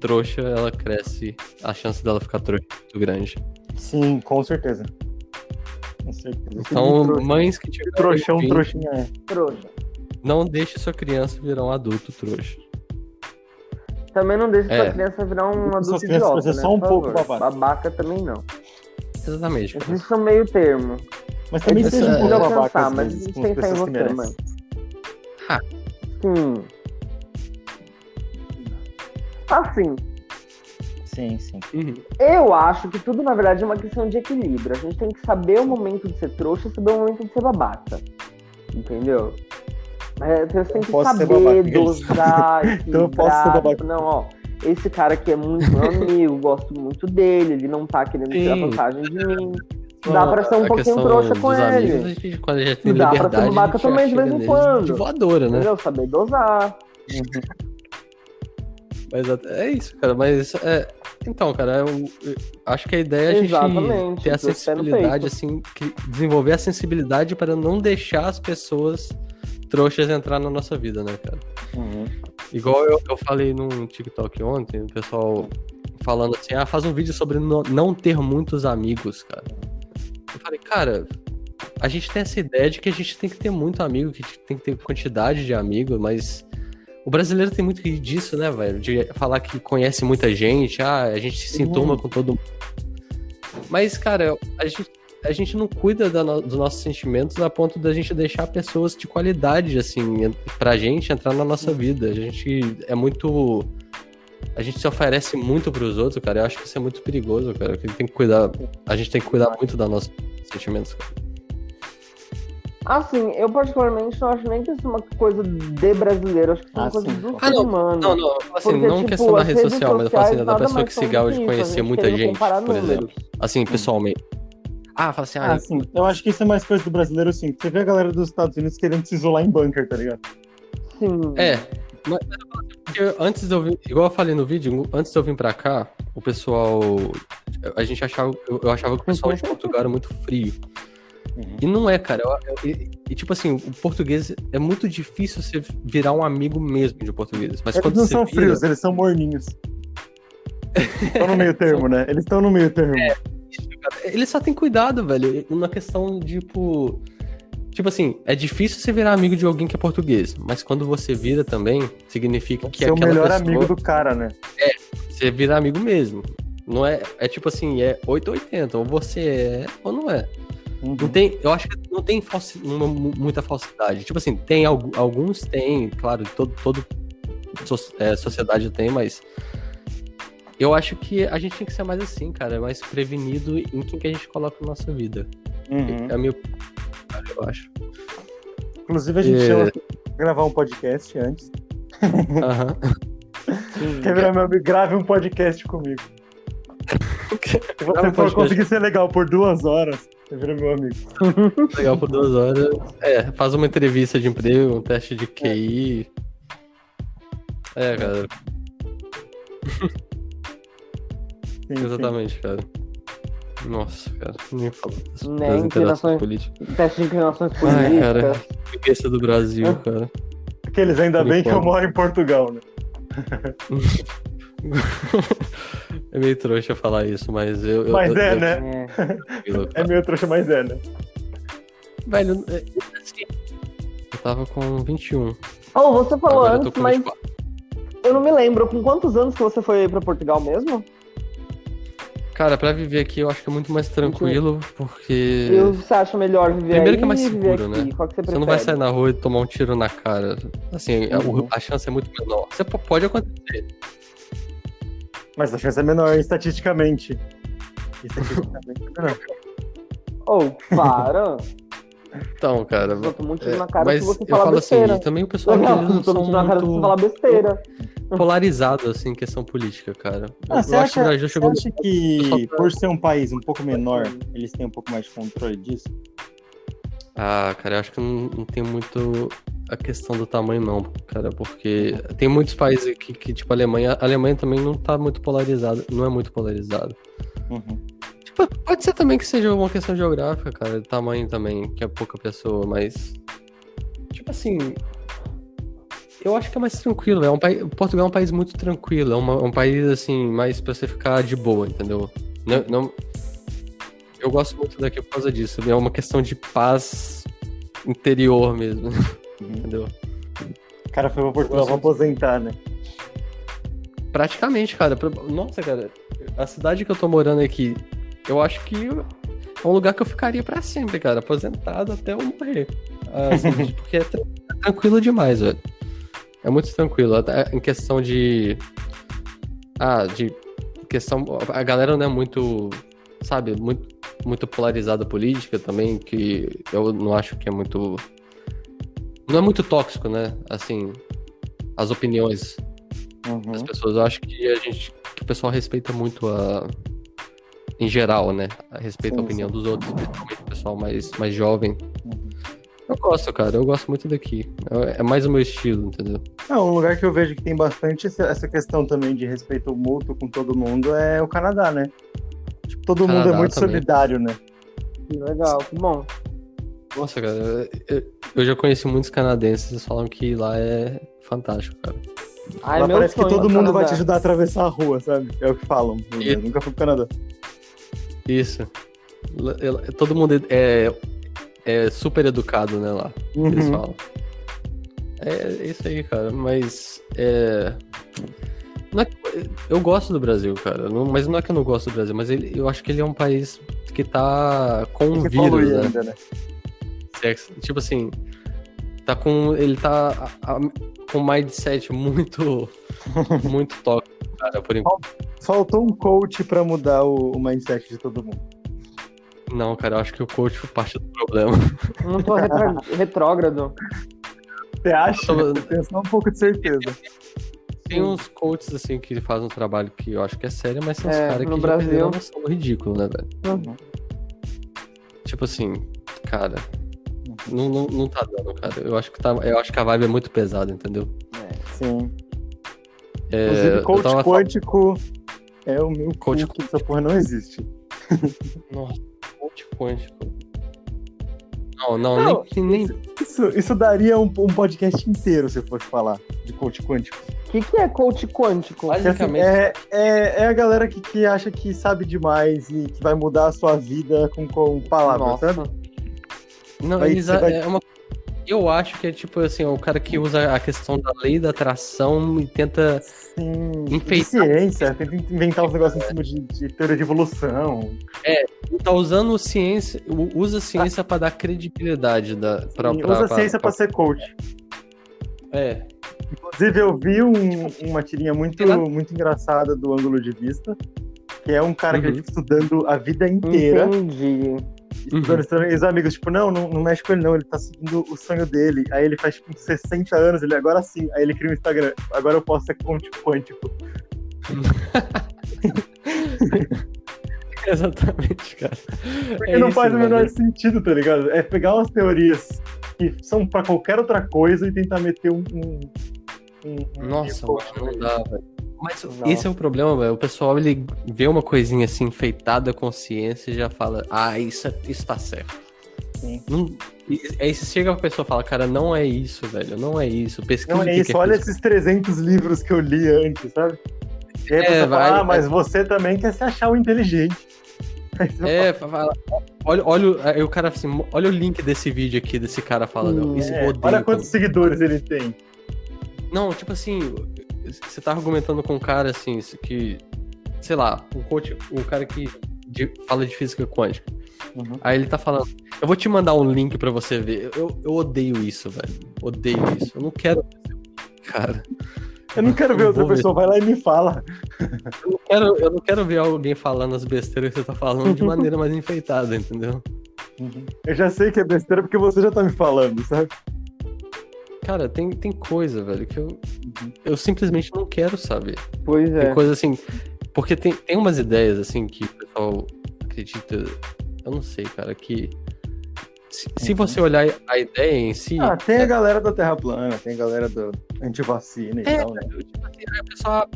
trouxa, ela cresce, a chance dela ficar trouxa é muito grande. Sim, com certeza. Com certeza. Então, Trouxa. mães que tiverem trouxão, trouxinha é. Trouxa. não deixe sua criança virar um adulto trouxa. Também não deixa É. sua criança virar um adulto idiota, né? só um por pouco favor. babaca. Babaca também não. Exatamente. cara. Existe um meio termo. Mas também Essa- seja um é- pouco Não babaca alcançar, às mas a gente tem que em você, mãe. Ah. Sim. Assim, Sim, sim. Uhum. eu acho que tudo, na verdade, é uma questão de equilíbrio. A gente tem que saber o momento de ser trouxa e saber o momento de ser babaca. Entendeu? É, você tem que saber dosar, Então eu posso equilibrar. Não, ó. Esse cara aqui é muito meu amigo, gosto muito dele, ele não tá querendo tirar Sim. vantagem de mim. Dá pra ser um pouquinho trouxa com ele. Amigos, a gente, quando a gente tem Dá pra ser babaca também de vez em quando. de voadora, né? Entendeu? Saber dosar. Mas até- é isso, cara. Mas é, então, cara, eu, eu acho que a ideia é a gente Exatamente, ter a sensibilidade, assim, que- desenvolver a sensibilidade para não deixar as pessoas trouxas entrar na nossa vida, né, cara? Uhum. Igual eu, eu falei num TikTok ontem, o pessoal falando assim, ah, faz um vídeo sobre no- não ter muitos amigos, cara. Eu falei, cara, a gente tem essa ideia de que a gente tem que ter muito amigo, que tem que ter quantidade de amigos, mas o brasileiro tem muito disso, né, velho? De falar que conhece muita gente, ah, a gente se enturma com todo mundo. Mas, cara, a gente, a gente não cuida da no- dos nossos sentimentos a ponto da gente deixar pessoas de qualidade, assim, pra gente entrar na nossa vida. A gente é muito. A gente se oferece muito pros outros, cara. Eu acho que isso é muito perigoso, cara. Que tem que cuidar. A gente tem que cuidar muito dos nossos sentimentos, cara. Assim, eu particularmente não acho nem que isso é uma coisa de brasileiro, acho que isso é uma Ah, coisa sim. do Ah, ser não, humano. Não, não, assim, Porque, não tipo, questão da rede social, mas eu falo assim, da pessoa que se do de conhecer muita gente, por exemplo. Assim, pessoalmente. Ah, fala assim, ah, Ah, sim. Eu acho que isso é mais coisa do brasileiro, sim. Você vê a galera dos Estados Unidos querendo se isolar em bunker, tá ligado? Sim. É, mas antes de eu vir, igual eu falei no vídeo, antes de eu vir pra cá, o pessoal, a gente achava, eu, eu achava que o pessoal de Portugal era muito frio. Uhum. E não é, cara. Eu- eu- e, e, tipo assim, o português é muito difícil você virar um amigo mesmo de português. Mas Eles quando não você são vira, frios, eles são morninhos. Estão no meio termo, né? Eles estão no meio termo. Ele só tem cuidado, velho. Uma questão, tipo. Tipo assim, é difícil você virar amigo de alguém que é português, mas quando você vira também, significa que Ser o melhor pessoa, amigo do cara, né? você vira amigo mesmo. Não é, é tipo assim, é 880, ou você é ou não é. Uhum. Não tem, eu acho que não tem falsi- uma- mu- muita falsidade. Tipo assim, tem algu- alguns tem, claro, todo, todo é, sociedade tem, mas eu acho que a gente tem que ser mais assim, cara, mais prevenido em quem que a gente coloca na nossa vida. Uhum. É a minha eu acho. Inclusive, a gente É. chama gravar um podcast antes. Aham. Quer virar meu amigo? Grave um podcast comigo. Se você for conseguir ser legal por duas horas, Vira meu amigo. Legal por duas horas. É, faz uma entrevista de emprego, um teste de QI. É, cara. Sim, sim. Exatamente, cara. Nossa, cara, nem falo das, Nem das inclinações- políticas. Teste de inclinações Ai, políticas. cara. Preguiça do Brasil, cara. Aqueles ainda Por bem que eu moro em Portugal, né? é meio trouxa falar isso, mas eu. eu- Mas eu- é, eu- né? tranquilo, É cara. meio trouxa, mas é, né? Velho, é- assim, eu tava com 21. Oh, você falou agora eu antes, mas 24. eu não me lembro. Com quantos anos que você foi pra Portugal mesmo? Cara, pra viver aqui eu acho que é muito mais tranquilo, porque. E você acha melhor viver Primeiro aí que é mais seguro, né? Qual que você Você não vai sair na rua e tomar um tiro na cara. Assim, a- Uhum. a, chance é muito menor. Você po- pode acontecer. Mas a chance é menor estatisticamente. Estatisticamente é menor. Oh, para. Então, cara. eu tô muito é, na cara mas você eu falo besteira. assim, também o pessoal aqui, Não, eles são muito na cara muito falar besteira. polarizados, assim, em questão política, cara. Ah, eu você eu acho acha, que o Brasil você chegou. acha que, por ser um país um pouco menor, eles têm um pouco mais de controle disso? Ah, cara, eu acho que não, não tem muito a questão do tamanho, não, cara, porque tem muitos países aqui que, tipo, a Alemanha, a Alemanha também não tá muito polarizada, não é muito polarizada. Uhum. Pode ser também que seja uma questão geográfica, cara, de tamanho também, que é pouca pessoa, mas. Tipo assim. Eu acho que é mais tranquilo. É um país, Portugal é um país muito tranquilo. É uma- um país, assim, mais pra você ficar de boa, entendeu? Não, não- eu gosto muito daqui por causa disso. É uma questão de paz interior mesmo, entendeu? O cara foi pra Portugal pra aposentar, né? Praticamente, cara. Nossa, cara, a cidade que eu tô morando aqui, eu acho que é um lugar que eu ficaria pra sempre, cara. Aposentado até eu morrer. Assim, porque é é tranquilo demais, velho. É muito tranquilo. Em questão de. Ah, de. Questão. A galera não é muito. Sabe, muito, muito polarizada política também, que eu não acho que é muito. Não é muito tóxico, né? Assim, as opiniões Uhum. as pessoas. Eu acho que a gente, que o pessoal respeita muito a, em geral, né? A respeita Sim, a opinião sim. dos outros, principalmente o pessoal mais, mais jovem. Uhum. Eu gosto, cara. Eu gosto muito daqui. É é mais o meu estilo, entendeu? Não, um lugar que eu vejo que tem bastante essa- questão também de respeito mútuo com todo mundo é o Canadá, né? Tipo, todo mundo é Canadá muito também. solidário, né? Que legal, que bom. Nossa, cara. Eu, eu já conheci muitos canadenses eles falam que lá é fantástico, cara. Ai, Lá meu parece que todo mundo vai Canadá. te ajudar a atravessar a rua, sabe? É o que falam. E- Eu nunca fui pro Canadá. Isso. Todo mundo é, é super educado, né, lá. que Eles Uhum. falam. É isso aí, cara. Mas é. não é eu gosto do Brasil, cara. não- mas não é que eu não gosto do Brasil, mas ele- eu acho que ele é um país que tá com um vírus, né? ainda, né? Tipo assim, tá com. Ele tá a- a- com um mindset muito. muito tóxico, cara, por enquanto. Faltou um coach pra mudar o, o mindset de todo mundo. Não, cara, eu acho que o coach foi parte do problema. Não tô retrógrado. Você acha? Tô- Eu tenho só um pouco de certeza. Tem uns coaches, assim, que fazem um trabalho que eu acho que é sério, mas são os É, caras no que Brasil- já perderam a noção né, velho? Uhum. Tipo assim, cara, não, não, não tá dando, cara. Eu acho que tá, eu acho que a vibe é muito pesada, entendeu? Sim. É, Inclusive, coach tava quântico é o meu Coach essa porra não existe. Nossa, coach quântico. Não, não, Não, nem, nem. Isso, isso daria um, um podcast inteiro se eu fosse falar de coach quântico. O que, que é coach quântico? Basicamente, é, é, é a galera que, que acha que sabe demais e que vai mudar a sua vida com, com palavras, Nossa. sabe? Não, aí eles, vai- é uma. Eu acho que é tipo assim, o cara que usa a questão da lei da atração e tenta. Sim. Enfeitar. Ciência, tenta inventar uns negócios em cima de, de teoria de evolução. Tá usando ciência. Usa ciência pra dar credibilidade da, pra, E pra, usa pra- ciência pra pra- ser coach. É. Inclusive, eu vi um- uma tirinha muito, muito engraçada do ângulo de vista, que é um cara que Uhum. ele fica estudando a vida inteira. Entendi. E os amigos, tipo, não, não, não mexe com ele, não, ele tá seguindo o sonho dele. Aí ele faz, tipo, 60 anos, ele agora sim. Aí ele cria um Instagram, agora eu posso ser quântico. quântico. Exatamente, cara. Porque É não isso, faz o velho. menor sentido, tá ligado? É pegar umas teorias que são pra qualquer outra coisa e tentar meter um. um, um- um Nossa, um- mano, não dá, velho. Mas Não. esse é o problema, velho. O pessoal, ele vê uma coisinha assim, enfeitada a consciência e já fala, ah, isso, é- isso tá certo. Sim. Não- aí você chega pra pessoa e fala, cara, não é isso, velho, não é isso. Pesquisa Não que é que isso, olha física. esses 300 livros que eu li antes, sabe? E aí É, você fala, vai- ah, mas você também quer se achar o inteligente. É, fala, olha, olha, o- aí o cara assim, olha o link desse vídeo aqui, desse cara falando, Hum, É, olha quantos seguidores ele tem. Não, tipo assim, você tá argumentando com um cara assim, que, sei lá, um coach, um cara que de- fala de física quântica. Uhum. Aí ele tá falando, eu vou te mandar um link pra você ver. Eu, eu odeio isso, velho. Odeio isso. Eu não quero. Cara, Eu não quero ver Eu outra ver. pessoa, vai lá e me fala. eu não quero, eu não quero ver alguém falando as besteiras que você tá falando de maneira mais enfeitada, entendeu? Eu já sei que é besteira porque você já tá me falando, sabe? Cara, tem, tem coisa, velho, que eu, eu simplesmente não quero saber. Pois Tem é. coisa assim. Porque tem, tem umas ideias, assim, que o pessoal acredita. Eu não sei, cara, que. Se, se você olhar a ideia em si. Ah, tem a galera da Terra plana, tem a galera do antivacina e É, tal, né? tipo assim, aí o pessoal.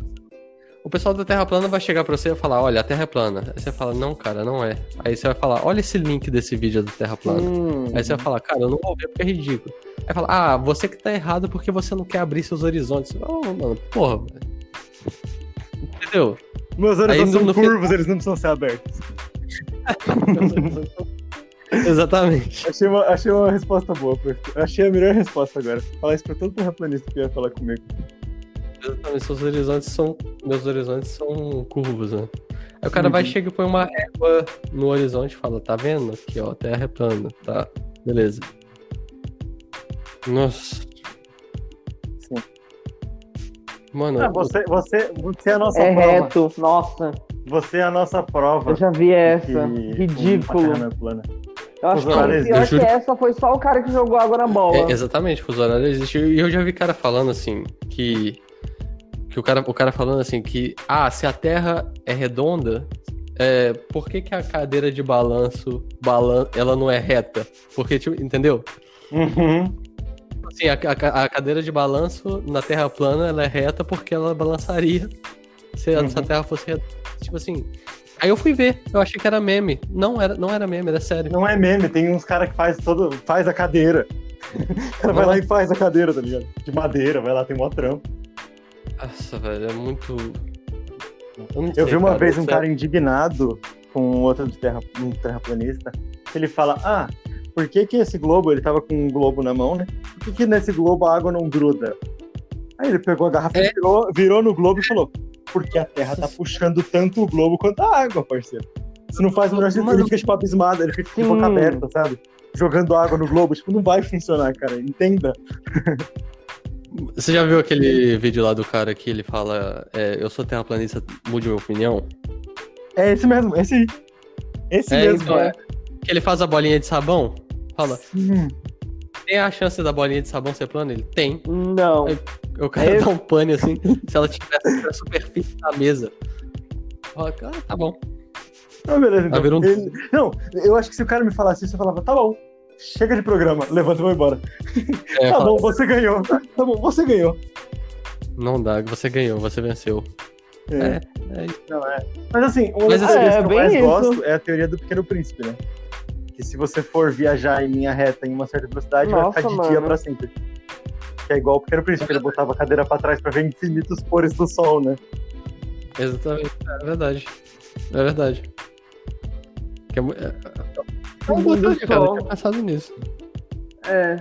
O pessoal da Terra plana vai chegar pra você e falar, olha, a Terra é plana. Aí você fala, não, cara, não é. Aí você vai falar, olha esse link desse vídeo da Terra plana. Hum, Aí você vai falar, cara, eu não vou ver porque é ridículo. Aí fala, ah, você que tá errado porque você não quer abrir seus horizontes. Oh, mano, porra, velho. Entendeu? Meus no- são curvos, eles não precisam ser abertos. Exatamente. Achei uma, achei uma resposta boa. Achei a melhor resposta agora. Falar isso pra todo terraplanista que ia falar comigo. Exatamente, seus horizontes são. Meus horizontes são curvos, né? Aí o cara vai, Uhum. chega e põe uma régua no horizonte e fala, tá vendo? Aqui, ó, a terra é plana. Tá, beleza. Nossa. Sim. Mano, Ah, você, você, você é a nossa é prova. reto. Nossa, Você é a nossa prova. eu já vi essa. que Ridículo. É. Eu acho que pior que essa foi só o cara que jogou água na bola. É, exatamente, horário existe. E eu já vi cara falando assim, que. Que o cara, o cara falando assim, que. Ah, se a Terra é redonda, é, por que, que a cadeira de balanço balan ela não é reta? Porque, tipo, entendeu? Uhum. Assim, a, a- a cadeira de balanço na Terra plana ela é reta porque ela balançaria se a, se a Uhum. Terra fosse reta. Tipo assim. Aí eu fui ver, eu achei que era meme. Não era, não era meme, era sério. Não é meme, tem uns caras que faz todo. faz a cadeira. O cara vai lá e faz a cadeira, tá ligado? De madeira, vai lá, tem mó trampo. Nossa, velho, é muito. Eu, Eu sei, vi uma cara, vez um sério. cara indignado com outro de terra, um terraplanista. que Ele fala: Ah, por que, que esse globo, ele tava com um globo na mão, né? Por que, que nesse globo a água não gruda? Aí ele pegou a garrafa, É. virou, virou no globo e falou: Porque a terra tá puxando tanto o globo quanto a água, parceiro. Isso não faz o menor sentido. Ele fica, tipo, abismado, ele fica de boca Sim. aberta, sabe? Jogando água no globo. Tipo, não vai funcionar, cara. Entenda. Você já viu aquele vídeo lá do cara que ele fala: é, Eu sou terraplanista, mude minha opinião? É esse mesmo, esse aí. Esse É, mesmo. então, é. Que ele faz a bolinha de sabão? Fala: Hum. Tem a chance da bolinha de sabão ser plana? Ele tem. Não. Aí- O cara É. dá um pane assim, se ela tivesse na superfície da mesa. Fala, ah, tá bom. Ah, beleza, então. Virou um- Ele- Não, eu acho que se o cara me falasse isso, eu falava, tá bom, chega de programa, levanta e vou embora. É, tá bom, você ganhou. Tá bom, você ganhou. Não dá, você ganhou, você venceu. É, É isso. não é. Mas assim, uma das assim, teorias é que eu bem mais isso. gosto é a teoria do Pequeno Príncipe, né? Que se você for viajar em linha reta em uma certa velocidade, vai Nossa, ficar de mano. dia pra sempre. Que é igual o Pequeno Príncipe, ele botava a cadeira pra trás pra ver infinitos pores do sol, né? Exatamente. É verdade. É verdade. Que é, é, é, Muito é, cara, eu tinha pensado nisso. É,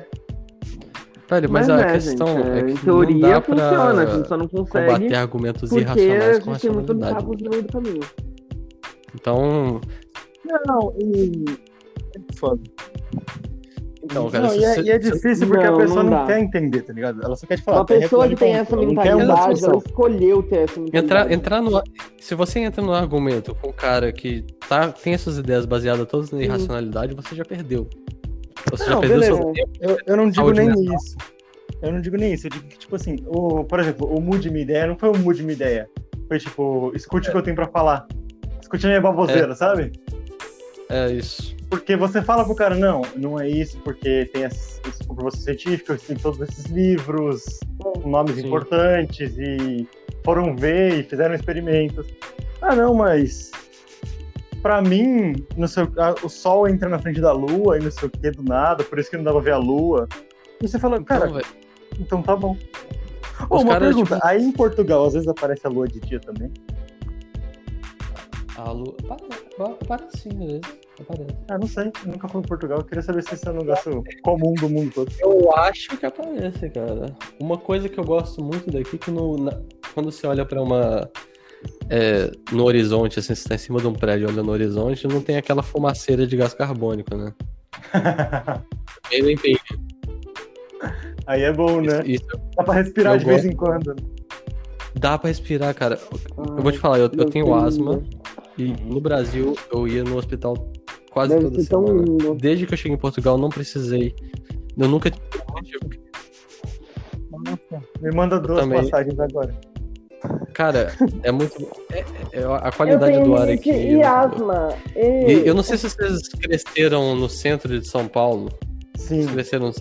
Velho, mas, mas, a né, questão gente, é em que não teoria dá pra funciona, a gente só não consegue combater argumentos porque a irracionais com gente tem muito no meio do caminho. Então, Não, e. É foda. então, cara, não, e, é, e é difícil porque Não, a pessoa não não, quer entender, tá ligado? Ela só quer te falar. Uma "Terra é pessoa que tem essa ponto." Ela mentalidade, ela discussão. escolheu ter essa mentalidade. Entrar, entrar no. Se você entra no argumento com um cara que tá, tem essas ideias baseadas todas na irracionalidade, você já perdeu. Você já Não, perdeu beleza. seu tempo. Eu, eu não digo nem mental. isso. Eu não digo nem isso. Eu digo que, tipo assim, o, por exemplo, o mude minha ideia não foi um mude minha ideia. Foi tipo, escute o que eu tenho pra falar. Continha baboseira, sabe? É isso. Porque você fala pro cara, não, não é isso, porque tem essa essa comprovação científica, tem todos esses livros, nomes Sim. importantes, e foram ver e fizeram experimentos. Ah, não, mas pra mim, não sei, o- a- o Sol entra na frente da Lua e não sei o que do nada, por isso que não dá pra ver a Lua. E você fala, cara, Então, então tá bom. Ô, Os uma caras, pergunta, tipo- aí em Portugal às vezes aparece a Lua de dia também? a lua. Apare- Aparece sim, às vezes. Aparece. Ah, não sei, eu nunca fui em Portugal, eu queria saber se isso é um negócio comum do mundo todo. Eu acho que aparece, cara. Uma coisa que eu gosto muito daqui que no, na- quando você olha pra uma. é, no horizonte, assim, você tá em cima de um prédio olha no horizonte, não tem aquela fumaceira de gás carbônico, né? Nem tem. aí é bom, né? Isso, Dá pra respirar Eu de vez gosto. em quando. dá pra respirar, cara. Eu vou te falar, eu, eu tenho asma e no Brasil eu ia no hospital quase Deve toda ser tão semana. lindo. Desde que eu cheguei em Portugal, não precisei. Eu nunca tive. Me manda duas também. passagens agora. Cara, é muito. é- é- a Eu qualidade do ar aqui. e eu- asma. E... E eu não sei se vocês cresceram no centro de São Paulo. Sim. Se cresceram.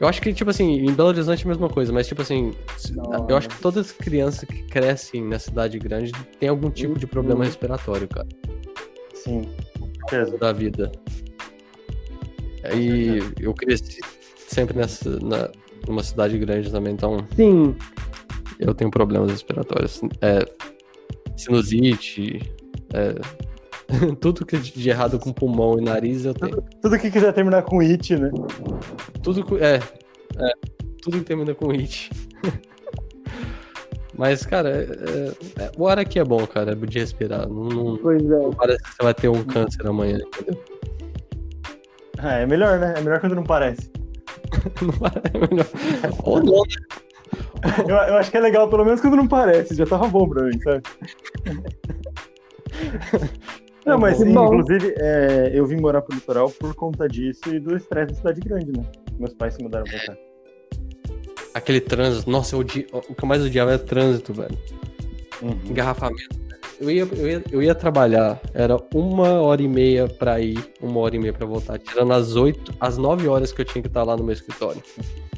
Eu acho que, tipo assim, em Belo Horizonte é a mesma coisa, mas, tipo assim, Não. eu acho que todas as crianças que crescem na cidade grande têm algum tipo de problema Uhum. respiratório, cara, Sim. Certeza. da vida. E eu cresci sempre nessa, na, numa cidade grande também, então Sim. eu tenho problemas respiratórios. É, sinusite, é, tudo que de errado com pulmão e nariz eu tenho. Tudo que quiser terminar com it, né? Tudo é, é, tudo que termina com it. Mas, cara, é- é- é- o ar aqui é bom, cara, é de respirar. Não, não- Pois é. não parece que você vai ter um câncer amanhã, entendeu? Ah, é melhor, né? É melhor quando não parece. Não parece melhor. Ou não, né? Eu, eu acho que é legal, pelo menos quando não parece. Já tava bom pra mim, sabe? Não, mas bom. inclusive é, eu vim morar pro litoral por conta disso e do estresse da cidade grande, né? Meus pais se mudaram pra cá. Aquele trânsito, nossa, eu odi... o que eu mais odiava era trânsito, velho. Uhum. Engarrafamento. Eu ia, eu, ia, eu ia trabalhar, era uma hora e meia pra ir, uma hora e meia pra voltar, tirando as oito, as nove horas que eu tinha que estar lá no meu escritório.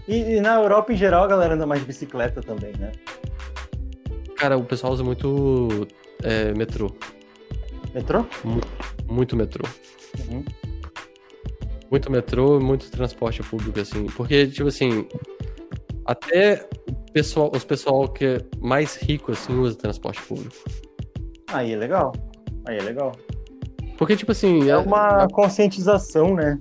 E, e na Europa, em geral, a galera anda mais de bicicleta também, né? Cara, o pessoal usa muito é, metrô, Metrô? muito metrô. Uhum. Muito metrô e muito transporte público, assim. Porque, tipo assim, até o pessoal, os pessoal que é mais rico, assim, usa transporte público. Aí é legal. Aí é legal. Porque, tipo assim, É uma conscientização, né?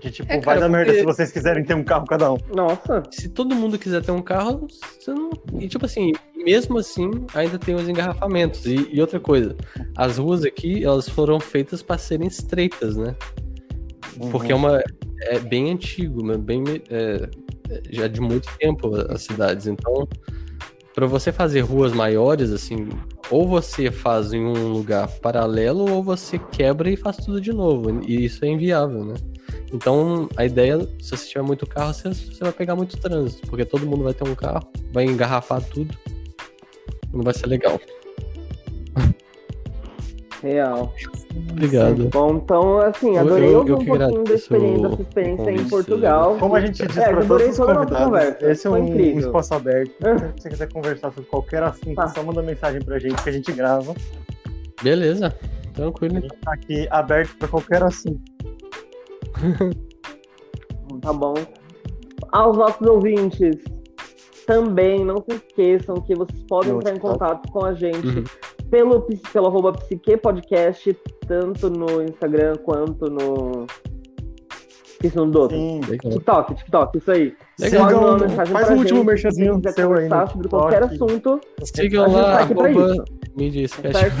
De tipo, É, vai cara, dar merda porque- se vocês quiserem ter um carro cada um. Nossa. se todo mundo quiser ter um carro, você não. E tipo assim, mesmo assim, ainda tem os engarrafamentos. E, e outra coisa, as ruas aqui, elas foram feitas para serem estreitas, né? Porque é uma. É bem antigo, né? bem. é, é, já de muito tempo as cidades. Então, para você fazer ruas maiores, assim, ou você faz em um lugar paralelo, ou você quebra e faz tudo de novo. E isso é inviável, né? Então, a ideia, se você tiver muito carro, você, você vai pegar muito trânsito, porque todo mundo vai ter um carro, vai engarrafar tudo. Não vai ser legal. Real. Obrigado. Bom, então, assim, Eu- adorei eu- ouvir eu um pouquinho da experiência, da experiência em. Portugal. Como a gente diz É, adorei todos os a convidados, conversa. esse é um, incrível. espaço aberto. Se você quiser conversar sobre qualquer assunto, Tá. só manda mensagem pra gente que a gente grava. Beleza, A tranquilo. gente tá aqui aberto pra qualquer assunto. Tá bom. Aos nossos ouvintes, também não se esqueçam que vocês podem entrar em TikTok. contato com a gente Uhum. Pelo, pelo arroba Psique Podcast, tanto no Instagram quanto no. Esqueci o nome do outro. Sim. TikTok, TikTok, isso aí. Sigam, mensagem faz pra um último gente, merchanzinho se seu aí sobre qualquer assunto, Sigam lá, tá arroba mídia certo?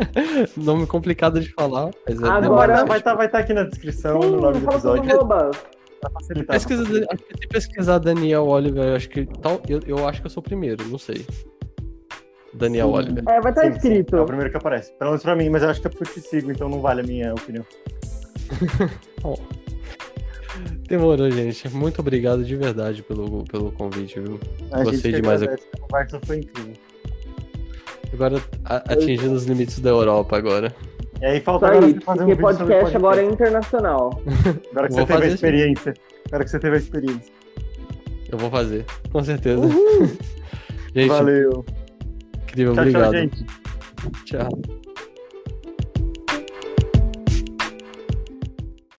Nome complicado de falar, mas é Agora- demais. Vai estar vai tá aqui na descrição, Sim, no nome do episódio. Pesquisa, acho que se pesquisar Daniel Oliver, eu acho que tal, eu, eu acho que eu sou o primeiro, não sei. Daniel Sim. Oliver. É, vai estar Sim, sim, escrito. É o primeiro que aparece. Pelo menos pra mim, mas eu acho que é porque eu te sigo, então não vale a minha opinião. Demorou, gente. Muito obrigado de verdade pelo, pelo convite, viu? A Gostei demais. agradece, A conversa foi incrível. Agora a- atingindo os limites da Europa agora. E aí falta agora você fazer um porque vídeo sobre podcast agora é internacional. Agora que Vou você teve a experiência. Agora que você teve a experiência. Eu vou fazer, com certeza. Gente, Valeu. Incrível, Tchau, obrigado. tchau, gente. Tchau.